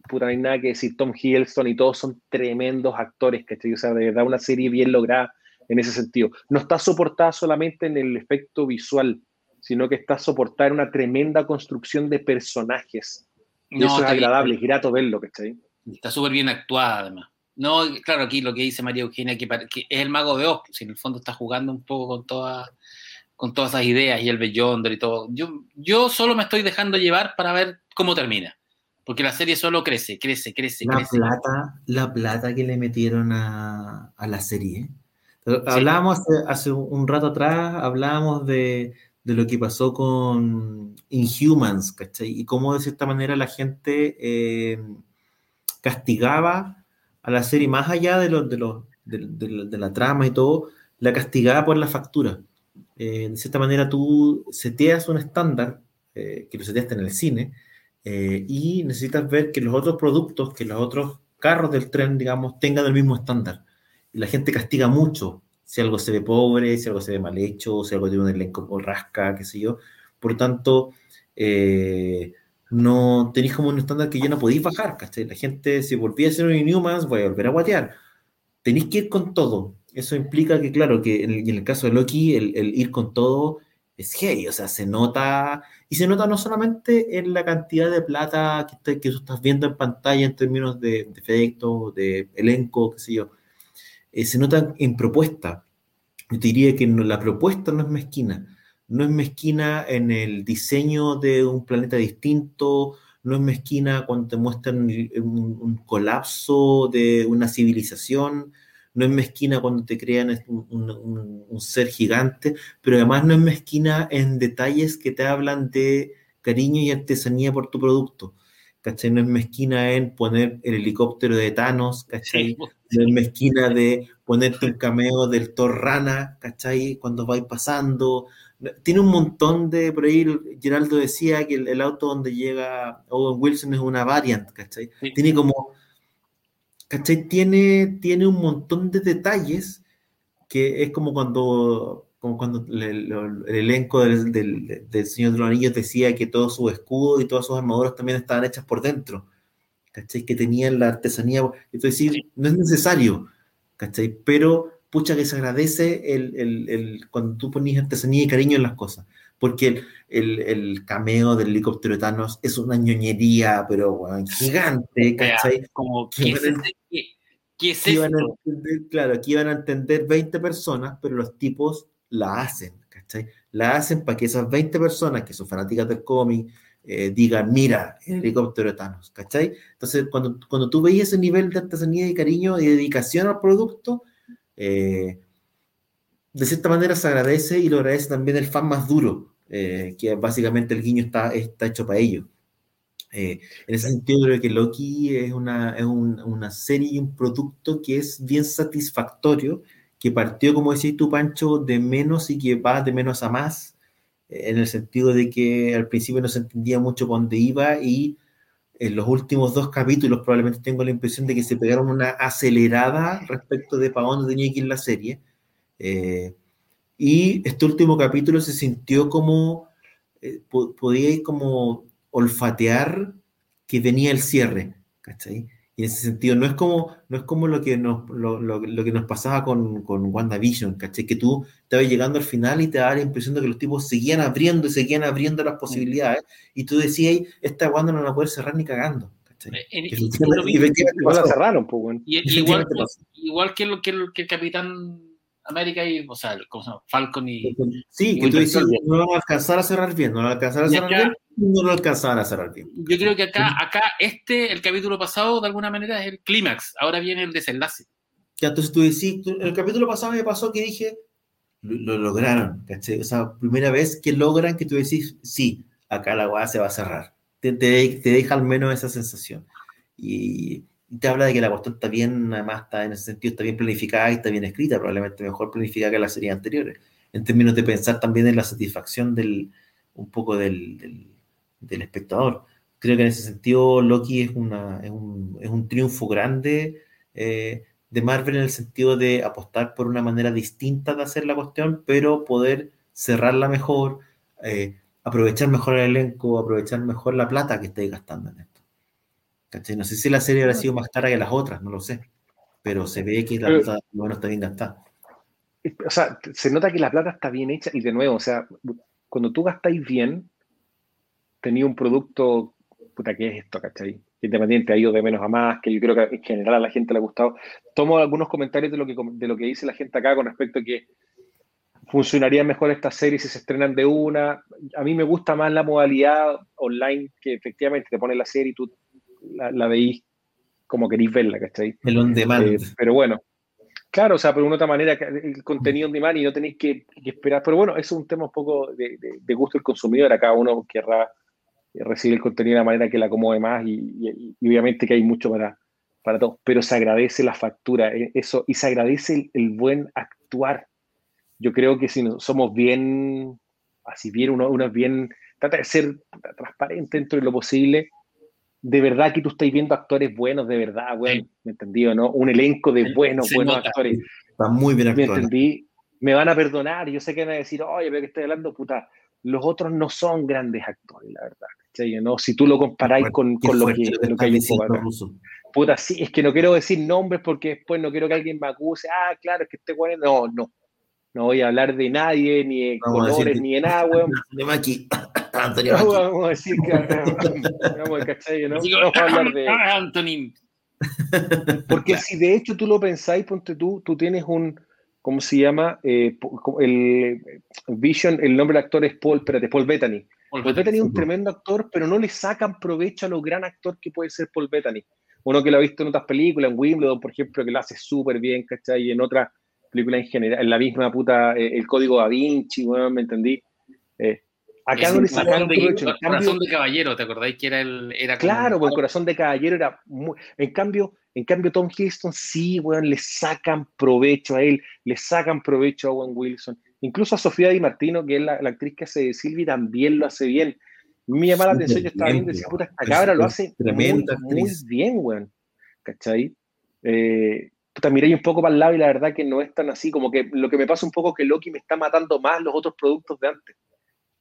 puta, no hay nada que decir, Tom Hiddleston y todos son tremendos actores, ¿cachai? O sea, de verdad una serie bien lograda en ese sentido. No está soportada solamente en el efecto visual, sino que está soportada en una tremenda construcción de personajes. Y eso es agradable, es grato verlo, ¿cachai? Está súper bien actuada, además. No, claro, aquí lo que dice María Eugenia, que, es el mago de Oz, si en el fondo está jugando un poco con todas con todas esas ideas y el Beyonder y todo. Yo, yo solo me estoy dejando llevar para ver cómo termina. Porque la serie solo crece, crece, crece, la Plata, la plata que le metieron a, a la serie Hablábamos hace, un rato atrás, hablábamos de, lo que pasó con Inhumans, ¿cachai? Y cómo de cierta manera la gente eh, castigaba a la serie, más allá de, los, de, los, de, la trama y todo, la castigaba por la factura. Eh, de cierta manera tú seteas un estándar, eh, que lo seteaste en el cine, y necesitas ver que los otros productos, que los otros carros del tren, digamos, tengan el mismo estándar la gente castiga mucho si algo se ve pobre, si algo se ve mal hecho, si algo tiene un elenco o rasca, qué sé yo. Por tanto, eh, no tenéis como un estándar que ya no podéis bajar, ¿cachai? La gente, si volvía a ser un Inhumans, voy a volver a guatear. Tenéis que ir con todo. Eso implica que, claro, que en el, caso de Loki, el, ir con todo es hey, o sea, se nota, y se nota no solamente en la cantidad de plata que, que tú estás viendo en pantalla en términos de, de de elenco, qué sé yo, eh, se nota en propuesta. Yo te diría que la propuesta no es mezquina. No es mezquina en el diseño de un planeta distinto, no es mezquina cuando te muestran un, colapso de una civilización, no es mezquina cuando te crean un, un, ser gigante, pero además no es mezquina en detalles que te hablan de cariño y artesanía por tu producto. No es mezquina en poner el helicóptero de Thanos, ¿cachai? Es mezquina de ponerte un cameo del Thor Rana, ¿cachai? Cuando vais pasando. Tiene un montón de, por ahí Geraldo decía que el, auto donde llega Owen Wilson es una variant, ¿cachai? Tiene como, ¿cachai? Tiene, tiene un montón de detalles que es como cuando, como cuando el, elenco del, del, Señor de los Anillos decía que todos sus escudos y todas sus armaduras también estaban hechas por dentro, ¿cachai? Que tenían la artesanía, entonces no es necesario, ¿cachai? Pero pucha que se agradece el, el, el, cuando tú pones artesanía y cariño en las cosas, porque el, cameo del helicóptero de Thanos es una ñoñería, pero gigante, ¿cachai? Como, ¿qué, es, claro, aquí iban a entender 20 personas, pero los tipos la hacen, ¿cachai? La hacen para que esas 20 personas que son fanáticas del cómic eh, digan, mira, el helicóptero de Thanos, ¿cachai? Entonces, cuando, cuando tú veis ese nivel de artesanía y cariño y dedicación al producto, eh, de cierta manera se agradece y lo agradece también el fan más duro, eh, que básicamente el guiño está, está hecho para ello. en ese sentido, creo que Loki es, una, es una serie y un producto que es bien satisfactorio que partió, como decís tú, Pancho, de menos y que va de menos a más, eh, en el sentido de que al principio no se entendía mucho dónde iba y en los últimos dos capítulos probablemente tengo la impresión de que se pegaron una acelerada respecto de para dónde tenía que ir la serie. Eh, y este último capítulo se sintió como, eh, podía como olfatear que venía el cierre, ¿cachai? Y en ese sentido, no es como, no es como lo, que nos, lo, lo, que nos pasaba con, con WandaVision, ¿cachai? Que tú estabas llegando al final y te daba la impresión de que los tipos seguían abriendo y seguían abriendo las posibilidades. Y tú decías, esta Wanda no la puede cerrar ni cagando. igual la cerraron, pues, igual, igual que, lo, que, que el Capitán América y, o sea, ¿cómo Falcon y. Sí, que tú dices, no lo van a alcanzar a cerrar bien, no lo van a alcanzar a cerrar bien, no lo alcanzaban a cerrar bien. Yo creo que acá, acá, este, el capítulo pasado, de alguna manera, es el clímax, ahora viene el desenlace. Ya, entonces tú decís, el capítulo pasado me pasó que dije, lo, lograron, ¿cachai? O sea, primera vez que logran que tú decís, sí, acá la guada se va a cerrar. Te, te, te deja al menos esa sensación. Y te habla de que la cuestión está bien, además está en ese sentido, está bien planificada y está bien escrita, probablemente mejor planificada que las series anteriores, en términos de pensar también en la satisfacción del, un poco del, del, espectador. Creo que en ese sentido Loki es, una, es, un, es un triunfo grande eh, de Marvel en el sentido de apostar por una manera distinta de hacer la cuestión, pero poder cerrarla mejor, eh, aprovechar mejor el elenco, aprovechar mejor la plata que estáis gastando en esto. No sé si la serie habrá sido más cara que las otras, no lo sé. Pero se ve que la plata bueno, está bien gastada. O sea, se nota que la plata está bien hecha y de nuevo, o sea, cuando tú gastáis bien, tenía un producto, puta, ¿qué es esto, cachai? Independiente ha ido de menos a más, que yo creo que en general a la gente le ha gustado. Tomo algunos comentarios de lo que, de lo que dice la gente acá con respecto a que funcionaría mejor esta serie si se estrenan de una. A mí me gusta más la modalidad online que efectivamente te pone la serie y tú la, veis como queréis verla, ¿cachai? El on demand. Eh, pero bueno, claro, o sea, pero de una otra manera, el contenido on demand y no tenéis que, esperar. Pero bueno, eso es un tema un poco de, gusto del consumidor. A cada uno querrá recibir el contenido de la manera que le acomode más y, obviamente que hay mucho para, para todos. Pero se agradece la factura, eh, eso, y se agradece el, buen actuar. Yo creo que si somos bien, así bien, uno, uno es bien, trata de ser transparente dentro de lo posible de verdad que tú estás viendo actores buenos, de verdad, bueno, ¿me entendí no? Un elenco de buenos, buenos actores. Está muy bien actuado. ¿Me entendí? Me van a perdonar, yo sé que van a decir, oye, pero que estoy hablando, puta, los otros no son grandes actores, la verdad. ¿No? Si tú lo comparáis con, con lo, que, lo que hay en Puta, sí, es que no quiero decir nombres porque después no quiero que alguien me acuse, ah, claro, es que este weón, no, no. No voy a hablar de nadie, ni de colores, ni de nada, weón. De Maki. No, vamos a decir que. vamos, ¿cachai? ¿no? Vamos a hablar de. Antonin. Porque si de hecho tú lo pensáis, ponte tú, tú tienes un. ¿Cómo se llama? Eh, el Vision, el nombre del actor es Paul, espérate, Paul Bettany. Paul, Bettany es un tremendo actor, pero no le sacan provecho a lo gran actor que puede ser Paul Bettany. Uno que lo ha visto en otras películas, en Wimbledon, por ejemplo, que lo hace súper bien, ¿cachai? Y en otras películas en general, en la misma puta, eh, El Código Da Vinci, bueno, ¿me entendí? Eh, Acá no le sacaron provecho. El corazón de caballero, ¿te acordáis que era el. Era claro, porque el corazón de caballero era muy. En cambio, en cambio, Tom Hiddleston sí, weón, le sacan provecho a él, le sacan provecho a Owen Wilson. Incluso a Sofía Di Martino, que es la, actriz que hace de Sylvie, también lo hace bien. Me llama la atención, yo estaba viendo y decía, puta, esta cabra lo hace muy, muy, bien, weón. ¿Cachai? Eh, puta, miré un poco para el lado y la verdad que no es tan así. Como que lo que me pasa un poco es que Loki me está matando más los otros productos de antes.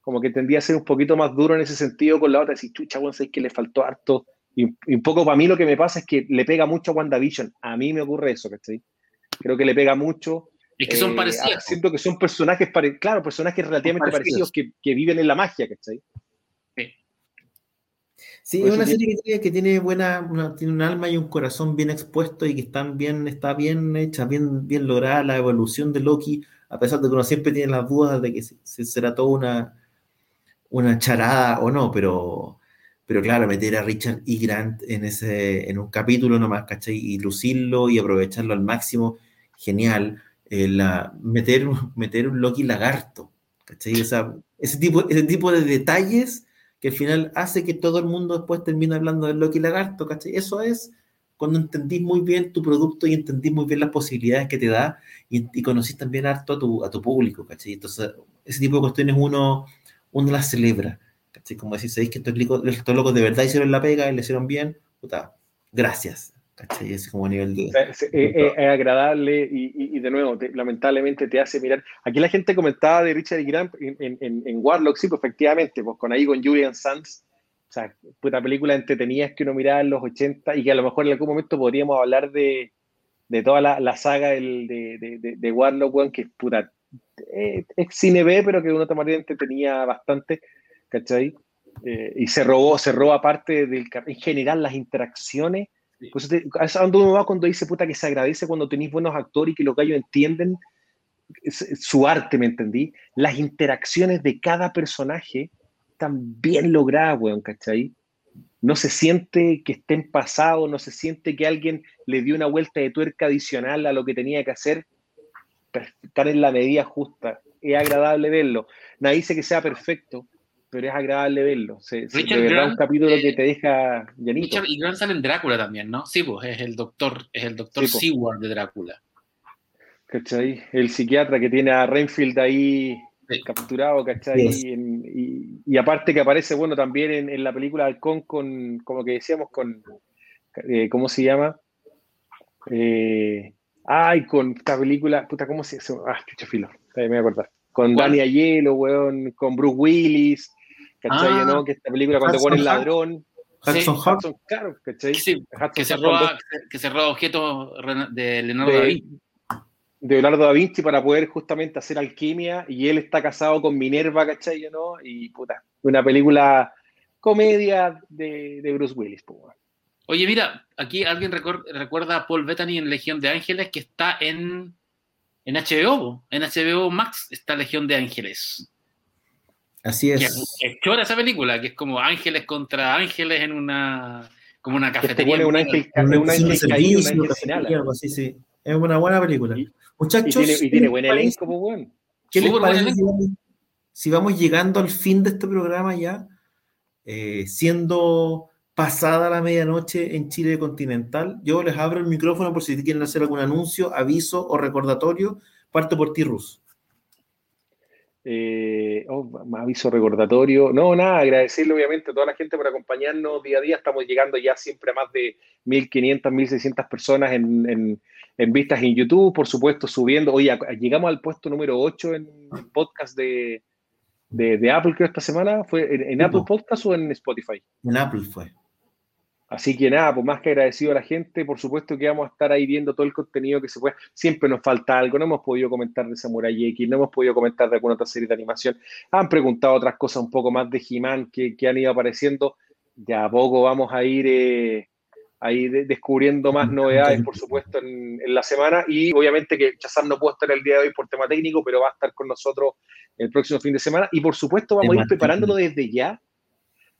Como que tendría a ser un poquito más duro en ese sentido con la otra. Decir, chucha, weón, sé que le faltó harto y, un poco para mí lo que me pasa es que le pega mucho a WandaVision. A mí me ocurre eso, ¿cachai? Creo que le pega mucho. Es que son eh, parecidos. Siento que son personajes, claro, personajes relativamente parecidos, que, que, viven en la magia, ¿cachai? Sí. es una serie que tiene, buena, tiene un alma y un corazón bien expuesto y que están bien, está bien hecha, bien, bien lograda la evolución de Loki, a pesar de que uno siempre tiene las dudas de que será toda una, una charada o no, pero pero claro, meter a Richard E. Grant en, ese, en un capítulo nomás, ¿cachai? Y lucirlo y aprovecharlo al máximo, genial. Eh, la, meter, meter un Loki lagarto, ¿cachai? O sea, ese tipo, ese tipo de detalles que al final hace que todo el mundo después termine hablando del Loki lagarto, ¿cachai? Eso es cuando entendís muy bien tu producto y entendís muy bien las posibilidades que te da y, y conocís también harto a tu, a tu público, ¿cachai? Entonces, ese tipo de cuestiones uno, uno las celebra. ¿cachai? Como decir, sabéis que estos, estos locos de verdad hicieron la pega y le hicieron bien, puta, gracias. ¿Cachai? Es como a nivel de... Es, agradable y, de nuevo, lamentablemente te hace mirar. Aquí la gente comentaba de Richard y Grant en, en, Warlock, sí, pues efectivamente, pues con ahí con Julian Sands, o sea, puta película entretenida que uno miraba en los 80 y que a lo mejor en algún momento podríamos hablar de, de toda la, la saga del, de, de, de, Warlock, que puta, eh, es cine B, pero que uno tomaría entretenía bastante. ¿cachai? Eh, y se robó, se roba parte del en general las interacciones. Pues ¿A dónde uno va cuando dice puta que se agradece cuando tenéis buenos actores y que los gallos entienden su arte, ¿me entendí? Las interacciones de cada personaje están bien logradas, weón, ¿cachai? No se siente que estén pasados, no se siente que alguien le dio una vuelta de tuerca adicional a lo que tenía que hacer. Están en la medida justa. Es agradable verlo. Nadie dice que sea perfecto, pero es agradable verlo. Se, se de verdad un capítulo que te deja llenito. Richard y Grant sale en Drácula también, ¿no? Sí, pues es el doctor, es el doctor Seward de Drácula. ¿Cachai? El psiquiatra que tiene a Renfield ahí capturado, ¿cachai? Y, aparte que aparece, bueno, también en, la película Halcón con, como que decíamos, con, eh, ¿cómo se llama? Eh, ay, con esta película, puta, ¿cómo se llama? Ah, chucha filo, me voy a acordar. Con Dani Ayelo, weón, con Bruce Willis, ¿cachai? Ah, ¿no? Que esta película cuando pone el ladrón. Hudson Hawk. Claro, ¿cachai? que, se roba, que se roba objetos de Leonardo da Vinci. De Leonardo da Vinci para poder justamente hacer alquimia y él está casado con Minerva, ¿cachai? ¿no? Y puta, una película comedia de, de Bruce Willis, pues, Oye, mira, aquí alguien recuerda a Paul Bettany en Legión de Ángeles que está en, en HBO, en HBO Max está Legión de Ángeles. Así es. es chora esa película, que es como ángeles contra ángeles en una como una cafetería. Te un ángel, un ángel caído, un ángel algo así, sí. Es una buena película. Muchachos. Y tiene, y tiene buen elenco, pues bueno. ¿Qué les parece si vamos, llegando al fin de este programa ya, eh, siendo pasada la medianoche en Chile continental? Yo les abro el micrófono por si quieren hacer algún anuncio, aviso o recordatorio. Parto por ti, Rus. Eh, oh, aviso recordatorio. No, nada, agradecerle obviamente a toda la gente por acompañarnos día a día. Estamos llegando ya siempre a más de 1.500, 1.600 personas en, vistas en YouTube, por supuesto, subiendo. Hoy llegamos al puesto número 8 en podcast de, Apple, creo, esta semana. ¿Fue en, Apple Podcast o en Spotify? En Apple fue. Así que nada, pues más que agradecido a la gente, por supuesto que vamos a estar ahí viendo todo el contenido que se puede. Siempre nos falta algo, no hemos podido comentar de Samurai X, no hemos podido comentar de alguna otra serie de animación. Han preguntado otras cosas un poco más de He-Man que, han ido apareciendo. Ya a poco vamos a ir eh, ahí descubriendo más novedades, por supuesto, en, la semana. Y obviamente que Chazam no puede estar el día de hoy por tema técnico, pero va a estar con nosotros el próximo fin de semana. Y por supuesto vamos a ir preparándolo desde ya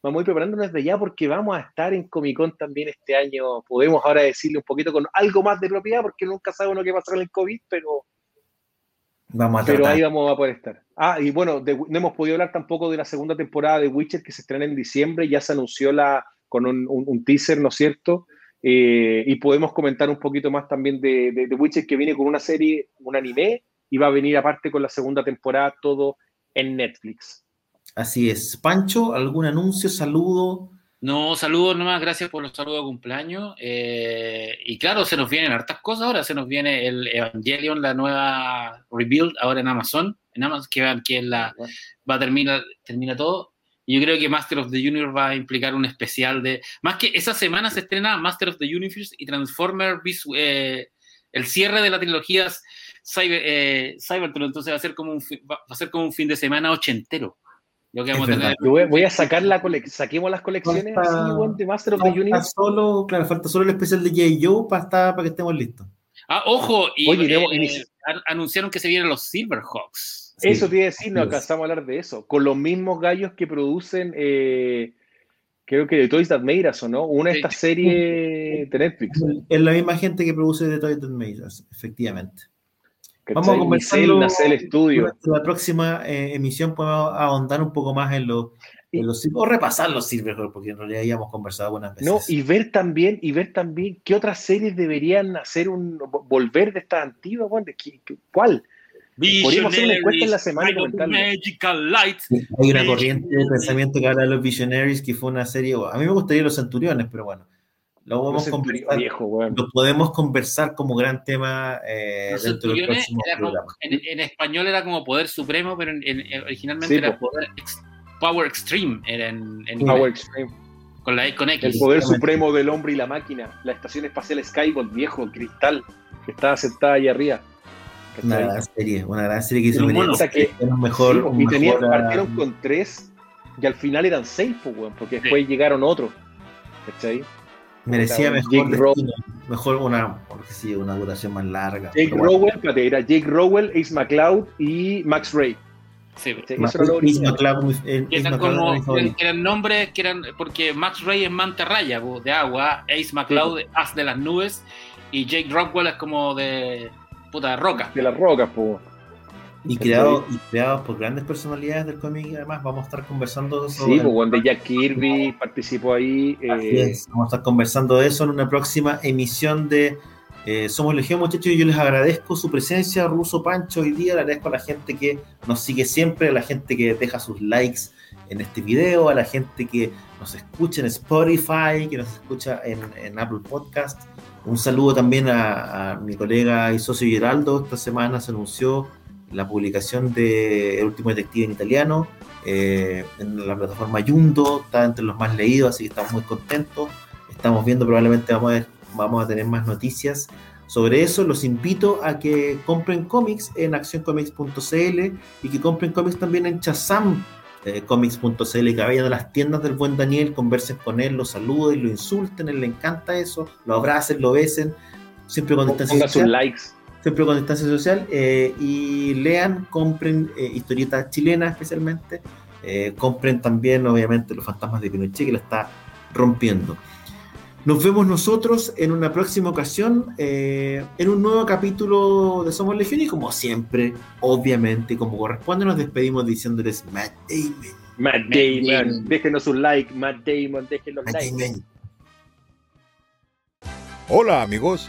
vamos a ir preparándonos desde ya porque vamos a estar en Comic Con también este año. Podemos ahora decirle un poquito con algo más de propiedad porque nunca sabe uno qué pasar con el COVID, pero Vamos a Pero tratar. ahí vamos a poder estar. Ah, y bueno, de- no hemos podido hablar tampoco de la segunda temporada de Witcher que se estrena en diciembre. Ya se anunció la, con un, un- un teaser, ¿no es cierto? Eh, y podemos comentar un poquito más también de, de, de Witcher que viene con una serie, un anime, y va a venir aparte con la segunda temporada todo en Netflix. Así es. Pancho, ¿algún anuncio, saludo? No, saludos nomás, gracias por los saludos de cumpleaños. Eh, y claro, se nos vienen hartas cosas ahora. Se nos viene el Evangelion, la nueva Rebuild, ahora en Amazon. En Amazon, que, va- que es la, va a terminar, termina todo. Y yo creo que Master of the Universe va a implicar un especial de. Más que esa semana se estrena Master of the Universe y Transformer, eh, el cierre de la trilogía Cyber, eh, Cybertron. Entonces va a ser como un, va a ser como un fin de semana ochentero. Lo que vamos a tener. Yo voy, voy a sacar la colección, saquemos las colecciones Falta- así, de Master of the Universe. solo, claro, falta solo el especial de J. Joe para, estar- para que estemos listos. Ah, ojo, y Oye, eh, anunciaron que se vienen los Silverhawks. Sí, Eso te iba a decir, no alcanzamos a hablar de eso. Con los mismos gallos que producen, eh, creo que de Toys That Made Us, ¿o no? Una de estas series de Netflix. Es la misma gente que produce The Toy That Made Us, efectivamente. ¿Cachai? Vamos a conversarlo Nacel, Nacel Studio. Durante la próxima eh, emisión podemos ahondar un poco más en los, en los o repasar los Silverhawks, porque en realidad ya hemos conversado algunas veces. No, y ver también, y ver también qué otras series deberían hacer un vo- volver de estas antiguas, ¿cuál? Podríamos hacer una encuesta en la semana y Visionaries, comentarlo. Magical Light. Hay una corriente de pensamiento que habla de los Visionaries, que fue una serie. A mí me gustaría los Centuriones, pero bueno, lo podemos conversar. viejo, weón. Lo podemos conversar como gran tema eh, Los dentro del Centuriones próximo era como- programa. en, en español era como Poder Supremo, pero en- en- originalmente Sí, era po. Poder Ex- Power Extreme. Era en, en Power Extreme. con, la, con X. El poder supremo del hombre y la máquina. La estación espacial Skybolt, viejo, cristal, que estaba sentada ahí arriba. Una gran serie, una gran serie que hizo mono. O sea que- Era mejor. Sí, un y tenían- mejor, partieron con tres y al final eran seis, pues, weón, porque Sí. después llegaron otros. ¿Cachai? Merecía mejor destino, mejor una, porque sí, una duración más larga. Jake bueno. Rowell, espérate, era Jake Rowell, Ace McCloud y Max Ray. Sí, ¿cachai? Ma- Eso Ace eh, Ace eran, como, nombres que eran, porque Max Ray es mantarraya po, de agua, Ace McCloud as de las nubes y Jake Rockwell es como de puta roca. De las rocas, pues. Y creados y creados por grandes personalidades del cómic, y además vamos a estar conversando sobre Sí, pues, weón, de Jack Kirby participó ahí. Así eh, es, Vamos a estar conversando de eso en una próxima emisión de eh, Somos Legión, muchachos. y Yo les agradezco su presencia, Ruso Pancho, hoy día. Le agradezco a la gente que nos sigue siempre, a la gente que deja sus likes en este video, a la gente que nos escucha en Spotify, que nos escucha en, en Apple Podcast. Un saludo también a, a mi colega y socio Geraldo. Esta semana se anunció la publicación de El último detective en italiano eh, en la plataforma Yundo, está entre los más leídos, así que estamos muy contentos. Estamos viendo, probablemente vamos a, vamos a tener más noticias sobre eso. Los invito a que compren cómics en accioncomics.cl y que compren cómics también en Chazam. eh, comics.cl que vayan a las tiendas del buen Daniel, conversen con él, lo saluden, lo insulten, él le encanta eso, lo abracen, lo besen, siempre distancia Ponga sus likes. Siempre con distancia social, eh, y lean, compren eh, historietas chilenas especialmente, eh, compren también obviamente Los Fantasmas de Pinochet que la está rompiendo. Nos vemos nosotros en una próxima ocasión, eh, en un nuevo capítulo de Somos Legión y como siempre, obviamente, como corresponde, nos despedimos diciéndoles Matt Damon. Matt Matt Damon. Damon. Déjenos un like, Matt Damon, déjenos Matt like. Damon. Hola amigos,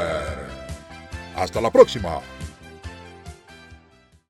Hasta la próxima.